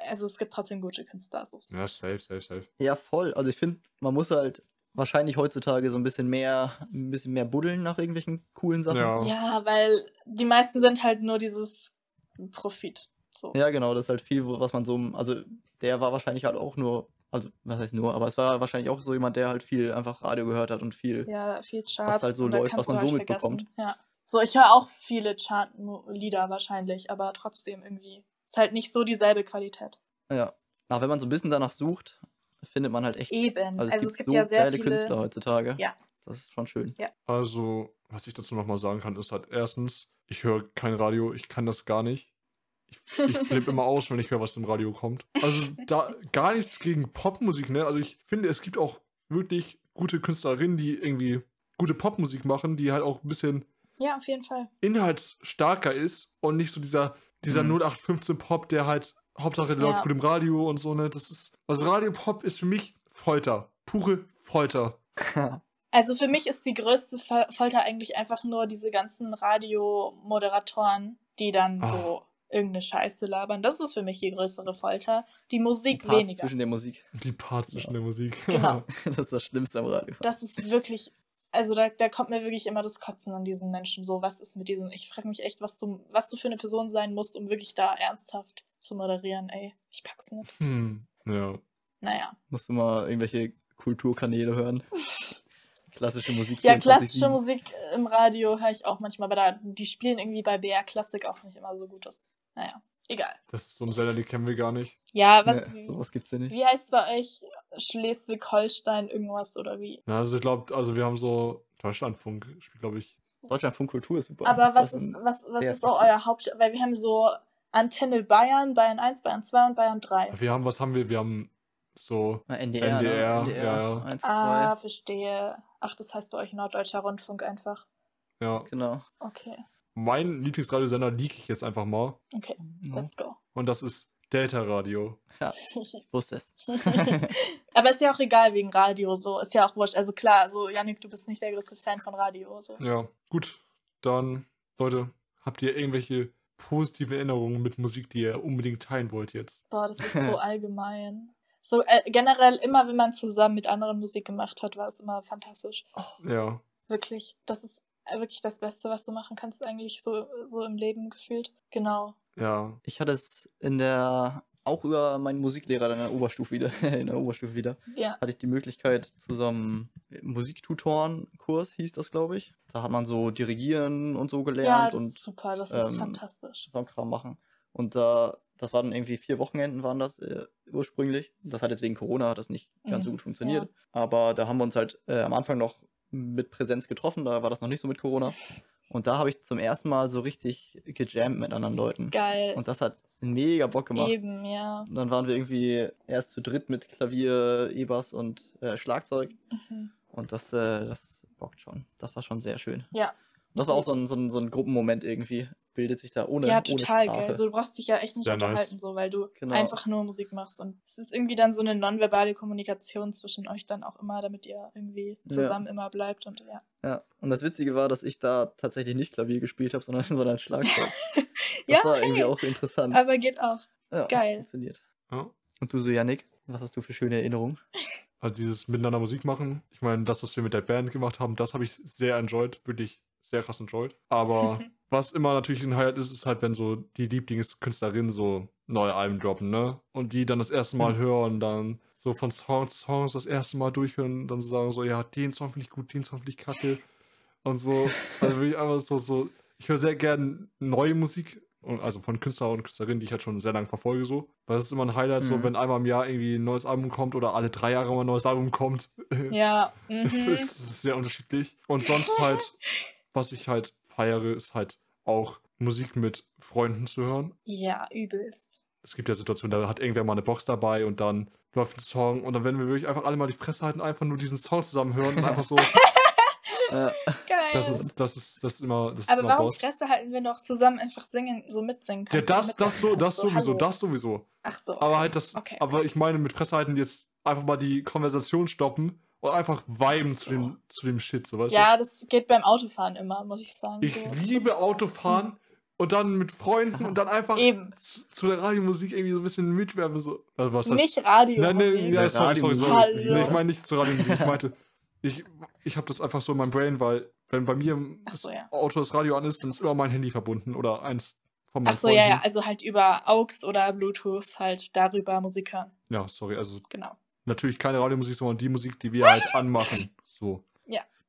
also es gibt trotzdem gute Künstler. So. Ja, safe, safe, safe. Ja, voll. Also ich finde, man muss halt wahrscheinlich heutzutage so ein bisschen mehr, ein bisschen mehr buddeln nach irgendwelchen coolen Sachen. Ja. Ja, weil die meisten sind halt nur dieses Profit. So. Ja, genau, das ist halt viel, wo- was man so, also der war wahrscheinlich halt auch nur, also was heißt nur, aber es war wahrscheinlich auch so jemand, der halt viel einfach Radio gehört hat und viel. Ja, viel Charts. halt so läuft, was man so halt mitbekommt. Ja. So, ich höre auch viele Chart-Lieder wahrscheinlich, aber trotzdem irgendwie. Ist halt nicht so dieselbe Qualität. Ja. Aber wenn man so ein bisschen danach sucht, findet man halt echt. Eben. Also Also, es es gibt, gibt so ja sehr geile viele. Künstler heutzutage. Ja. Das ist schon schön. Also, was ich dazu nochmal sagen kann, ist halt erstens, ich höre kein Radio, ich kann das gar nicht. Ich, ich flippe immer aus, wenn ich höre, was im Radio kommt. Also da gar nichts gegen Popmusik, ne? Also ich finde, es gibt auch wirklich gute Künstlerinnen, die irgendwie gute Popmusik machen, die halt auch ein bisschen Ja, auf jeden Fall. inhaltsstarker ist und nicht so dieser, dieser Mhm. 0815 Pop, der halt Hauptsache der Ja. läuft gut im Radio und so, ne? Das ist. Also Radiopop ist für mich Folter. Pure Folter. Also für mich ist die größte Fol- Folter eigentlich einfach nur diese ganzen Radiomoderatoren, die dann Ah. so irgendeine Scheiße labern. Das ist für mich die größere Folter. Die Die Musik Parts weniger. zwischen der Musik. Die Parts zwischen der Musik. Genau. Das ist das Schlimmste am Radio. Das ist wirklich, also da, da kommt mir wirklich immer das Kotzen an diesen Menschen. So, was ist mit diesen, ich frage mich echt, was du, was du für eine Person sein musst, um wirklich da ernsthaft zu moderieren, ey. Ich pack's nicht. Hm. Ja. Naja. Musst du mal irgendwelche Kulturkanäle hören. Klassische Musik. Ja, klassische 24/7. Musik im Radio höre ich auch manchmal, aber da, die spielen irgendwie bei BR Klassik auch nicht immer so Gutes. Naja, egal. Das ist so ein Sender, die kennen wir gar nicht. Ja, was, Nee, sowas gibt's ja nicht. wie heißt bei euch Schleswig-Holstein irgendwas oder wie? Ja, also ich glaube, also wir haben so Deutschlandfunk, glaube ich. Deutschlandfunk Kultur ist super. Aber was ist, was, was ist so euer Haupt... Weil wir haben so Antenne Bayern, Bayern 1, Bayern 2 und Bayern 3. Wir haben, was haben wir? Wir haben so, Na, NDR, NDR, ne? NDR, ja, ja. 1, 2. Ah, verstehe. Ach, das heißt bei euch Norddeutscher Rundfunk einfach. ja. Genau. Okay, Mein Lieblingsradiosender leak ich jetzt einfach mal. okay, let's go. Und das ist Delta Radio. Ja, ich wusste es. Aber ist ja auch egal wegen Radio, so. Ist ja auch wurscht. Also klar, so, Janik, du bist nicht der größte Fan von Radio, so. Ja, gut. Dann, Leute, habt ihr irgendwelche positive Erinnerungen mit Musik, die ihr unbedingt teilen wollt jetzt? Boah, das ist so allgemein. So, äh, generell, immer wenn man zusammen mit anderen Musik gemacht hat, war es immer fantastisch. Ja. Wirklich. Das ist wirklich das Beste, was du machen kannst, eigentlich so, so im Leben gefühlt. Genau. Ja. Ich hatte es in der, auch über meinen Musiklehrer in der Oberstufe wieder, in der Oberstufe wieder, Ja. hatte ich die Möglichkeit zu so einem Musiktutorenkurs, hieß das, glaube ich. Da hat man so dirigieren und so Ja, gelernt das und ist super, das ist ähm, fantastisch. so einen Kram machen. Und da, das waren irgendwie vier Wochenenden waren das äh, ursprünglich. Das hat jetzt wegen Corona hat das nicht ganz so Mhm, gut funktioniert. Aber da haben wir uns halt äh, am Anfang noch mit Präsenz getroffen, da war das noch nicht so mit Corona. Und da habe ich zum ersten Mal so richtig gejammt mit anderen Leuten. Geil. Und das hat mega Bock gemacht. Eben, ja. Und dann waren wir irgendwie erst zu dritt mit Klavier, E-Bass und äh, Schlagzeug. Mhm. Und das, äh, das bockt schon. Das war schon sehr schön. Ja. Und das war auch so ein, so ein, so ein Gruppenmoment irgendwie. Bildet sich da ohne. ja, ohne total Sprache. geil. So, du brauchst dich ja echt nicht Sehr nice. unterhalten, so, weil du Genau. einfach nur Musik machst. Und es ist irgendwie dann so eine nonverbale Kommunikation zwischen euch dann auch immer, damit ihr irgendwie zusammen immer bleibt und ja. Ja, und das Witzige war, dass ich da tatsächlich nicht Klavier gespielt habe, sondern, sondern Schlagzeug. Das ja, war irgendwie hey, auch interessant. aber geht auch. ja, geil. Funktioniert. ja. Und du so, Yannick, was hast du für schöne Erinnerungen? Also dieses Miteinander Musik machen. Ich meine, das, was wir mit der Band gemacht haben, das habe ich sehr enjoyed. Wirklich sehr krass enjoyed. Aber was immer natürlich ein Highlight ist, ist halt, wenn so die Lieblingskünstlerinnen so neue Alben droppen, ne? Und die dann das erste Mal Hm. hören, dann so von Song zu Songs das erste Mal durchhören, dann so sagen so, ja, den Song finde ich gut, den Song finde ich kacke. Und so, also wirklich einfach so, so, ich höre sehr gern neue Musik, und also von Künstler und Künstlerinnen, die ich halt schon sehr lange verfolge, so. Weil das ist immer ein Highlight, so, Mhm. wenn einmal im Jahr irgendwie ein neues Album kommt oder alle drei Jahre mal ein neues Album kommt. Ja. Es Mhm. ist, es ist sehr unterschiedlich. Und sonst halt, was ich halt feiere, ist halt auch Musik mit Freunden zu hören. Ja, übelst. Es gibt ja Situationen, da hat irgendwer mal eine Box dabei und dann läuft ein Song und dann werden wir wirklich einfach alle mal die Fresse halten, einfach nur diesen Song zusammen hören und einfach so, Ja, Geil. das ist, das ist, das ist immer, das ist aber immer warum Boss. Fresse halten, du auch zusammen einfach singen, so mitsingen Ja, kannst? das, das, so, das sowieso, hallo. das sowieso. Ach so. Aber halt das, Okay. aber ich meine mit Fresse halten jetzt einfach mal die Konversation stoppen und einfach viben zu, dem, zu dem Shit, so weißt Ja, das geht beim Autofahren immer, muss ich sagen. du? Ich so. liebe Autofahren und dann mit Freunden und dann einfach Eben. zu, zu der Radiomusik irgendwie so ein bisschen mitwerben. So. Also, was heißt- Nicht Radio. Nein, nein, ja, Ja, sorry, sorry, sorry. Hallo. Nee, ich meine nicht zur Radiomusik. Ich meinte, ich, ich habe das einfach so in meinem Brain, weil wenn bei mir im so, ja. Auto das Radio an ist, dann ist immer mein Handy verbunden oder eins von meinen Ach so, ja, ja, Freunden. also halt über AUX oder Bluetooth halt darüber Musik hören. Ja, sorry, also Genau. Natürlich keine Radiomusik, sondern die Musik, die wir halt anmachen. So,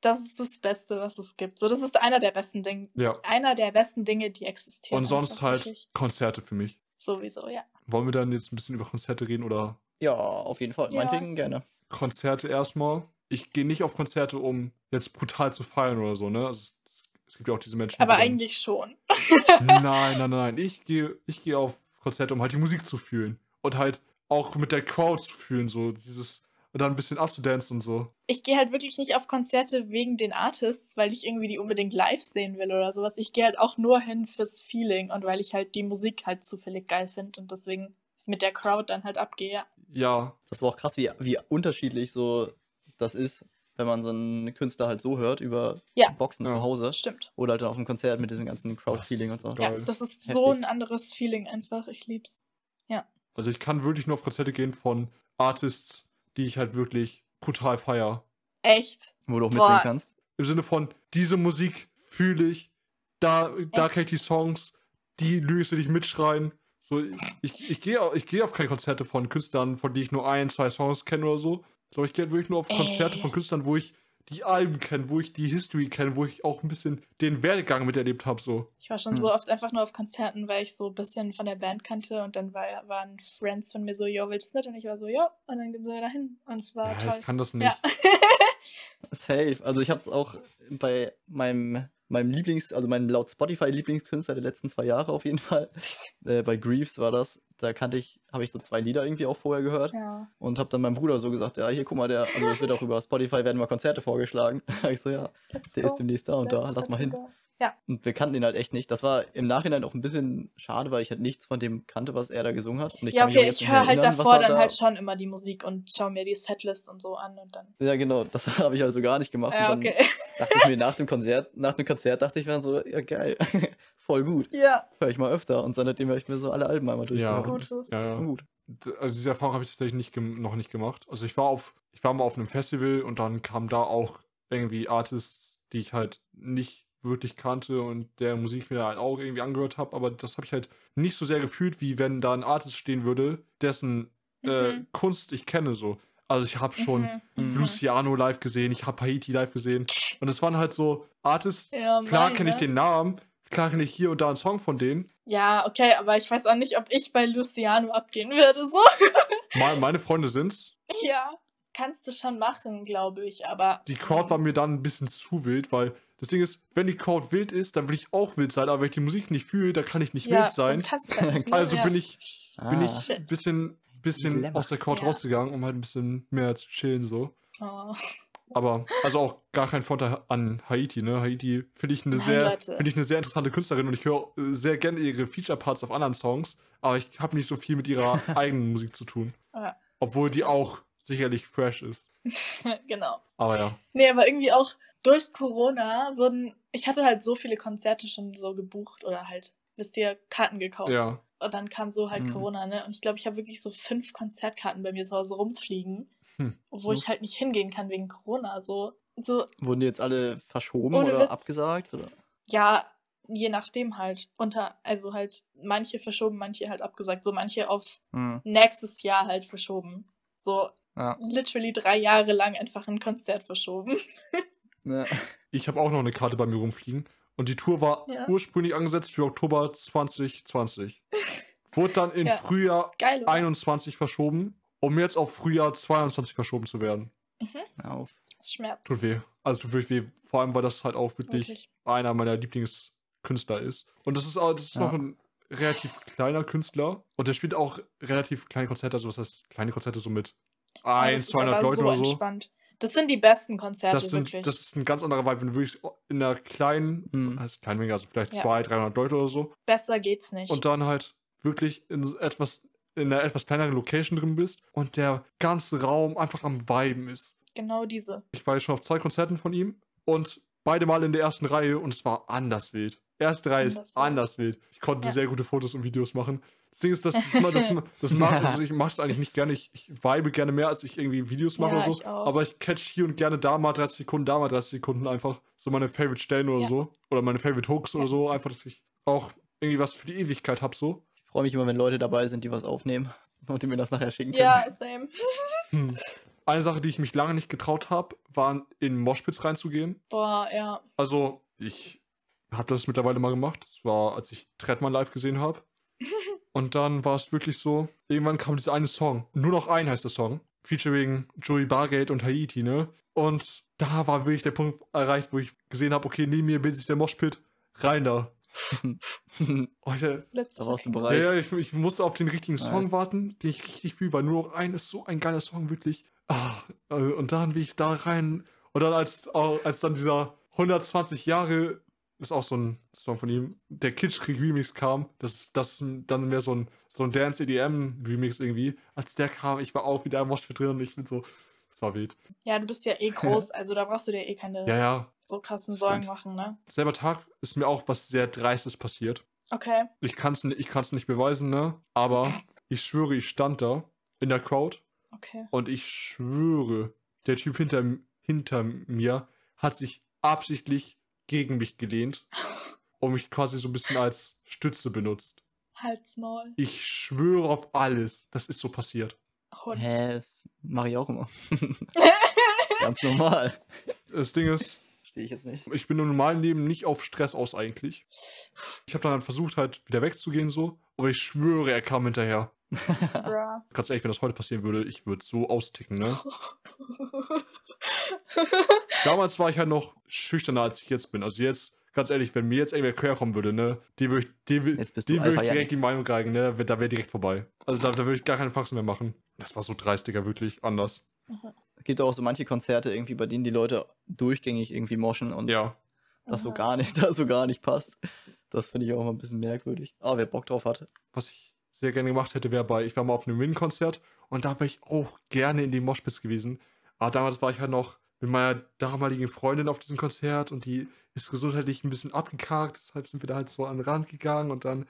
Das ist das Beste, was es gibt. So, das ist einer der besten Dinge, ja. einer der besten Dinge, die existieren. Und sonst halt wirklich. Konzerte für mich. Sowieso, ja. Wollen wir dann jetzt ein bisschen über Konzerte reden oder ja, auf jeden Fall. Ja. Meinetwegen gerne. Konzerte erstmal? Ich gehe nicht auf Konzerte, um jetzt brutal zu feiern oder so, ne? Also, es, gibt ja auch diese Menschen. Aber die dann- eigentlich schon. Nein, nein, nein. Ich gehe ich gehe auf Konzerte, um halt die Musik zu fühlen. Und halt auch mit der Crowd zu fühlen, so dieses. Und dann ein bisschen abzudancen und so. Ich gehe halt wirklich nicht auf Konzerte wegen den Artists, weil ich irgendwie die unbedingt live sehen will oder sowas. Ich gehe halt auch nur hin fürs Feeling und weil ich halt die Musik halt zufällig geil finde und deswegen mit der Crowd dann halt abgehe. Ja. Das war auch krass, wie, wie unterschiedlich so das ist. wenn man so einen Künstler halt so hört über Ja. Boxen Ja. zu Hause. Stimmt. Oder halt dann auf dem Konzert mit diesem ganzen Crowd-Feeling und so. Ja, das ist so Heftig. ein anderes Feeling einfach. Ich lieb's. Also ich kann wirklich nur auf Konzerte gehen von Artists, die ich halt wirklich brutal feier. Echt. Wo du auch Boah. mitsingen kannst. Im Sinne von, diese Musik fühle ich, da, da kenne ich die Songs, die Lyrics will ich mitschreien. So, ich, ich gehe ich geh auf keine Konzerte von Künstlern, von denen ich nur ein, zwei Songs kenne oder so. So, ich gehe wirklich nur auf Konzerte Ey. von Künstlern, wo ich die Alben kenne, wo ich die History kenne, wo ich auch ein bisschen den Werdegang miterlebt habe. So. Ich war schon Hm. so oft einfach nur auf Konzerten, weil ich so ein bisschen von der Band kannte und dann war, waren Friends von mir so, yo, willst du mit? Und ich war so, jo, und dann sind wir dahin und es war Ja, toll. ich kann das nicht. Ja. Safe. Also ich habe es auch bei meinem, meinem Lieblings-, also meinem laut Spotify Lieblingskünstler der letzten zwei Jahre auf jeden Fall. Äh, bei Greaves war das. Da kannte ich, habe ich so zwei Lieder irgendwie auch vorher gehört. ja. Und habe dann meinem Bruder so gesagt, ja, hier, guck mal, der, also es wird auch über Spotify werden mal Konzerte vorgeschlagen. ich so, ja, Let's der go. ist demnächst da und da, Let's lass mal hin. go. Ja, Und wir kannten ihn halt echt nicht. Das war im Nachhinein auch ein bisschen schade, weil ich halt nichts von dem kannte, was er da gesungen hat. Und ich ja okay, ich höre halt davor dann da- halt schon immer die Musik und schaue mir die Setlist und so an und dann. Ja, genau, das habe ich also gar nicht gemacht. Ja, und dann okay. dachte ich mir nach dem Konzert, nach dem Konzert dachte ich mir dann so, ja geil, voll gut. ja, Höre ich mal öfter. Und seitdem habe ich mir so alle Alben einmal Ja. Gutes. Ja, ja. Voll gut. Also diese Erfahrung habe ich tatsächlich nicht noch nicht gemacht. Also ich war auf, ich war mal auf einem Festival und dann kamen da auch irgendwie Artists, die ich halt nicht wirklich kannte und der Musik mir halt auch irgendwie angehört habe, aber das habe ich halt nicht so sehr gefühlt, wie wenn da ein Artist stehen würde, dessen äh, Mhm. Kunst ich kenne so. Also ich habe schon Mhm. Mhm. Luciano live gesehen, ich habe Haiti live gesehen und es waren halt so Artists, Ja, klar meine. kenne ich den Namen, klar kenne ich hier und da einen Song von denen. Ja, okay, aber ich weiß auch nicht, ob ich bei Luciano abgehen würde, so. Me- Meine Freunde sind's. ja, kannst du schon machen, glaube ich, aber. Die Crowd war mir dann ein bisschen zu wild, weil das Ding ist, wenn die Crowd wild ist, dann will ich auch wild sein, aber wenn ich die Musik nicht fühle, dann kann ich nicht ja, wild sein. Halt? Also bin ich, bin Ah. ich ein bisschen, bisschen Dilemma. aus der Crowd Ja. rausgegangen, um halt ein bisschen mehr zu chillen so. Oh. Aber also auch gar kein Vorteil an Haiti, ne? Haiti finde ich eine Nein, sehr, finde ich eine sehr interessante Künstlerin und ich höre äh, sehr gerne ihre Feature Parts auf anderen Songs, aber ich habe nicht so viel mit ihrer eigenen Musik zu tun, Ja, obwohl die auch sicherlich fresh ist. genau. Aber ja, Nee, aber irgendwie auch durch Corona wurden. Ich hatte halt so viele Konzerte schon so gebucht oder halt, wisst ihr, Karten gekauft. ja. Und dann kam so halt Mhm. Corona, ne? Und ich glaube, ich habe wirklich so fünf Konzertkarten bei mir zu Hause rumfliegen, Hm. wo ich halt nicht hingehen kann wegen Corona. So, so Wurden die jetzt alle verschoben oder Witz. abgesagt? Oder? ja, je nachdem halt. Unter, also halt manche verschoben, manche halt abgesagt. So manche auf Hm. nächstes Jahr halt verschoben. So Ja. literally drei Jahre lang einfach ein Konzert verschoben. Ja. Ich habe auch noch eine Karte bei mir rumfliegen. Und die Tour war Ja. ursprünglich angesetzt für Oktober 2020. Wurde dann in Ja. Frühjahr Geil, oder? 21 verschoben, um jetzt auf Frühjahr 22 verschoben zu werden. Auf. Das schmerzt. Tut weh. Also tut wirklich weh. Vor allem, weil das halt auch wirklich, Wirklich. einer meiner Lieblingskünstler ist. Und das ist, auch- das ist Ja. noch ein relativ kleiner Künstler. Und der spielt auch relativ kleine Konzerte. Also was heißt kleine Konzerte so mit Ja, 1, das ist 200 aber Leuten so oder so. entspannt. Das sind die besten Konzerte, Das, sind, wirklich. das ist ein ganz anderer Vibe, wenn du wirklich in einer kleinen, Mhm. heißt kleine Menge, also vielleicht Ja. 200, 300 Leute oder so, Besser geht's nicht. und dann halt wirklich in etwas in einer etwas kleineren Location drin bist und der ganze Raum einfach am Viben ist. genau diese. Ich war jetzt schon auf zwei Konzerten von ihm und beide Mal in der ersten Reihe und es war anders wild. Erste Reihe ist Anders wild. anders wild. Ich konnte Ja. sehr gute Fotos und Videos machen. Das Ding ist, das, das, das, das, das macht, also ich mache es eigentlich nicht gerne. Ich, ich vibe gerne mehr, als ich irgendwie Videos mache Ja, oder so. ich auch. Aber ich catch hier und gerne da mal 30 Sekunden, da mal 30 Sekunden einfach so meine Favorite Stellen oder Ja. so. Oder meine Favorite Hooks Ja. oder so. Einfach, dass ich auch irgendwie was für die Ewigkeit habe so. Ich freue mich immer, wenn Leute dabei sind, die was aufnehmen und die mir das nachher schicken können. Ja, same. Hm. Eine Sache, die ich mich lange nicht getraut habe, war in Moshpits reinzugehen. Boah, ja. Also, ich habe das mittlerweile mal gemacht. Das war, als ich Trettmann live gesehen habe. Und dann war es wirklich so, irgendwann kam dieser eine Song. Nur noch ein heißt der Song. Featuring Joey Bargate und Haiti, ne? Und da war wirklich der Punkt erreicht, wo ich gesehen habe, okay, neben mir bildet sich der Moshpit. Rein da. Oh, der, da warst du bereit. ja, ich, ich musste auf den richtigen Song Nice. warten, den ich richtig fühle, weil nur noch ein ist so ein geiler Song, wirklich. Ah, äh, und dann bin ich da rein. Und dann, als, äh, als dann dieser 120 Jahre, ist auch so ein Song von ihm, der Kitschkrieg Remix kam, das ist das dann mehr so ein, so ein Dance EDM Remix irgendwie. Als der kam, ich war auch wieder im Moshpit drin und ich bin so, Das war wild. Ja, du bist ja eh groß, also da brauchst du dir eh keine Ja, ja. so krassen Sorgen Stimmt. machen, ne? Selber Tag ist mir auch was sehr Dreistes passiert. Okay. Ich kann es ich kann's nicht beweisen, ne? Aber ich schwöre, ich stand da in der Crowd Okay. und ich schwöre, der Typ hinter, hinter mir hat sich absichtlich gegen mich gelehnt und mich quasi so ein bisschen als Stütze benutzt. Halsmaul. Ich schwöre auf alles, das ist so passiert. Hund. Hä? Mach ich auch immer. Ganz normal. Das Ding ist, Verstehe ich jetzt nicht. ich bin im normalen Leben nicht auf Stress aus eigentlich. Ich habe dann halt versucht, halt wieder wegzugehen so, aber ich schwöre, er kam hinterher. Ganz ehrlich, wenn das heute passieren würde, ich würde so austicken, ne? Damals war ich halt noch schüchterner, als ich jetzt bin. Also jetzt, ganz ehrlich, wenn mir jetzt irgendwer quer kommen würde, ne, die würde ich, die, die würde ich direkt die Meinung reigen, ne, da wäre direkt vorbei. Also da, da würde ich gar keine Faxen mehr machen. Das war so dreist, Digga, wirklich anders. Es gibt auch so manche Konzerte irgendwie, bei denen die Leute durchgängig irgendwie moschen und Ja. das so gar nicht, das so gar nicht passt. Das finde ich auch mal ein bisschen merkwürdig. Aber wer Bock drauf hatte. Was ich sehr gerne gemacht hätte, wäre bei, ich war mal auf einem Win-Konzert und da wäre ich auch gerne in die Moshpits gewesen. Aber damals war ich halt noch mit meiner damaligen Freundin auf diesem Konzert und die ist gesundheitlich ein bisschen abgekarkt, deshalb sind wir da halt so an den Rand gegangen und dann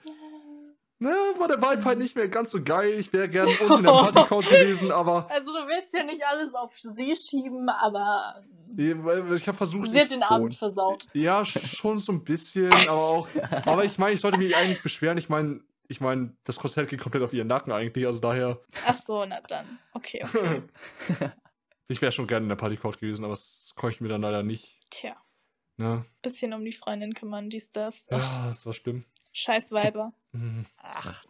ne, war der Vibe halt nicht mehr ganz so geil. Ich wäre gerne unten in der Partycrowd gewesen, aber Also du willst ja nicht alles auf sie schieben, aber ich habe versucht, sie hat den schon. Abend versaut. Ja, schon so ein bisschen, aber auch. Aber ich meine, ich sollte mich eigentlich beschweren. Ich meine, ich meine, das Konzert geht komplett auf ihren Nacken eigentlich, also daher. Ach so, na dann. Okay, okay. ich wäre schon gerne in der Partycrowd gewesen, aber das konnte ich mir dann leider nicht. Tja, Ne? bisschen um die Freundin kümmern, dies, das. Ja, das war schlimm. Scheiß Weiber. Mhm. Ach.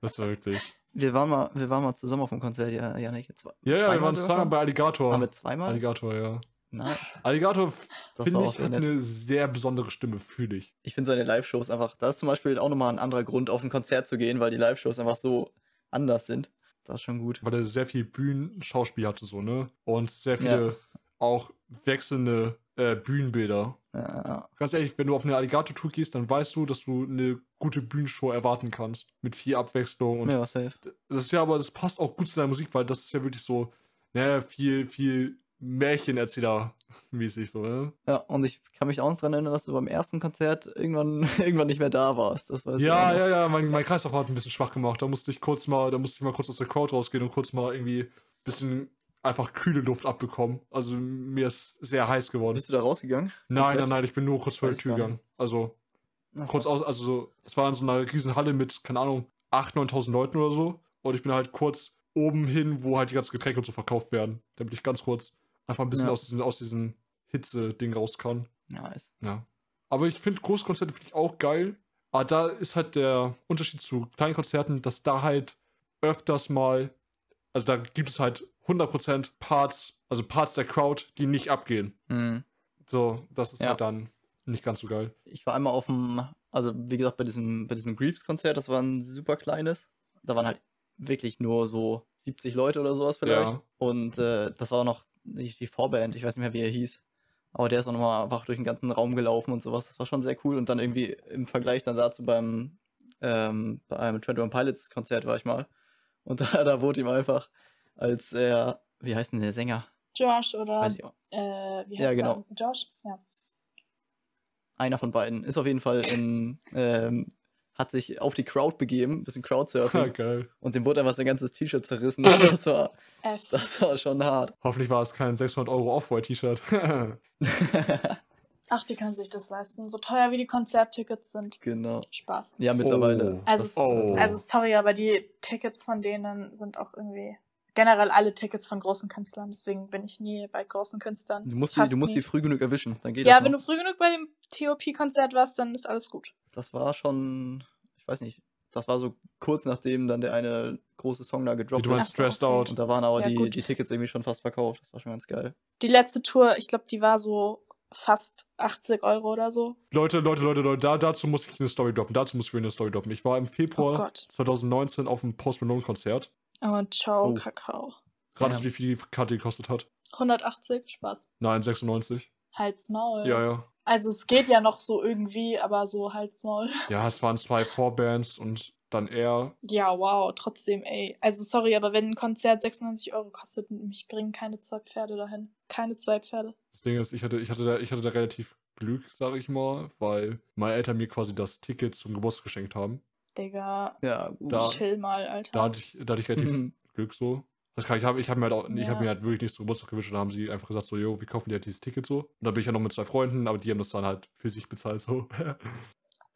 Das war wirklich. Wir waren mal, wir waren mal zusammen auf dem Konzert, ja, Janik. Zwei, Ja, ja, wir waren zweimal bei Alligator. Waren wir zweimal? Alligator, ja. Nein. Alligator, finde ich, hat nett. eine sehr besondere Stimme, fühle ich. Ich finde seine Live-Shows einfach, das ist zum Beispiel auch nochmal ein anderer Grund, auf ein Konzert zu gehen, weil die Live-Shows einfach so anders sind. Das ist schon gut. Weil er sehr viel Bühnenschauspiel hatte, so, ne? Und sehr viele auch wechselnde äh, Bühnenbilder. Ja, ja. Ganz ehrlich, wenn du auf eine Alligator-Tour gehst, dann weißt du, dass du eine gute Bühnenshow erwarten kannst. Mit viel Abwechslung. Und ja, safe. das ist ja aber, das passt auch gut zu deiner Musik, weil das ist ja wirklich so, ne, viel, viel Märchenerzähler-mäßig, so, ne? Ja, und ich kann mich auch noch dran erinnern, dass du beim ersten Konzert irgendwann, irgendwann nicht mehr da warst. Das weiß Ja, ja, ja, mein, mein Kreislauf hat ein bisschen schwach gemacht. Da musste ich kurz mal, da musste ich mal kurz aus der Crowd rausgehen und kurz mal irgendwie ein bisschen einfach kühle Luft abbekommen. Also mir ist sehr heiß geworden. Bist du da rausgegangen? Nein, nein, nein, ich bin nur kurz vor ich Tür gegangen. Also Ach so. kurz aus, also so, das war in so einer riesen Halle mit, keine Ahnung, 8.000, 9.000 Leuten oder so. Und ich bin halt kurz oben hin, wo halt die ganzen Getränke und so verkauft werden. Damit ich ganz kurz einfach ein bisschen Ja. aus diesem, aus diesem Hitze-Ding raus kann. Nice. Ja. Aber ich finde Großkonzerte finde ich auch geil. Aber da ist halt der Unterschied zu kleinen Konzerten, dass da halt öfters mal, also da gibt es halt 100% Parts, also Parts der Crowd, die nicht abgehen. Mhm. So, das ist Ja. halt dann nicht ganz so geil. Ich war einmal auf dem, also wie gesagt, bei diesem, bei diesem Greaves-Konzert, das war ein super kleines. Da waren halt wirklich nur so 70 Leute oder sowas vielleicht. Ja. Und äh, das war auch noch die, die Vorband, ich weiß nicht mehr, wie er hieß. Aber der ist auch nochmal einfach durch den ganzen Raum gelaufen und sowas. Das war schon sehr cool. Und dann irgendwie im Vergleich dann dazu beim, ähm, bei einem 21 Pilots Konzert war ich mal. Und da, da wurde ihm einfach als er, wie heißt denn der Sänger? Josh oder Weiß ich auch. äh, wie Ja, heißt genau. er? Josh? Ja. Einer von beiden ist auf jeden Fall in, ähm, hat sich auf die Crowd begeben, bisschen Crowdsurfing. geil. Und dem wurde einfach sein ganzes T-Shirt zerrissen. Das war, das war schon hart. Hoffentlich war es kein 600 Euro Off-White-T-Shirt. Ach, die können sich das leisten. So teuer wie die Konzerttickets sind. genau. Spaß. Ja, mittlerweile. Oh. Also, Oh. also sorry, aber die Tickets von denen sind auch irgendwie generell alle Tickets von großen Künstlern. Deswegen bin ich nie bei großen Künstlern. Du musst, die, du musst die früh genug erwischen, dann geht Ja, das wenn noch. du früh genug bei dem TOP-Konzert warst, dann ist alles gut. Das war schon, ich weiß nicht, das war so kurz nachdem dann der eine große Song da gedroppt so, Stressed okay. Out. Und da waren aber Ja, die, gut. die Tickets irgendwie schon fast verkauft. Das war schon ganz geil. Die letzte Tour, ich glaube, die war so fast 80 Euro oder so. Leute, Leute, Leute, Leute, da, dazu muss ich eine Story droppen. Dazu muss ich eine Story droppen. Ich war im Oh Februar Gott. 2019 auf dem Post Malone-Konzert. Oh, ciao, Oh. Kakao. Ratet, Ja. wie viel die Karte gekostet hat? 180, Spaß. Nein, 96. Halt's Maul. Ja, ja. Also es geht ja noch so irgendwie, aber so Halt's Maul. Ja, es waren zwei Vorbands und dann er. Ja, wow, trotzdem, ey. Also sorry, aber wenn ein Konzert 96 Euro kostet, mich bringen keine zwei Pferde dahin. Keine zwei Pferde. Das Ding ist, ich hatte, ich hatte, da, ich hatte da relativ Glück, sage ich mal, weil meine Eltern mir quasi das Ticket zum Geburtstag geschenkt haben. Digga, Ja, gut. Da- chill mal, Alter. Da hatte ich, da hatte ich relativ. Glück so. Das kann, ich habe ich hab mir, halt auch, ich Ja. hab mir halt wirklich nichts zum Geburtstag gewünscht und dann haben sie einfach gesagt so, yo, wir kaufen dir halt dieses Ticket so. Und dann bin ich ja noch mit zwei Freunden, aber die haben das dann halt für sich bezahlt so.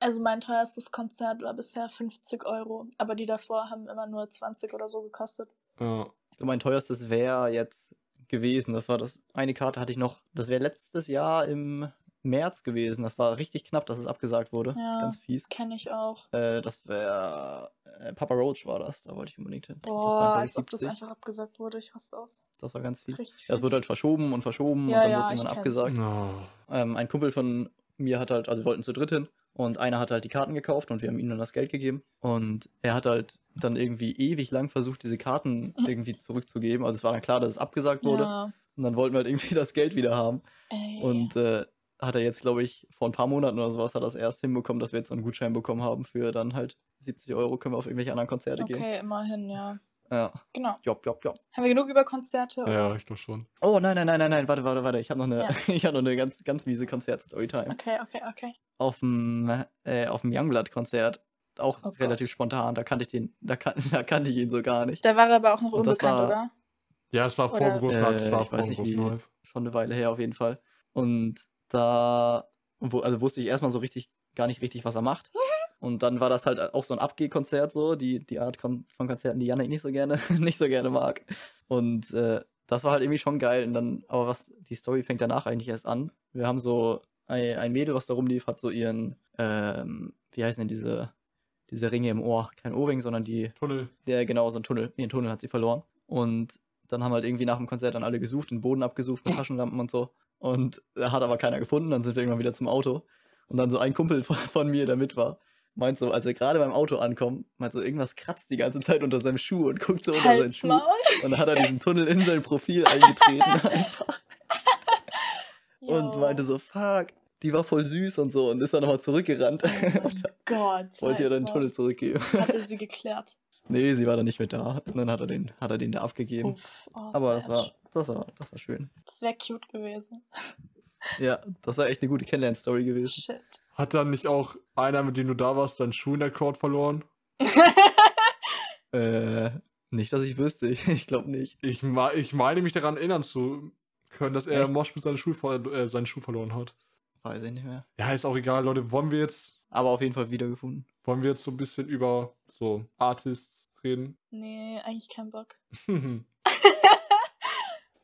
Also mein teuerstes Konzert war bisher 50 Euro, aber die davor haben immer nur 20 oder so gekostet. ja. Ich glaube, mein teuerstes wäre jetzt gewesen. Das war das eine Karte hatte ich noch. Das wäre letztes Jahr im März gewesen. Das war richtig knapp, dass es abgesagt wurde. Ja. Ganz fies. Kenne ich auch. Äh, das wäre äh, Papa Roach war das. Da wollte ich unbedingt hin. das, Boah, waren, als ob das 70. einfach abgesagt wurde. Ich raste aus. das war ganz fies. Richtig Ja, es fies. wurde halt verschoben und verschoben Ja, und dann ja, wurde es irgendwann abgesagt. No. Ähm, ein Kumpel von mir hat halt, also wir wollten zu dritt hin und einer hat halt die Karten gekauft und wir haben ihm dann das Geld gegeben und er hat halt dann irgendwie ewig lang versucht, diese Karten irgendwie zurückzugeben. Also es war dann klar, dass es abgesagt wurde Ja, und dann wollten wir halt irgendwie das Geld wieder haben ey. und äh, hat er jetzt, glaube ich, vor ein paar Monaten oder sowas hat er das erst hinbekommen, dass wir jetzt so einen Gutschein bekommen haben für dann halt 70 Euro können wir auf irgendwelche anderen Konzerte gehen. okay, immerhin, ja. Ja, Genau. job, job, job. Haben wir genug über Konzerte? Ja, ich glaube schon. Oh nein, nein, nein, nein, nein, warte, warte, warte. Ich habe noch eine, Ja. ich habe noch eine ganz, ganz miese Konzert-Storytime. Okay, okay, okay. auf dem äh, auf dem Youngblood-Konzert. Auch Oh Gott. relativ spontan. Da kannte ich den, da, kan da kannte ich ihn so gar nicht. Da war er aber auch noch Und unbekannt, war- oder? Ja, es war vor Oder- dem großen. Äh, Es war ich vor weiß nicht, wie-. Schon eine Weile her auf jeden Fall. Und da wo, also wusste ich erstmal so richtig, gar nicht richtig, was er macht. Und dann war das halt auch so ein Abgehkonzert, so, die, die Art von Konzerten, die Janik nicht so gerne, nicht so gerne mag. Und äh, das war halt irgendwie schon geil. Und dann, aber was, die Story fängt danach eigentlich erst an. Wir haben so ein, ein Mädel, was da rumlief, hat so ihren, ähm, wie heißen denn diese, diese Ringe im Ohr? Kein Ohrring, sondern die, Tunnel. der genau so ein Tunnel, ihren Tunnel hat sie verloren. Und dann haben halt irgendwie nach dem Konzert dann alle gesucht, den Boden abgesucht mit Taschenlampen und so. Und da hat aber keiner gefunden, dann sind wir irgendwann wieder zum Auto. Und dann so ein Kumpel von, von mir, der mit war, meint so, als wir gerade beim Auto ankommen, meint so, irgendwas kratzt die ganze Zeit unter seinem Schuh und guckt so unter seinen Halt's Schuh. Maul. Und dann hat er diesen Tunnel in sein Profil eingetreten einfach und meinte so, fuck, die war voll süß und so und ist dann nochmal zurückgerannt. Oh Gott. wollte ihr den. Tunnel zurückgeben. Hatte sie geklärt. nee, sie war dann nicht mehr da. Und dann hat er den, hat er den da abgegeben. Uff, oh, Aber das war, das war, das war schön. Das wäre cute gewesen. Ja, das war echt eine gute Kennenlern-Story gewesen. Shit. Hat dann nicht auch einer, mit dem du da warst, seinen Schuh in der Court verloren? Äh, nicht, dass ich wüsste. Ich glaube nicht. Ich, ich meine mich daran erinnern zu können, dass er im Moshpit seinen Schuh, ver äh, seinen Schuh verloren hat. Weiß ich nicht mehr. Ja, ist auch egal, Leute. Wollen wir jetzt, Aber auf jeden Fall wiedergefunden. wollen wir jetzt so ein bisschen über so Artists reden? nee, eigentlich kein Bock.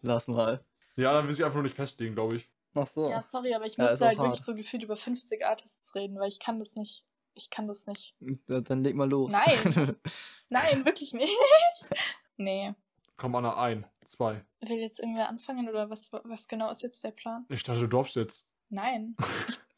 Lass mal. ja, dann will ich einfach nur nicht festlegen, glaube ich. Ach so. Ja, sorry, aber ich Ja, auch halt wirklich hart. so gefühlt über 50 Artists reden, weil ich kann das nicht. Ich kann das nicht. Da- Dann leg mal los. Nein. Nein, wirklich nicht. nee. Komm, Anna, ein, zwei. Will jetzt irgendwer anfangen oder was, was genau ist jetzt der Plan? Ich dachte, du droppst jetzt. Nein.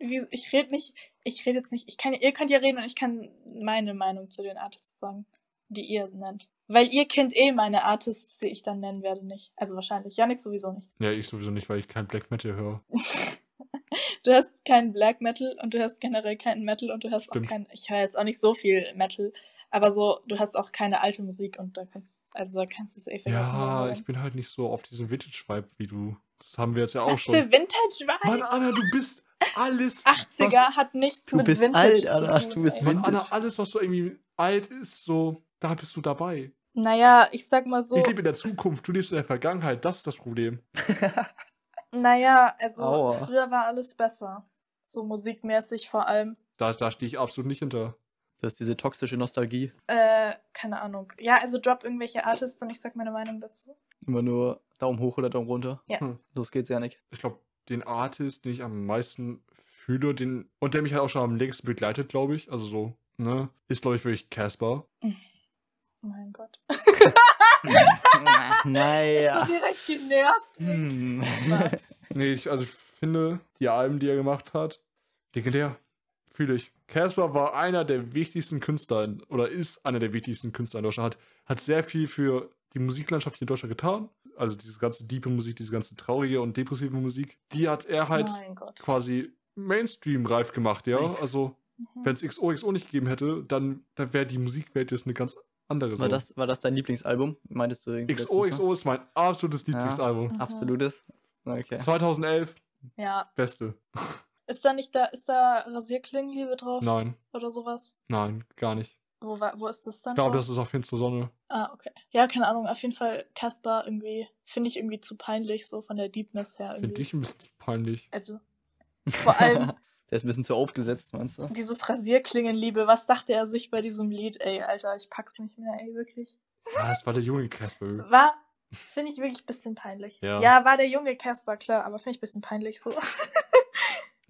Ich, ich rede nicht. Ich rede jetzt nicht. Ich kann, ihr könnt ja reden und ich kann meine Meinung zu den Artists sagen, die ihr nennt. Weil ihr kennt eh meine Artists, die ich dann nennen werde, nicht. Also wahrscheinlich. Janik sowieso nicht. Ja, ich sowieso nicht, weil ich kein Black Metal höre. du hast keinen Black Metal und du hast generell keinen Metal und du hast Stimmt. auch keinen. Ich höre jetzt auch nicht so viel Metal, aber so, du hast auch keine alte Musik und da kannst, also da kannst du es eh vergessen. Ja, ich bin halt nicht so auf diesen Vintage-Vibe wie du. Das haben wir jetzt ja auch Was schon. für Vintage-Vibe? Mann, Anna, du bist alles. 80er hat nichts Du mit bist Vintage alt, zu Anna, tun. du bist ey. Mann, Vintage. Anna, alles, was so irgendwie alt ist, so, da bist du dabei. Naja, ich sag mal so, Ich lebe in der Zukunft, du lebst in der Vergangenheit, das ist das Problem. naja, also Aua. früher war alles besser. So musikmäßig vor allem. Da, da stehe ich absolut nicht hinter. Das ist diese toxische Nostalgie. Äh, keine Ahnung. Ja, also drop irgendwelche Artists und ich sag meine Meinung dazu. Immer nur Daumen hoch oder Daumen runter. Ja. Hm. Los geht's, Janik. Ich glaube, den Artist, den ich am meisten fühle, den, und der mich halt auch schon am längsten begleitet, glaube ich, also so, ne, ist, glaube ich, wirklich Casper. Oh mein Gott. naja. So direkt genervt. Hm. Spaß. Nee, ich, also ich finde, die Alben, die er gemacht hat, legendär. Fühle ich. Casper war einer der wichtigsten Künstler, in, oder ist einer der wichtigsten Künstler in Deutschland, hat, hat sehr viel für die Musiklandschaft hier in Deutschland getan. Also diese ganze diepe Musik, diese ganze traurige und depressive Musik, die hat er halt quasi Mainstream-reif gemacht, ja. Also Mhm. Wenn es XOXO nicht gegeben hätte, dann, dann wäre die Musikwelt jetzt eine ganz andere. So. War das, war das dein Lieblingsalbum? Meintest du irgendwie? XOXO ist mein absolutes Lieblingsalbum. Mhm. Absolutes. Okay. 2011, Ja. beste. Ist da nicht da, ist da Rasierklingenliebe drauf? Nein, Oder sowas? nein, gar nicht. Wo, war, wo ist das dann? Ich glaube, das ist auf Finster Sonne. Ah, okay. Ja, keine Ahnung. Auf jeden Fall Casper irgendwie, finde ich irgendwie zu peinlich, so von der Deepness her Finde ich ein bisschen peinlich. Also, vor allem Der ist ein bisschen zu aufgesetzt, meinst du? dieses Rasierklingenliebe, was dachte er sich bei diesem Lied? Ey, Alter, ich pack's nicht mehr, ey, wirklich. Ah, das war der junge Casper. War, finde ich wirklich ein bisschen peinlich. Ja. ja war der junge Casper, klar, aber finde ich ein bisschen peinlich so.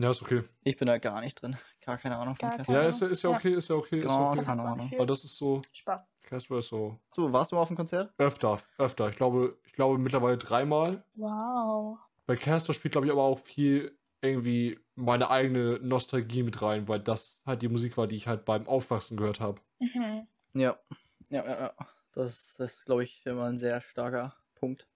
Ja, ist okay. Ich bin da gar nicht drin. Gar keine Ahnung von Casper. Ja, ist, ja- ist ja okay, ist ja okay. Ist Gar okay. Ich keine Ahnung. Weil das ist so, Spaß. Casper ist so So, warst du mal auf dem Konzert? öfter, öfter. Ich glaube, ich glaube mittlerweile dreimal. Wow. Bei Casper spielt, glaube ich, aber auch viel irgendwie meine eigene Nostalgie mit rein, weil das halt die Musik war, die ich halt beim Aufwachsen gehört habe. Mhm. Ja. Ja, ja, ja. Das, das ist, glaube ich, immer ein sehr starker Punkt.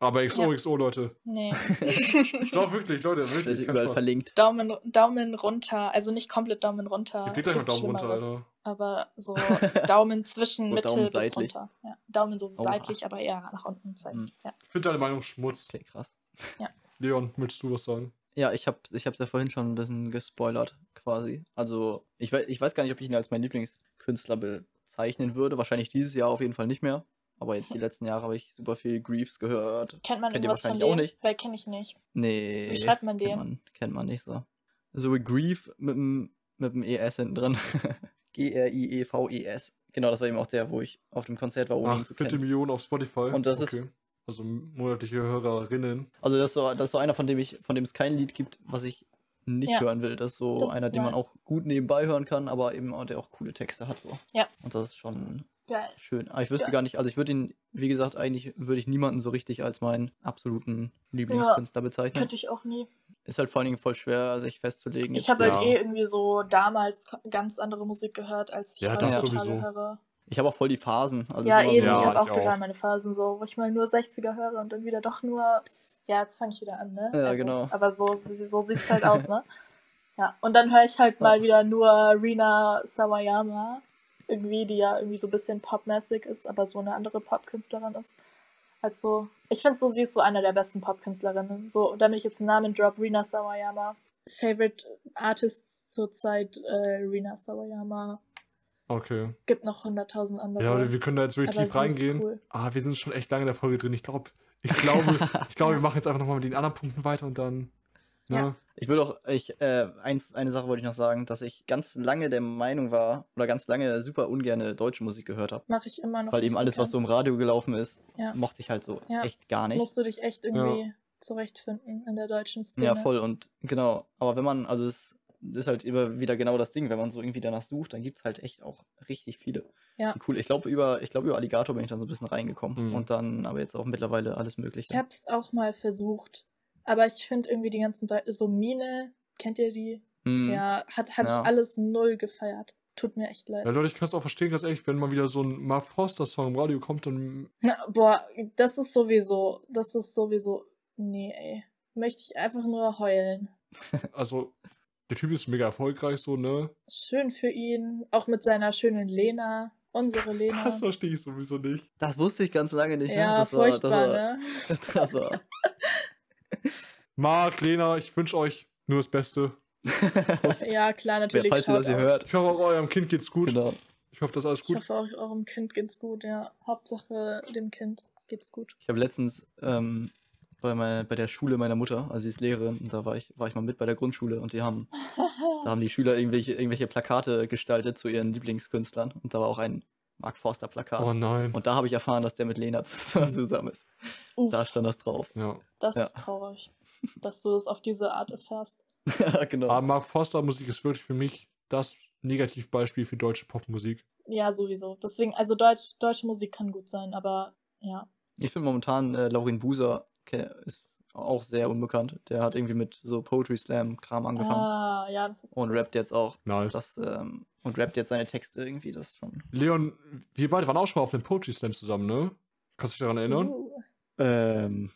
Aber XOXO, Leute. Nee. Doch, wirklich, Leute, Wird wirklich. kein überall Spaß. verlinkt. Daumen, Daumen runter, also nicht komplett Daumen runter. Ich gleich mal Daumen runter. Alter. Aber so Daumen zwischen So Mitte Daumen bis runter. Ja, Daumen so Oha. seitlich, aber eher nach unten zeigen. Hm. Ja. Ich finde deine Meinung Schmutz. Okay, krass. Leon, willst du was sagen? Ja, ich habe ich hab's ja vorhin schon ein bisschen gespoilert, quasi. Also, ich, wei- ich weiß gar nicht, ob ich ihn als meinen Lieblingskünstler bezeichnen würde. Wahrscheinlich dieses Jahr auf jeden Fall nicht mehr. Aber jetzt die letzten Jahre habe ich super viel Griefs gehört. Kennt man Kennt irgendwas von dem? auch nicht. Weil kenne ich nicht. Nee. Wie schreibt man Kennt den? man, kennt man nicht so. So wie Grief mit dem, mit dem ES hinten drin. G-R-I-E-V-E-S. Genau, das war eben auch der, wo ich auf dem Konzert war, ohne ihn Ach, zu bitte kennen. Millionen auf Spotify. Und das ist- Also monatliche Hörerinnen. Also das ist, so, das ist so einer, von dem ich, von dem es kein Lied gibt, was ich nicht Ja. hören will. Das ist so Das einer, ist den man nice. auch gut nebenbei hören kann, aber eben auch, der auch coole Texte hat. So. Ja. Und das ist schon Geil. schön. Aber ich wüsste Ja. gar nicht, also ich würde ihn, wie gesagt, eigentlich würde ich niemanden so richtig als meinen absoluten Lieblingskünstler bezeichnen. Könnte ich auch nie. Ist halt vor allen Dingen voll schwer, sich festzulegen. Ich habe Ja. halt eh irgendwie so damals ganz andere Musik gehört, als ich Ja, das heutzutage sowieso. höre. Ich habe auch voll die Phasen. Also ja, eben. Ja, ich so, habe auch total auch. meine Phasen so, wo ich mal nur 60er höre und dann wieder doch nur. Ja, jetzt fange ich wieder an, ne? Ja, genau. Aber so, so sieht es halt aus, ne? Ja, und dann höre ich halt mal wieder nur Rina Sawayama. Irgendwie, die ja irgendwie so ein bisschen popmäßig ist, aber so eine andere Popkünstlerin ist. Also, ich finde so, sie ist so eine der besten Popkünstlerinnen. So, damit ich jetzt einen Namen drop, Rina Sawayama. Favorite Artists zurzeit, äh, Rina Sawayama. Okay. Gibt noch 100.000 andere. Ja, wir können da jetzt wirklich tief reingehen. cool. Ah, wir sind schon echt lange in der Folge drin. Ich glaube, ich glaube, ich glaube, wir machen jetzt einfach nochmal mit den anderen Punkten weiter und dann. Ne? Ja. Ich würde auch, ich, äh, eins, eine Sache wollte ich noch sagen, dass ich ganz lange der Meinung war, oder ganz lange super ungerne deutsche Musik gehört habe. Mache ich immer noch. Weil eben alles, was so im Radio gelaufen ist, Ja. mochte ich halt so Ja. echt gar nicht. Musst du dich echt irgendwie zurechtfinden in der deutschen Szene. Ja, voll und genau. Aber wenn man, also es ist halt immer wieder genau das Ding, wenn man so irgendwie danach sucht, dann gibt es halt echt auch richtig viele. Ja. Die cool. Ich glaube, über, ich glaube, über Alligator bin ich dann so ein bisschen reingekommen. Mhm. Und dann aber jetzt auch mittlerweile alles Mögliche. Ich hab's auch mal versucht. Aber ich finde irgendwie die ganzen Leute, so Mine, kennt ihr die? Mhm. Ja, hat, hat Ja. ich alles null gefeiert. Tut mir echt leid. Ja, Leute, ich kann es auch verstehen, ganz ehrlich, wenn mal wieder so ein Mark Forster-Song im Radio kommt, dann. Na, boah, das ist sowieso, das ist sowieso, nee, ey. Möchte ich einfach nur heulen. Also, der Typ ist mega erfolgreich, so, ne? Schön für ihn. Auch mit seiner schönen Lena. Unsere Lena. Das verstehe ich sowieso nicht. Das wusste ich ganz lange nicht. ne? ja, das war, das furchtbar, war, ne? Das war, Marc, Lena, ich wünsche euch nur das Beste. Ja, klar, Ja, natürlich. falls ihr das hier hört. Ich hoffe, auch eurem Kind geht's gut. Genau. Ich hoffe, dass alles Ich gut. hoffe, auch eurem Kind geht's gut, ja. Hauptsache dem Kind geht's gut. Ich habe letztens ähm, bei, mein, bei der Schule meiner Mutter, also sie ist Lehrerin, und da war ich, war ich mal mit bei der Grundschule und die haben, da haben die Schüler irgendwelche, irgendwelche Plakate gestaltet zu ihren Lieblingskünstlern und da war auch ein Mark Forster Plakat. Oh nein. Und da habe ich erfahren, dass der mit Lena zusammen ist. Uff, Da stand das drauf. Ja. das ja. ist traurig, dass du das auf diese Art erfährst. Ja, genau. Aber Mark Forster Musik ist wirklich für mich das Negativbeispiel für deutsche Popmusik. Ja, sowieso. Deswegen, also Deutsch, deutsche Musik kann gut sein, aber ja. Ich finde momentan äh, Laurin Buser ist auch sehr unbekannt. Der hat irgendwie mit so Poetry Slam Kram angefangen Ah, ja, das ist. und rappt jetzt auch. Nice. Das, ähm, und rappt jetzt seine Texte irgendwie, das schon. Leon, wir beide waren auch schon mal auf dem Poetry Slam zusammen, ne? Kannst du dich daran erinnern? Uh, Ähm,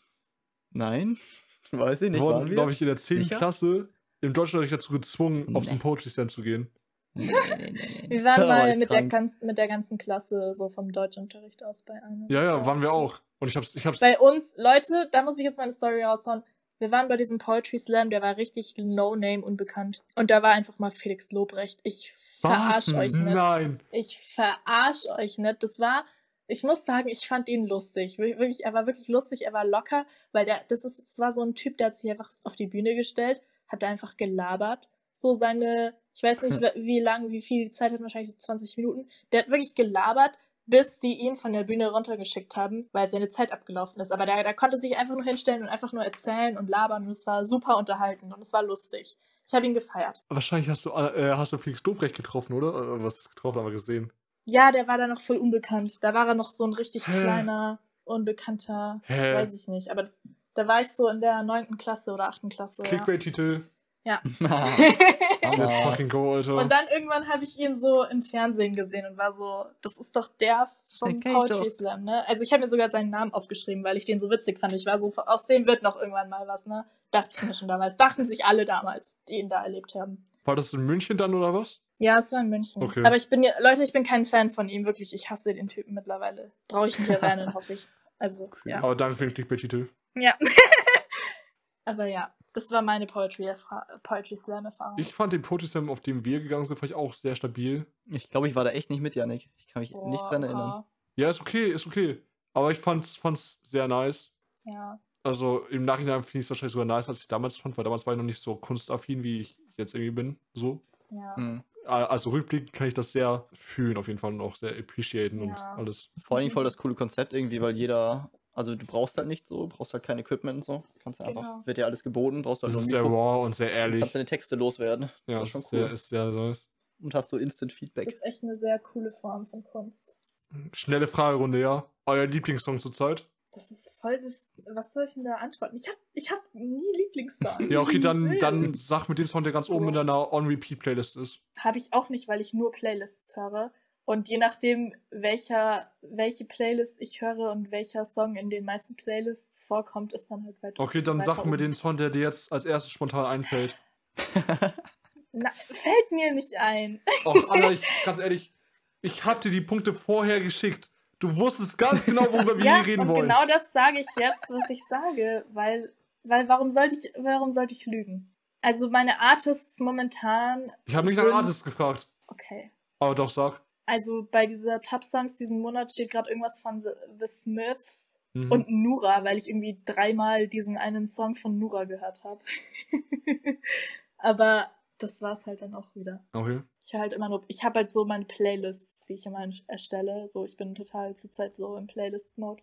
nein, weiß ich Wir nicht. wurden, waren wir? glaube ich, in der 10. Sicher? Klasse im Deutschunterricht dazu gezwungen, auf Nee. den Poetry Slam zu gehen. Nee, nee, nee, nee. Wir waren mal mit der, ganz, mit der ganzen Klasse so vom Deutschunterricht aus bei einem. Ja, ja, war waren wir auch. Und ich hab's, ich hab's. Bei uns, Leute, da muss ich jetzt meine Story raushauen. Wir waren bei diesem Poetry Slam, der war richtig no-name unbekannt. Und da war einfach mal Felix Lobrecht. Ich verarsch Was? euch nicht. Nein. Ich verarsch euch nicht. Das war, ich muss sagen, ich fand ihn lustig. Wir- Wirklich, er war wirklich lustig, er war locker, weil der, das ist, das war so ein Typ, der hat sich einfach auf die Bühne gestellt, hat da einfach gelabert. So seine, ich weiß nicht, wie- lang, wie viel die Zeit hat, wahrscheinlich so 20 Minuten. Der hat wirklich gelabert, bis die ihn von der Bühne runtergeschickt haben, weil seine Zeit abgelaufen ist. Aber der, der konnte sich einfach nur hinstellen und einfach nur erzählen und labern und es war super unterhaltend und es war lustig. Ich habe ihn gefeiert. Wahrscheinlich hast du, äh, hast du Felix Lobrecht getroffen, oder? Was getroffen, aber gesehen. Ja, der war da noch voll unbekannt. Da war er noch so ein richtig Hä? kleiner, unbekannter, Hä? weiß ich nicht. Aber das, da war ich so in der neunten Klasse oder achten Klasse. Ja. Clickbait-Titel. Let's Hammer. fucking go, Alter. und dann irgendwann habe ich ihn so im Fernsehen gesehen und war so, das ist doch der vom Poetry. Slam, ne? Also ich habe mir sogar seinen Namen aufgeschrieben, weil ich den so witzig fand. Ich war so, aus dem wird noch irgendwann mal was, ne? Dachte ich mir schon damals. Dachten sich alle damals, die ihn da erlebt haben. War das in München dann, oder was? Ja, es war in München. Okay. Aber ich bin ja, Leute, ich bin kein Fan von ihm, wirklich. Ich hasse den Typen mittlerweile. Brauche ich nicht erwähnen, hoffe ich. Also, ja. Aber danke für den Clickbait-Titel. Ja. Aber ja, das war meine Poetry, Poetry Slam Erfahrung. Ich fand den Poetry Slam, auf dem wir gegangen sind, vielleicht auch sehr stabil. Ich glaube, ich war da echt nicht mit, Janik. Ich kann mich nicht dran erinnern. Boah, Ja, ist okay, ist okay. Aber ich fand's, fand's sehr nice. Ja. Also im Nachhinein finde ich es wahrscheinlich sogar nice, als ich damals fand, weil damals war ich noch nicht so kunstaffin, wie ich jetzt irgendwie bin. So. Ja. Hm. A- Also rückblickend kann ich das sehr fühlen, auf jeden Fall und auch sehr appreciaten und Ja. alles. Vor allem voll das coole Konzept irgendwie, weil jeder, also du brauchst halt nicht so, brauchst halt kein Equipment und so. Kannst ja einfach, Genau. wird dir alles geboten, brauchst halt Das ist sehr raw und sehr ehrlich. kannst deine Texte loswerden. Ja, das ist schon ist cool. sehr, ist sehr nice. Und hast du Instant Das Feedback. ist echt eine sehr coole Form von Kunst. Schnelle Fragerunde, ja. Euer Lieblingssong zurzeit? Das ist voll das. Was soll ich denn da antworten? Ich hab, ich hab nie Lieblingssongs. Ja, okay, dann, dann sag mit dem Song, der ganz oben in deiner On-Repeat-Playlist ist. Habe ich auch nicht, weil ich nur Playlists höre. Und je nachdem, welcher, welche Playlist ich höre und welcher Song in den meisten Playlists vorkommt, ist dann halt weiter. Okay, dann weiter sag mir den Song, der dir jetzt als erstes spontan einfällt. Na, fällt mir nicht ein. Och, Anna, ich, ganz ehrlich, ich hab dir die Punkte vorher geschickt. Du wusstest ganz genau, worüber wir ja, hier reden und wollen. genau das sage ich jetzt, was ich sage, weil, weil warum sollte ich, warum sollte ich lügen? Also meine Artists momentan. ich habe nicht nach sind- Artist gefragt. Okay. Aber doch, sag. Also bei dieser Top Songs diesen Monat steht gerade irgendwas von The, The Smiths Mhm. und Nura, weil ich irgendwie dreimal diesen einen Song von Nura gehört habe. Aber das war's halt dann auch wieder. okay. Ich höre halt immer nur, ich habe halt so meine Playlists, die ich immer erstelle. So, ich bin total zurzeit so im Playlist-Mode.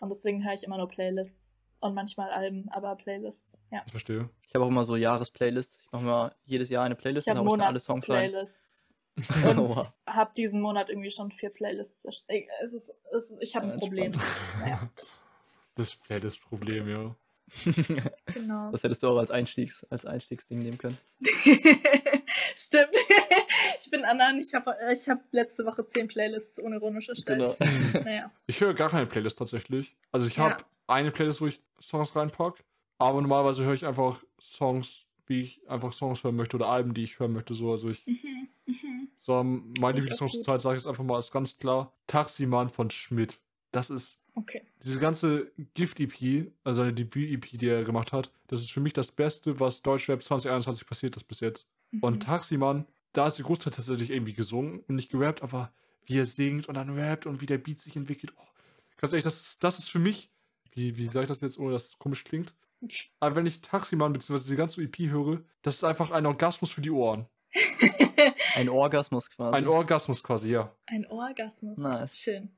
Und deswegen höre ich immer nur Playlists. Und manchmal Alben, aber Playlists. Ja. Ich verstehe. Ich habe auch immer so Jahresplaylists. Ich mache mal jedes Jahr eine Playlist Ich habe rein. Monats-Playlists. Und habe diesen Monat irgendwie schon vier Playlists erstellt. Es ist, es ist, ich habe Ja, ein Problem. Naja. Das wäre das Problem, ja. Genau. Das hättest du auch als, Einstiegs, als Einstiegsding nehmen können. Stimmt. ich bin Anna und ich habe ich hab letzte Woche zehn Playlists unironisch erstellt. Genau. Naja. Ich höre gar keine Playlist tatsächlich. Also ich Ja. habe eine Playlist, wo ich Songs reinpack. Aber normalerweise höre ich einfach Songs, wie ich einfach Songs hören möchte oder Alben, die ich hören möchte. So, also ich, Mhm, mhm. so mein ich auch Lieblingssong zur. Zeit sage ich jetzt einfach mal ist ganz klar Taximan von Schmidt. Das ist Okay. diese ganze Gift-EP, also eine Debüt-EP, die er gemacht hat, das ist für mich das Beste, was Deutschrap 2021 passiert ist bis jetzt. Mhm. Und Taximan, da ist die Großteil tatsächlich irgendwie gesungen und nicht gerappt, aber wie er singt und dann rappt und wie der Beat sich entwickelt. Oh, ganz ehrlich, das ist, das ist für mich, wie, wie sage ich das jetzt, ohne dass es komisch klingt? Aber wenn ich Taximan bzw. die ganze EP höre, das ist einfach ein Orgasmus für die Ohren. Ein Orgasmus quasi. Ein Orgasmus quasi, ja. Ein Orgasmus. Nice. Schön.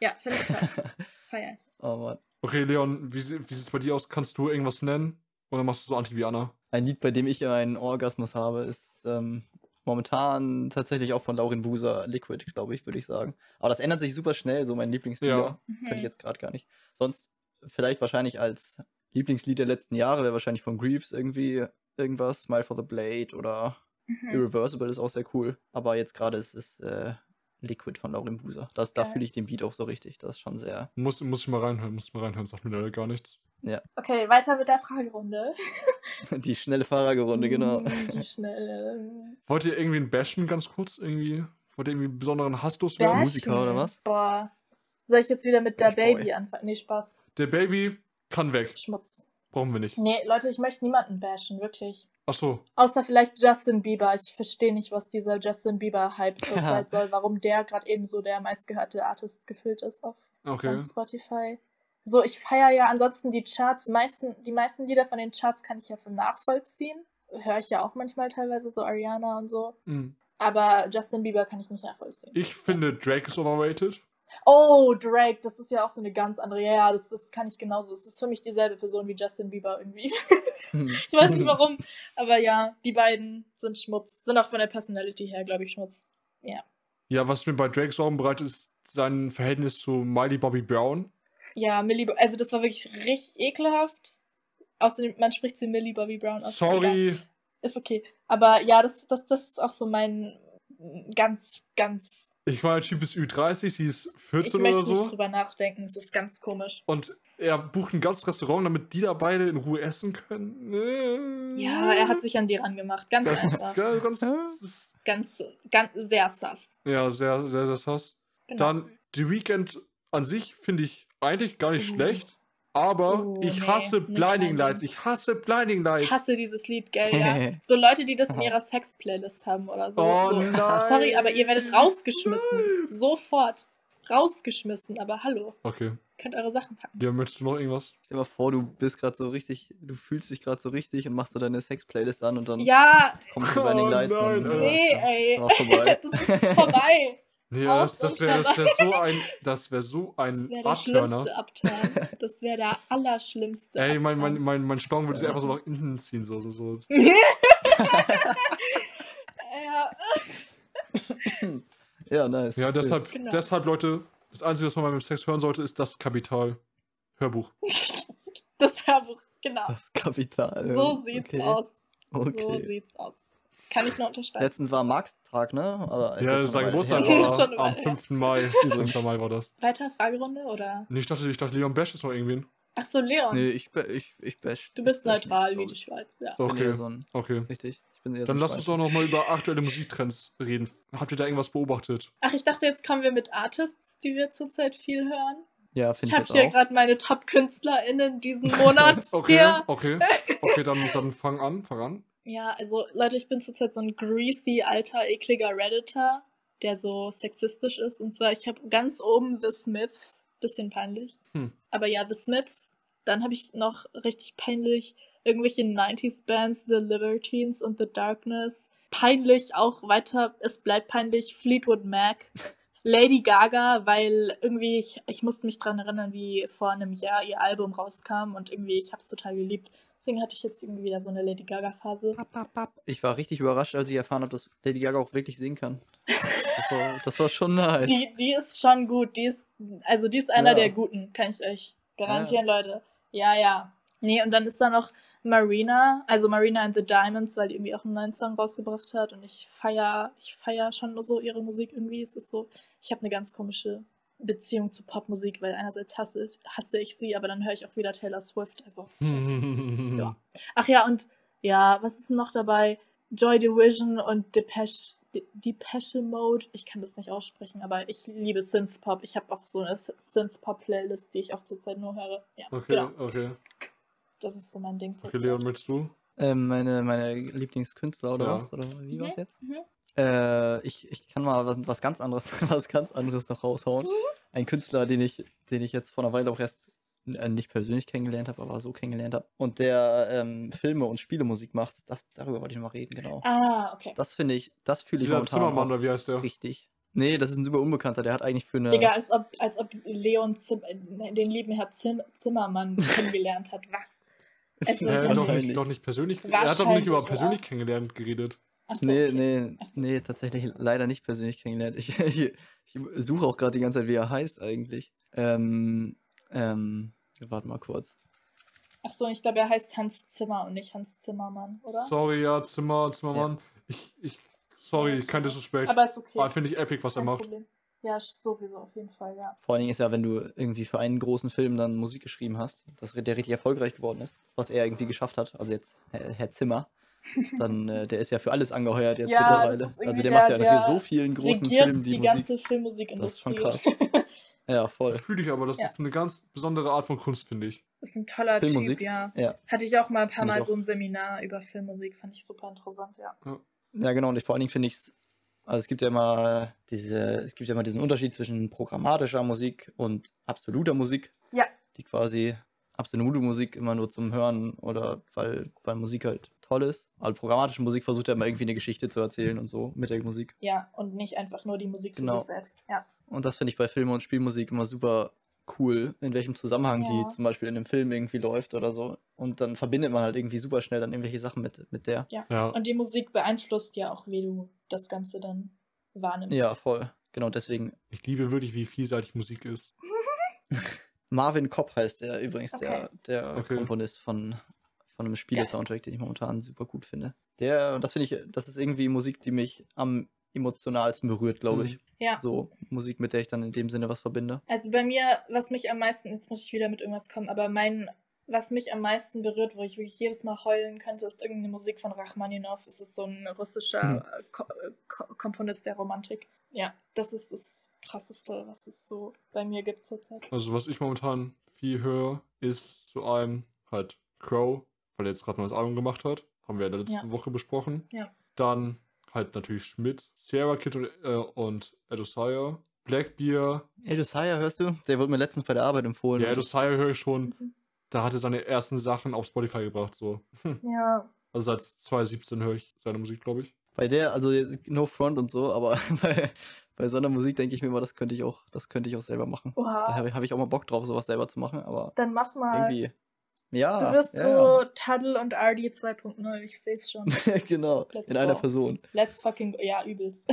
Ja, finde ich toll. Feier ich. Oh Mann. Okay, Leon, wie, wie sieht es bei dir aus? Kannst du irgendwas nennen? Oder machst du so anti wie Anna? Ein Lied, bei dem ich einen Orgasmus habe, ist ähm, momentan tatsächlich auch von Laurin Buser Liquid, glaube ich, würde ich sagen. Aber das ändert sich super schnell, so mein Lieblingslieder. Ja. Könnte ich jetzt gerade gar nicht. Sonst vielleicht wahrscheinlich als Lieblingslied der letzten Jahre wäre wahrscheinlich von Greaves irgendwie irgendwas. Smile for the Blade oder Mhm. Irreversible ist auch sehr cool. Aber jetzt gerade ist es äh, Liquid von Laurin Buser. Das, da fühle ich den Beat auch so richtig. Das ist schon sehr. Muss, muss ich mal reinhören, muss ich mal reinhören, sagt mir leider gar nichts. Ja. Okay, weiter mit der Fragerunde. Die schnelle Fahrergerunde, genau. Mm, Die schnelle. Wollt ihr irgendwie einen bashen ganz kurz? Irgendwie? Wollt ihr irgendwie einen besonderen Hass loswerden? Musiker oder was? Boah. Soll ich jetzt wieder mit der Boy. Baby anfangen? Nee, Spaß. Der Baby kann weg. Schmutz. Brauchen wir nicht. Nee, Leute, ich möchte niemanden bashen, wirklich. Ach so. Außer vielleicht Justin Bieber. Ich verstehe nicht, was dieser Justin Bieber-Hype zurzeit soll, warum der gerade eben so der meistgehörte Artist gefühlt ist auf Okay. Spotify. So, ich feiere ja ansonsten die Charts. Meisten, die meisten Lieder von den Charts kann ich ja von nachvollziehen. Höre ich ja auch manchmal teilweise, so Ariana und so. Hm. Aber Justin Bieber kann ich nicht nachvollziehen. Ich finde, Drake ist overrated. Oh, Drake, das ist ja auch so eine ganz andere. Ja, ja, das, das kann ich genauso. Es ist für mich dieselbe Person wie Justin Bieber irgendwie. ich weiß nicht warum, aber ja, die beiden sind Schmutz. Sind auch von der Personality her, glaube ich, Schmutz. Ja, was mir bei Drake Sorgen bereitet, ist sein Verhältnis zu Miley Bobby Brown. Ja, Millie, also das war wirklich richtig ekelhaft. Außerdem, man spricht sie Millie Bobby Brown aus. Sorry. Ist okay. Aber ja, das, das, das ist auch so mein ganz, ganz. Ich meine, Typ ist Ü30, sie ist Ich 14 möchte oder nicht so. drüber nachdenken. Es ist ganz komisch. Und er bucht ein ganzes Restaurant, damit die da beide in Ruhe essen können. Ja, er hat sich an die rangemacht. Ganz Das ist einfach. ganz, ganz, Ganz, ganz, sehr sass. ja, sehr, sehr, sehr sass. Genau. Dann, The Weeknd an sich finde ich eigentlich gar nicht Uh. schlecht. Aber Uh, ich nee, hasse nicht Blinding Lights. Ich hasse Blinding Lights. Ich hasse dieses Lied, gell, ja. So Leute, die das in ihrer Sex-Playlist haben oder so. Oh so. nein. Sorry, aber ihr werdet rausgeschmissen. Sofort. Rausgeschmissen. Aber hallo, Okay. könnt eure Sachen packen. Ja, möchtest du noch irgendwas? Stell dir mal vor, du bist gerade so richtig, du fühlst dich gerade so richtig und machst so deine Sex-Playlist an und dann Ja, kommst du bei den Oh Lights nein, und nee, ja, ey. ist auch vorbei. das ist vorbei. Nee, Aus das, das wäre das wär so ein, das wäre so Das ein wäre der Abturner. schlimmste Upturn. Das wäre der allerschlimmste. Ey, mein, mein, mein, mein Staunen würde sich Ja. einfach so nach innen ziehen. So, so, so. ja, Ja, nice. Ja, deshalb, Genau. deshalb, Leute, das Einzige, was man beim Sex hören sollte, ist das Kapital. Hörbuch. das Hörbuch, genau. Das Kapital. So sieht's okay. aus. Okay. So sieht's aus. Kann ich nur unterschreiben. Letztens war Marx-Tag, ne? Aber Ja, schon war eine am Weile her. 5. Mai. Übrigens. 5. Mai war das. Weiter Fragerunde oder? Und ich dachte, ich dachte, Leon Bash ist noch irgendwen. Ach so, Leon. Nee, ich, ich, ich bash. du bist ich bash neutral wie die ich. Schweiz, ja. Ich Okay, eher so ein, okay. richtig. Ich Dann lass uns doch noch mal über aktuelle Musiktrends reden. Habt ihr da irgendwas beobachtet? Ach, ich dachte, jetzt kommen wir mit Artists, die wir zurzeit viel hören. Ja, Ich finde ich habe jetzt hier gerade meine Top-KünstlerInnen diesen Monat. Okay, hier. okay. Okay, dann, dann fang an, fang an. Ja, also Leute, ich bin zurzeit so ein greasy, alter, ekliger Redditor, der so sexistisch ist. Und zwar, ich habe ganz oben The Smiths, bisschen peinlich. Hm. Aber ja, The Smiths. Dann habe ich noch richtig peinlich irgendwelche 90s Bands, The Libertines und The Darkness. Peinlich auch weiter, es bleibt peinlich, Fleetwood Mac. Lady Gaga, weil irgendwie ich, ich musste mich dran erinnern, wie vor einem Jahr ihr Album rauskam und irgendwie ich hab's total geliebt. Deswegen hatte ich jetzt irgendwie wieder so eine Lady Gaga Phase. Ich war richtig überrascht, als ich erfahren habe, dass Lady Gaga auch wirklich singen kann. Das war, das war schon nice. Die, die ist schon gut. Die ist, also die ist einer Ja. der guten, kann ich euch garantieren, Leute. Ja, ja. Nee, und dann ist da noch Marina, also Marina and the Diamonds, weil die irgendwie auch einen neuen Song rausgebracht hat und ich feier, ich feier schon so ihre Musik irgendwie. Es ist so, ich habe eine ganz komische Beziehung zu Popmusik, weil einerseits hasse, ich, hasse ich sie, aber dann höre ich auch wieder Taylor Swift. Also. Ja. Ach ja, und ja, was ist denn noch dabei? Joy Division und Depeche, De- Depeche Mode. Ich kann das nicht aussprechen, aber ich liebe Synthpop. Ich habe auch so eine Synthpop-Playlist, die ich auch zurzeit nur höre. Ja, Okay, genau. okay. Das ist so mein Ding Okay. Leon, möchtest du? Ähm, meine, meine Lieblingskünstler oder Ja. was? Oder wie Mhm, war's jetzt? mhm. Äh, ich, ich kann mal was, was ganz anderes, was ganz anderes noch raushauen. Ein Künstler, den ich, den ich jetzt vor einer Weile auch erst äh, nicht persönlich kennengelernt habe, aber so kennengelernt habe. Und der ähm, Filme und Spielemusik macht, das, darüber wollte ich noch mal reden, genau. Ah, okay. Das finde ich, das fühle ich momentan Zimmermann, auch oder wie heißt der? richtig. Nee, das ist ein super Unbekannter, der hat eigentlich für eine. Digga, als ob, als ob Leon Zim äh, den lieben Herr Zim Zimmermann kennengelernt hat. Was? Also, Äh, Ja, doch, nicht, doch nicht persönlich. Er hat doch nicht über persönlich kennengelernt geredet. Ach so, Nee, okay. nee, Ach so. nee, tatsächlich leider nicht persönlich kennengelernt. Ich, ich, ich suche auch gerade die ganze Zeit, wie er heißt eigentlich. Ähm, ähm, warte mal kurz. Ach so, ich glaube, er heißt Hans Zimmer und nicht Hans Zimmermann, oder? Sorry, ja, Zimmer, Zimmermann. Ich, ich, sorry, kein Disrespect. Aber ist okay. Aber finde ich epic, was er Kein macht. Problem. Ja, sowieso auf jeden Fall, ja. Vor allen Dingen ist ja, wenn du irgendwie für einen großen Film dann Musik geschrieben hast, dass der richtig erfolgreich geworden ist, was er irgendwie geschafft hat, also jetzt Herr, Herr Zimmer, dann äh, der ist ja für alles angeheuert jetzt Ja, das mittlerweile. Also irgendwie der macht ja der- natürlich der so vielen großen Filmen die, die, Musik. ganze Filmmusikindustrie. Das ist schon Ja, voll. Fühle ich aber, das Ja. ist eine ganz besondere Art von Kunst, finde ich. ist ein toller Filmmusik? Typ, ja. Ja. Hatte ich auch mal ein paar Find Mal so ein Seminar über Filmmusik, fand ich super interessant, ja. Ja, genau, und ich, vor allen Dingen finde ich es, also es gibt ja immer diese, es gibt ja immer diesen Unterschied zwischen programmatischer Musik und absoluter Musik. Ja. Die quasi absolute Musik immer nur zum Hören oder weil, weil Musik halt toll ist. Also programmatische Musik versucht ja immer irgendwie eine Geschichte zu erzählen und so mit der Musik. Ja, und nicht einfach nur die Musik für Genau. sich selbst. Ja. Und das finde ich bei Film- und Spielmusik immer super cool, in welchem Zusammenhang Ja. die zum Beispiel in einem Film irgendwie läuft oder so. Und dann verbindet man halt irgendwie super schnell dann irgendwelche Sachen mit, mit der. Ja. Und die Musik beeinflusst ja auch, wie du das Ganze dann wahrnimmst. Ja, voll. Genau, deswegen. Ich liebe wirklich, wie vielseitig Musik ist. Marvin Kopp heißt der übrigens, der, Okay. der Okay. Komponist von, von einem Spiele-Soundtrack, den ich momentan super gut finde. Der, das finde ich, das ist irgendwie Musik, die mich am emotionalsten berührt, glaube Mhm. ich. Ja. So Musik, mit der ich dann in dem Sinne was verbinde. Also bei mir, was mich am meisten, jetzt muss ich wieder mit irgendwas kommen, aber mein, was mich am meisten berührt, wo ich wirklich jedes Mal heulen könnte, ist irgendeine Musik von Rachmaninov. Es ist so ein russischer Hm. Ko Ko Komponist der Romantik. Ja, das ist das Krasseste, was es so bei mir gibt zurzeit. Also, was ich momentan viel höre, ist zu einem halt Crow, weil er jetzt gerade ein neues Album gemacht hat. Haben wir ja letzte Ja. Woche besprochen. Ja. Dann halt natürlich Schmidt, Sierra Kid und, äh, und Edosire. Blackbeer. Josiah, hörst du? Der wurde mir letztens bei der Arbeit empfohlen. Ja, Edosire höre ich schon. Mhm. Da hat er seine ersten Sachen auf Spotify gebracht. So. Ja, Also seit 2017 höre ich seine Musik, glaube ich. Bei der, also no front und so, aber bei, bei so einer Musik denke ich mir immer, das könnte ich auch, das könnte ich auch selber machen. Da oha. habe ich, hab ich auch mal Bock drauf, sowas selber zu machen, aber Dann mach mal. irgendwie. Ja. Du wirst ja, so Tuddle und RD 2.0, ich sehe es schon. ja. genau. Let's in einer go. Person. Let's fucking go. Ja, übelst.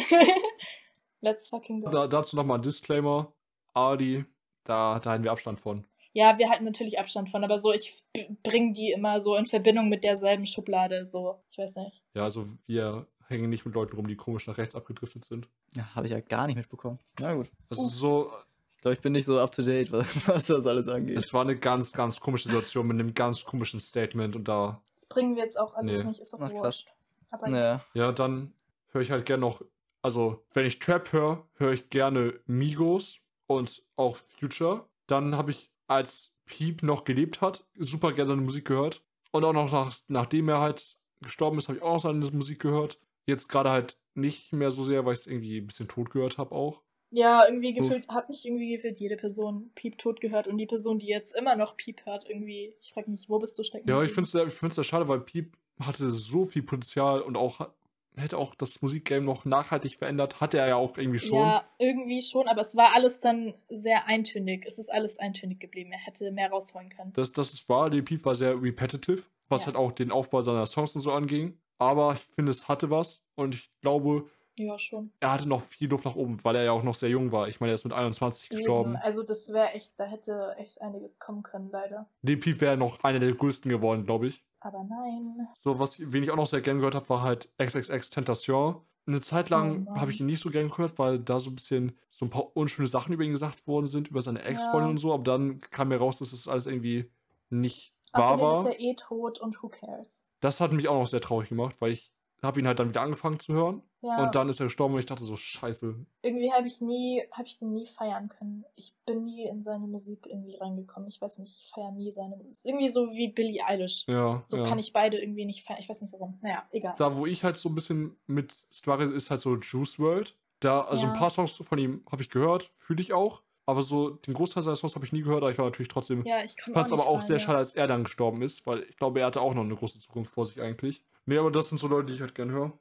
Let's fucking go. Da, dazu nochmal ein Disclaimer. Adi, da, da halten wir Abstand von. Ja, wir halten natürlich Abstand von, aber so, ich bringe die immer so in Verbindung mit derselben Schublade, so, ich weiß nicht. Ja, also wir hängen nicht mit Leuten rum, die komisch nach rechts abgedriftet sind. Ja, habe ich ja gar nicht mitbekommen. Na gut. Also Uff. so, Ich glaube, ich bin nicht so up to date, was, was das alles angeht. es war eine ganz, ganz komische Situation mit einem ganz komischen Statement und da, Das bringen wir jetzt auch alles Nee. nicht, ist auch Ach, wurscht. Aber Naja. ja, dann höre ich halt gerne noch, also wenn ich Trap höre, höre ich gerne Migos und auch Future. Dann habe ich, als Peep noch gelebt hat, super gerne seine Musik gehört. Und auch noch nach, nachdem er halt gestorben ist, habe ich auch noch seine Musik gehört. Jetzt gerade halt nicht mehr so sehr, weil ich es irgendwie ein bisschen tot gehört habe auch. ja, irgendwie gefühlt, hat nicht irgendwie gefühlt jede Person Piep tot gehört und die Person, die jetzt immer noch Piep hört, irgendwie, ich frage mich, wo bist du stecken? Ja, ich finde es ich find's sehr schade, weil Piep hatte so viel Potenzial und auch hätte auch das Musikgame noch nachhaltig verändert. Hatte er ja auch irgendwie schon. Ja, irgendwie schon, aber es war alles dann sehr eintönig. Es ist alles eintönig geblieben. Er hätte mehr rausholen können. Das, das ist wahr, die Piep war sehr repetitive, was Ja. halt auch den Aufbau seiner Songs und so anging. Aber ich finde, es hatte was und ich glaube, Ja, schon. er hatte noch viel Luft nach oben, weil er ja auch noch sehr jung war. Ich meine, er ist mit 21 gestorben. Eben, also das wäre echt, da hätte echt einiges kommen können, leider. Die Piep wäre noch einer der größten geworden, glaube ich. Aber nein. So, was, wen ich auch noch sehr gern gehört habe, war halt XXX Tentation. Eine Zeit lang Oh habe ich ihn nicht so gern gehört, weil da so ein bisschen so ein paar unschöne Sachen über ihn gesagt worden sind, über seine Ex-Freundin Ja. und so, aber dann kam mir raus, dass das alles irgendwie nicht wahr Außerdem ist war. er eh tot und who cares? Das hat mich auch noch sehr traurig gemacht, weil ich habe ihn halt dann wieder angefangen zu hören Ja, und dann ist er gestorben und ich dachte so, scheiße. irgendwie habe ich nie, habe ich den nie feiern können. Ich bin nie in seine Musik irgendwie reingekommen. Ich weiß nicht, ich feiere nie seine Musik. Ist irgendwie so wie Billie Eilish. Ja, So ja. kann ich beide irgendwie nicht feiern. Ich weiß nicht warum. Naja, egal. Da, wo ich halt so ein bisschen mit struggle, ist halt so Juice World. Da, also Ja. ein paar Songs von ihm habe ich gehört, fühle ich auch. Aber so den Großteil seiner Songs habe ich nie gehört, aber ich war natürlich trotzdem ja, ich fand es aber auch rein, sehr ja. schade, als er dann gestorben ist, weil ich glaube, er hatte auch noch eine große Zukunft vor sich eigentlich. Nee, aber das sind so Leute, die ich halt gerne höre.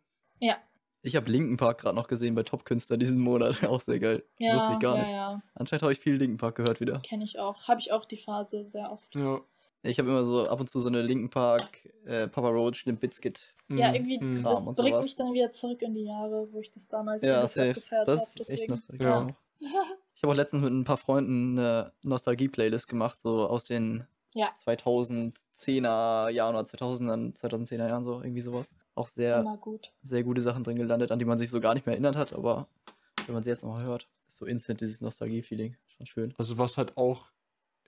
Ich habe Linken Park gerade noch gesehen bei Top-Künstler diesen Monat. Auch sehr geil. Ja, Wusste ich gar ja, nicht. ja. Anscheinend habe ich viel Linken Park gehört wieder. Kenne ich auch. Habe ich auch die Phase sehr oft. Ja. Ich habe immer so ab und zu so eine Linken Park, äh, Papa Roach, Limp Bizkit. Ja, Mhm, irgendwie, mhm. Das bringt sowas. mich dann wieder zurück in die Jahre, wo ich das damals Ja, safe. abgefeiert Das habe. ist echt Deswegen. nostalgisch. Ja. Ich habe auch letztens mit ein paar Freunden eine Nostalgie-Playlist gemacht, so aus den Ja. 2010er Jahren oder 2000er, 2010er Jahren so, irgendwie sowas. Auch sehr, gut. sehr gute Sachen drin gelandet, an die man sich so gar nicht mehr erinnert hat, aber wenn man sie jetzt noch hört, so instant dieses Nostalgie-Feeling. Schon schön. Also was halt auch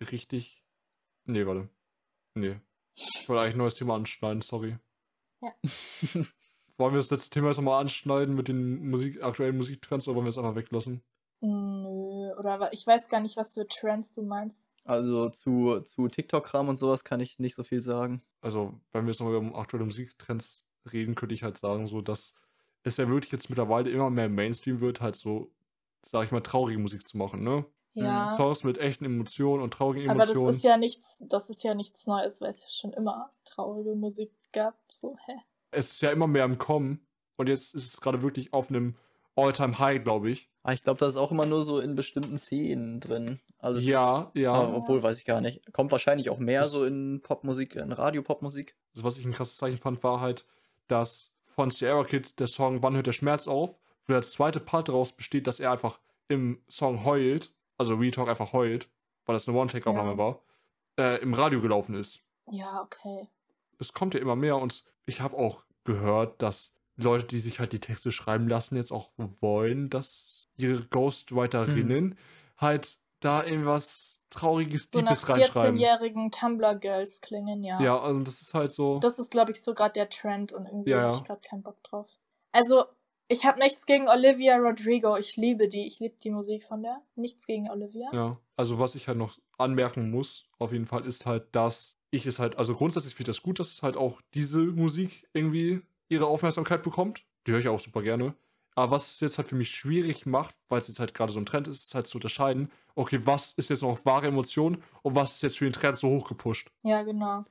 richtig. Nee, warte. Nee. Ich wollte eigentlich ein neues Thema anschneiden, sorry. Ja. wollen wir das letzte Thema jetzt nochmal anschneiden mit den Musik, aktuellen Musiktrends oder wollen wir es einfach weglassen? Nö, oder ich weiß gar nicht, was für Trends du meinst. Also zu, zu TikTok-Kram und sowas kann ich nicht so viel sagen. Also, wenn wir jetzt nochmal über aktuelle Musiktrends reden, könnte ich halt sagen, so, dass es ja wirklich jetzt mittlerweile immer mehr Mainstream wird, halt so, sag ich mal, traurige Musik zu machen, ne? Ja. Songs mit echten Emotionen und traurigen Aber das Emotionen. ist ja nichts, das ist ja nichts Neues, weil es ja schon immer traurige Musik gab. So, hä? es ist ja immer mehr im Kommen und jetzt ist es gerade wirklich auf einem All-Time-High, glaube ich. Aber ich glaube, das ist auch immer nur so in bestimmten Szenen drin. Also es ja, Ist, ja. aber obwohl, weiß ich gar nicht. Kommt wahrscheinlich auch mehr Das- so in Popmusik, in Radio-Popmusik. Also, was ich ein krasses Zeichen fand, war halt, dass von Sierra Kid der Song Wann hört der Schmerz auf, wo der zweite Part daraus besteht, dass er einfach im Song heult, also Real Talk einfach heult, weil das eine One-Take-Aufnahme Ja. war, äh, im Radio gelaufen ist. Ja, okay. Es kommt ja immer mehr und ich habe auch gehört, dass Leute, die sich halt die Texte schreiben lassen, jetzt auch wollen, dass ihre Ghostwriterinnen halt da irgendwas Trauriges, So nach Deepes reinschreiben. 14-jährigen Tumblr-Girls klingen, ja. Ja, also das ist halt so. Das ist, glaube ich, so gerade der Trend und irgendwie Ja, habe ich gerade keinen Bock drauf. Also, ich habe nichts gegen Olivia Rodrigo. Ich liebe die. Ich liebe die Musik von der. Nichts gegen Olivia. Ja, also was ich halt noch anmerken muss, auf jeden Fall, ist halt, dass ich es halt, also grundsätzlich finde ich das gut, dass es halt auch diese Musik irgendwie ihre Aufmerksamkeit bekommt. Die höre ich auch super gerne. Aber was es jetzt halt für mich schwierig macht, weil es jetzt halt gerade so ein Trend ist, ist halt zu unterscheiden, okay, was ist jetzt noch wahre Emotion und was ist jetzt für den Trend so hochgepusht. Ja, genau.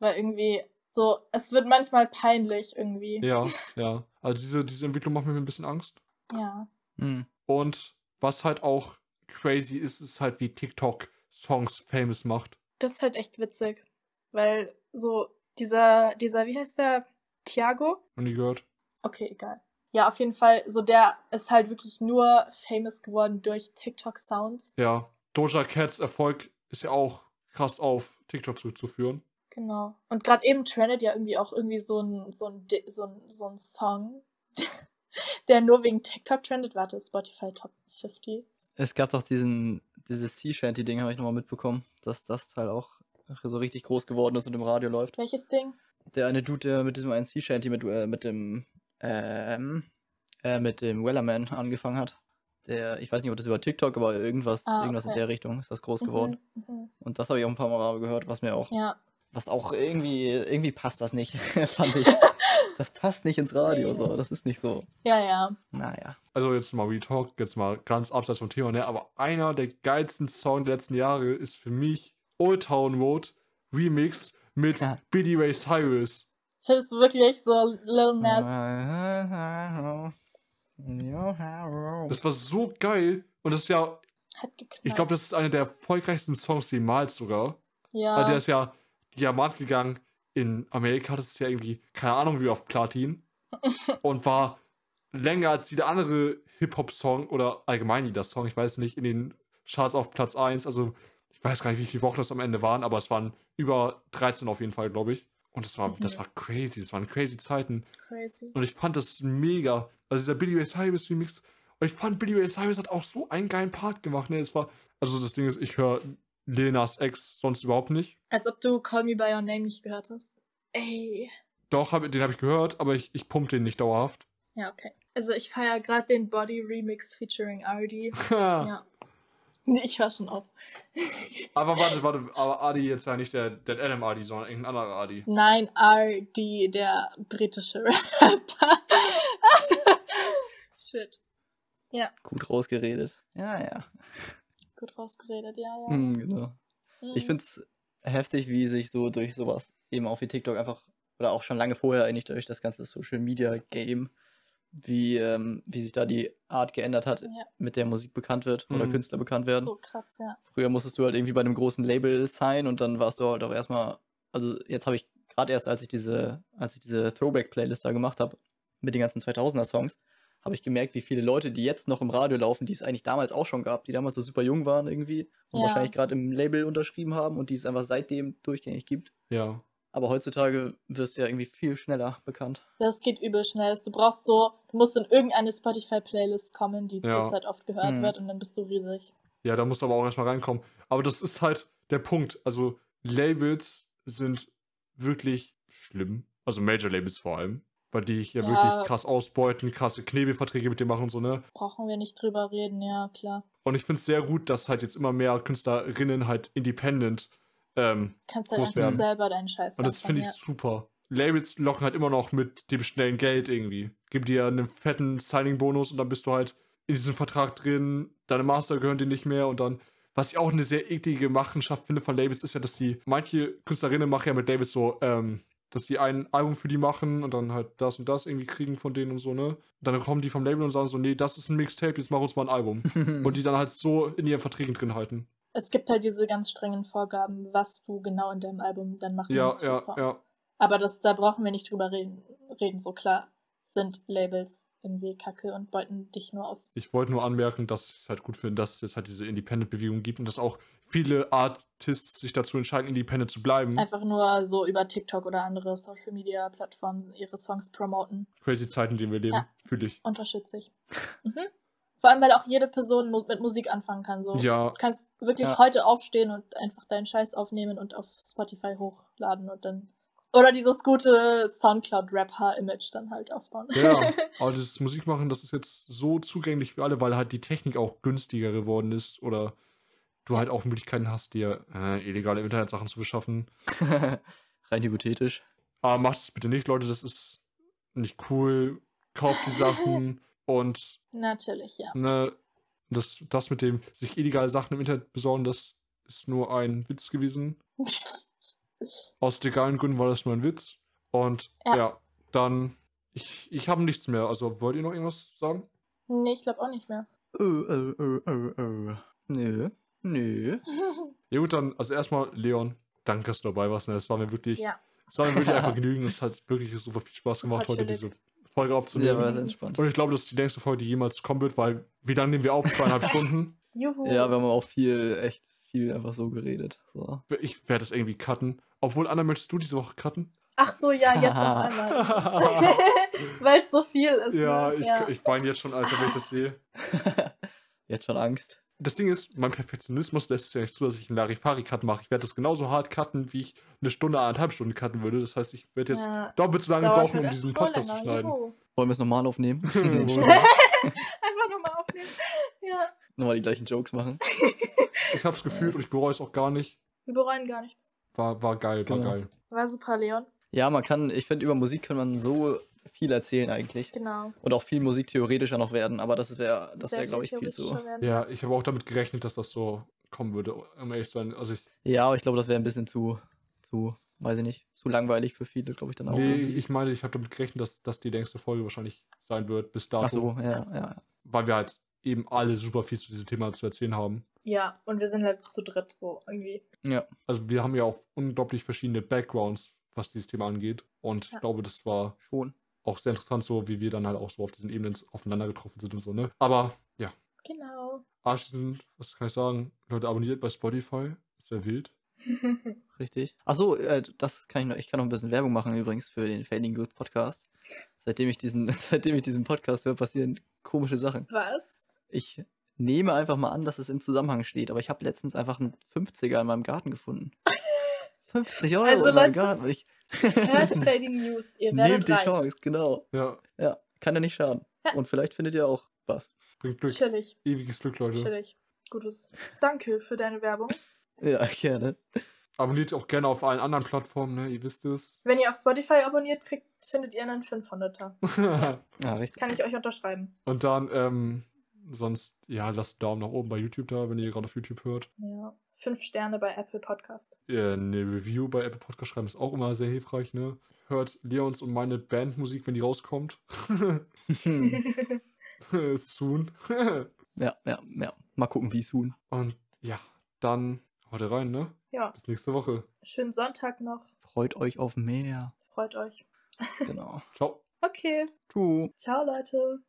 Weil irgendwie so, es wird manchmal peinlich irgendwie. Ja, ja. Also diese, diese Entwicklung macht mir ein bisschen Angst. Ja. Hm. Und was halt auch crazy ist, ist halt, wie TikTok Songs famous macht. Das ist halt echt witzig. Weil so dieser, dieser, wie heißt der? Thiago? Und die gehört. Okay, egal. Ja, auf jeden Fall, so der ist halt wirklich nur famous geworden durch TikTok-Sounds. Ja, Doja Cats Erfolg ist ja auch krass auf TikTok zurückzuführen. Genau. Und gerade eben trendet ja irgendwie auch irgendwie so ein, so ein, so ein, so ein Song, der nur wegen TikTok trendet. Warte, Spotify Top 50. Es gab doch diesen, dieses Sea Shanty-Ding, habe ich nochmal mitbekommen, dass das Teil auch so richtig groß geworden ist und im Radio läuft. Welches Ding? Der eine Dude, der mit diesem einen Sea Shanty mit, äh, mit dem, ähm, äh, mit dem Wellerman angefangen hat. Der, ich weiß nicht, ob das über TikTok, aber irgendwas, Ah, irgendwas in okay. der Richtung ist das groß geworden. Mhm, mhm. Und das habe ich auch ein paar Mal gehört, was mir auch, Ja. was auch irgendwie, irgendwie passt das nicht, fand ich. Das passt nicht ins Radio, so. Das ist nicht so. Ja, ja. Naja. Also jetzt mal Retalk, jetzt mal ganz abseits vom Thema, ne? Aber einer der geilsten Songs der letzten Jahre ist für mich Old Town Road Remix mit Ja. Billy Ray Cyrus. Findest du wirklich so Lil Nas? Das war so geil. Und das ist ja, ich glaube, das ist einer der erfolgreichsten Songs jemals sogar. ja. Weil der ist ja Diamant gegangen in Amerika. Das ist ja irgendwie, keine Ahnung, wie auf Platin. und war länger als jeder andere Hip-Hop-Song oder allgemein jeder Song, ich weiß nicht, in den Charts auf Platz 1. Also, ich weiß gar nicht, wie viele Wochen das am Ende waren, aber es waren über 13 auf jeden Fall, glaube ich. Und das war, Mhm. das war crazy, das waren crazy Zeiten. Crazy. Und ich fand das mega. Also dieser Billy Ray Cyrus Remix. Und ich fand, Billy Ray Cyrus hat auch so einen geilen Part gemacht. Ne? Es war, also das Ding ist, ich höre Lenas Ex sonst überhaupt nicht. Als ob du Call Me By Your Name nicht gehört hast. Ey. Doch, hab, den habe ich gehört, aber ich, ich pump den nicht dauerhaft. Ja, okay. Also ich feiere gerade den Body Remix featuring RD. Ja. Nee, ich höre schon auf. aber warte, warte, aber Adi jetzt ja nicht der, der Adam Adi, sondern irgendein anderer Adi. Nein, RD, der britische Rapper. Shit. Ja, Gut rausgeredet. Ja, ja. gut rausgeredet, ja, ja. Hm, genau. Ich Mhm. finde es heftig, wie sich so durch sowas eben auch wie TikTok einfach, oder auch schon lange vorher eigentlich durch das ganze Social Media Game, wie, ähm, wie sich da die Art geändert hat, Ja. mit der Musik bekannt wird oder Mhm. Künstler bekannt werden. So krass, ja. Früher musstest du halt irgendwie bei einem großen Label sein und dann warst du halt auch erstmal, also jetzt habe ich gerade erst, als ich diese, als ich diese Throwback-Playlist da gemacht habe, mit den ganzen 2000er-Songs, habe ich gemerkt, wie viele Leute, die jetzt noch im Radio laufen, die es eigentlich damals auch schon gab, die damals so super jung waren irgendwie und Ja. wahrscheinlich gerade im Label unterschrieben haben und die es einfach seitdem durchgängig gibt. Ja. Aber heutzutage wirst du ja irgendwie viel schneller bekannt. Das geht übel schnell. Du brauchst so, du musst in irgendeine Spotify-Playlist kommen, die Ja. zurzeit oft gehört Mhm. wird und dann bist du riesig. Ja, da musst du aber auch erstmal reinkommen. Aber das ist halt der Punkt. Also, Labels sind wirklich schlimm. Also, Major-Labels vor allem. Weil die hier Ja. wirklich krass ausbeuten, krasse Knebelverträge mit dir machen und so, ne? Brauchen wir nicht drüber reden, ja, klar. Und ich finde es sehr gut, dass halt jetzt immer mehr Künstlerinnen halt independent. Ähm, Kannst halt Groß einfach werden. selber deinen Scheiß und das finde ich ja. super. Labels locken halt immer noch mit dem schnellen Geld irgendwie. Gib dir einen fetten Signing-Bonus und dann bist du halt in diesem Vertrag drin. Deine Master gehören dir nicht mehr und dann. Was ich auch eine sehr eklige Machenschaft finde von Labels, ist ja, dass die, manche Künstlerinnen machen ja mit Labels so, ähm, dass die ein Album für die machen und dann halt das und das irgendwie kriegen von denen und so, ne? Und dann kommen die vom Label und sagen so, nee, das ist ein Mixtape, jetzt mach uns mal ein Album. und die dann halt so in ihren Verträgen drin halten. Es gibt halt diese ganz strengen Vorgaben, was du genau in deinem Album dann machen Ja, musst für ja, Songs. ja. Aber das, da brauchen wir nicht drüber reden. reden. So klar sind Labels irgendwie kacke und beuten dich nur aus. Ich wollte nur anmerken, dass ich es halt gut finde, dass es halt diese Independent-Bewegung gibt und dass auch viele Artists sich dazu entscheiden, independent zu bleiben. Einfach nur so über TikTok oder andere Social Media Plattformen ihre Songs promoten. Crazy Zeiten, in denen wir leben, Ja. fühle ich. Unterstütze ich. Mhm. Vor allem, weil auch jede Person mu mit Musik anfangen kann. So. Ja, Du kannst wirklich Ja. heute aufstehen und einfach deinen Scheiß aufnehmen und auf Spotify hochladen und dann. Oder dieses gute Soundcloud-Rap-Image dann halt aufbauen. ja. Aber das Musikmachen, das ist jetzt so zugänglich für alle, weil halt die Technik auch günstiger geworden ist oder du halt auch Möglichkeiten hast, dir äh, illegale Internetsachen zu beschaffen. Rein hypothetisch. Aber macht es bitte nicht, Leute, das ist nicht cool. Kauft die Sachen und Natürlich, ja. ne, das, das mit dem sich illegale Sachen im Internet besorgen, das ist nur ein Witz gewesen. Aus legalen Gründen war das nur ein Witz. Und ja, Ja. dann, ich, ich habe nichts mehr. Also wollt ihr noch irgendwas sagen? nee, ich glaube auch nicht mehr. Oh, oh, oh, oh, oh. Nö. Nö. Ja gut, dann, also erstmal, Leon, danke, dass du dabei warst. Ne? Es war mir wirklich, ja. es war mir wirklich einfach genügend. Es hat wirklich super viel Spaß Super gemacht, heute diese Folge Ja, aufzunehmen. war sehr entspannt. Und ich glaube, das ist die längste Folge, die jemals kommen wird, weil wie lange nehmen wir auf? Zweieinhalb Stunden. Juhu. Ja, wir haben auch viel, echt viel einfach so geredet. So. Ich werde es irgendwie cutten. Obwohl, Anna, möchtest du diese Woche cutten? Ach so, ja, jetzt auf einmal. Weil es so viel ist. ja, ne? ich, ja. ich weine jetzt schon, Alter, wenn ich das sehe. Jetzt schon Angst. Das Ding ist, mein Perfektionismus lässt es ja nicht zu, dass ich einen Larifari-Cut mache. Ich werde das genauso hart cutten, wie ich eine Stunde, eineinhalb Stunden cutten würde. Das heißt, ich werde jetzt Ja. doppelt so lange brauchen, um halt diesen einfach nur Podcast zu schneiden. juhu. Wollen wir es nochmal aufnehmen? Einfach nochmal aufnehmen. Ja. nochmal die gleichen Jokes machen. ich habe es gefühlt und ich bereue es auch gar nicht. Wir bereuen gar nichts. War, war geil, war Genau. geil. War super, Leon. Ja, man kann, ich finde, über Musik kann man so viel erzählen eigentlich. Genau. Und auch viel musiktheoretischer noch werden, aber das wäre, das wäre, glaube ich, viel zu. werden. Ja, ich habe auch damit gerechnet, dass das so kommen würde, um ehrlich zu sein. Also ich, Ja, aber ich glaube, das wäre ein bisschen zu, zu, weiß ich nicht, zu langweilig für viele, glaube ich, dann auch. nee, irgendwie. ich meine, ich habe damit gerechnet, dass das die längste Folge wahrscheinlich sein wird, bis dato. Ach so, ja, Ach so. ja. Weil wir halt eben alle super viel zu diesem Thema zu erzählen haben. Ja, und wir sind halt zu dritt so irgendwie. Ja, Also wir haben ja auch unglaublich verschiedene Backgrounds, was dieses Thema angeht. Und Ja. ich glaube, das war schon. Auch sehr interessant, so wie wir dann halt auch so auf diesen Ebenen aufeinander getroffen sind und so, ne? Aber ja, Genau. abschließend, was kann ich sagen? Leute, abonniert bei Spotify. Das wäre wild. Richtig. Achso, äh, das kann ich noch, ich kann noch ein bisschen Werbung machen übrigens für den Fading Youth Podcast. Seitdem ich diesen, seitdem ich diesen Podcast höre, passieren komische Sachen. Was? Ich nehme einfach mal an, dass es im Zusammenhang steht, aber ich habe letztens einfach einen 50er in meinem Garten gefunden. 50 Euro Also, in meinem Leute, Garten. Ich Hört Fading Youth. Ihr nehmt werdet die reich. Chance, genau. Ja, Ja, kann ja nicht schaden. Ja. Und vielleicht findet ihr auch was. bringt Glück. Chillig, Ewiges Glück, Leute. chillig. Gutes. Danke für deine Werbung. Ja, gerne. Abonniert auch gerne auf allen anderen Plattformen, ne? Ihr wisst es. Wenn ihr auf Spotify abonniert, kriegt, findet ihr einen 500er. Ja, richtig. Kann ich euch unterschreiben. und dann, ähm, sonst, ja, lasst einen Daumen nach oben bei YouTube da, wenn ihr gerade auf YouTube hört. Ja. Fünf Sterne bei Apple Podcast. Äh, eine Review bei Apple Podcast schreiben ist auch immer sehr hilfreich, ne? Hört Leons und meine Bandmusik, wenn die rauskommt. Soon. ja, ja, ja. Mal gucken, wie es tun. und ja, dann heute rein, ne? ja. Bis nächste Woche. Schönen Sonntag noch. Freut euch auf mehr. Freut euch. Genau. Ciao. Okay. Tschüss. Ciao, Leute.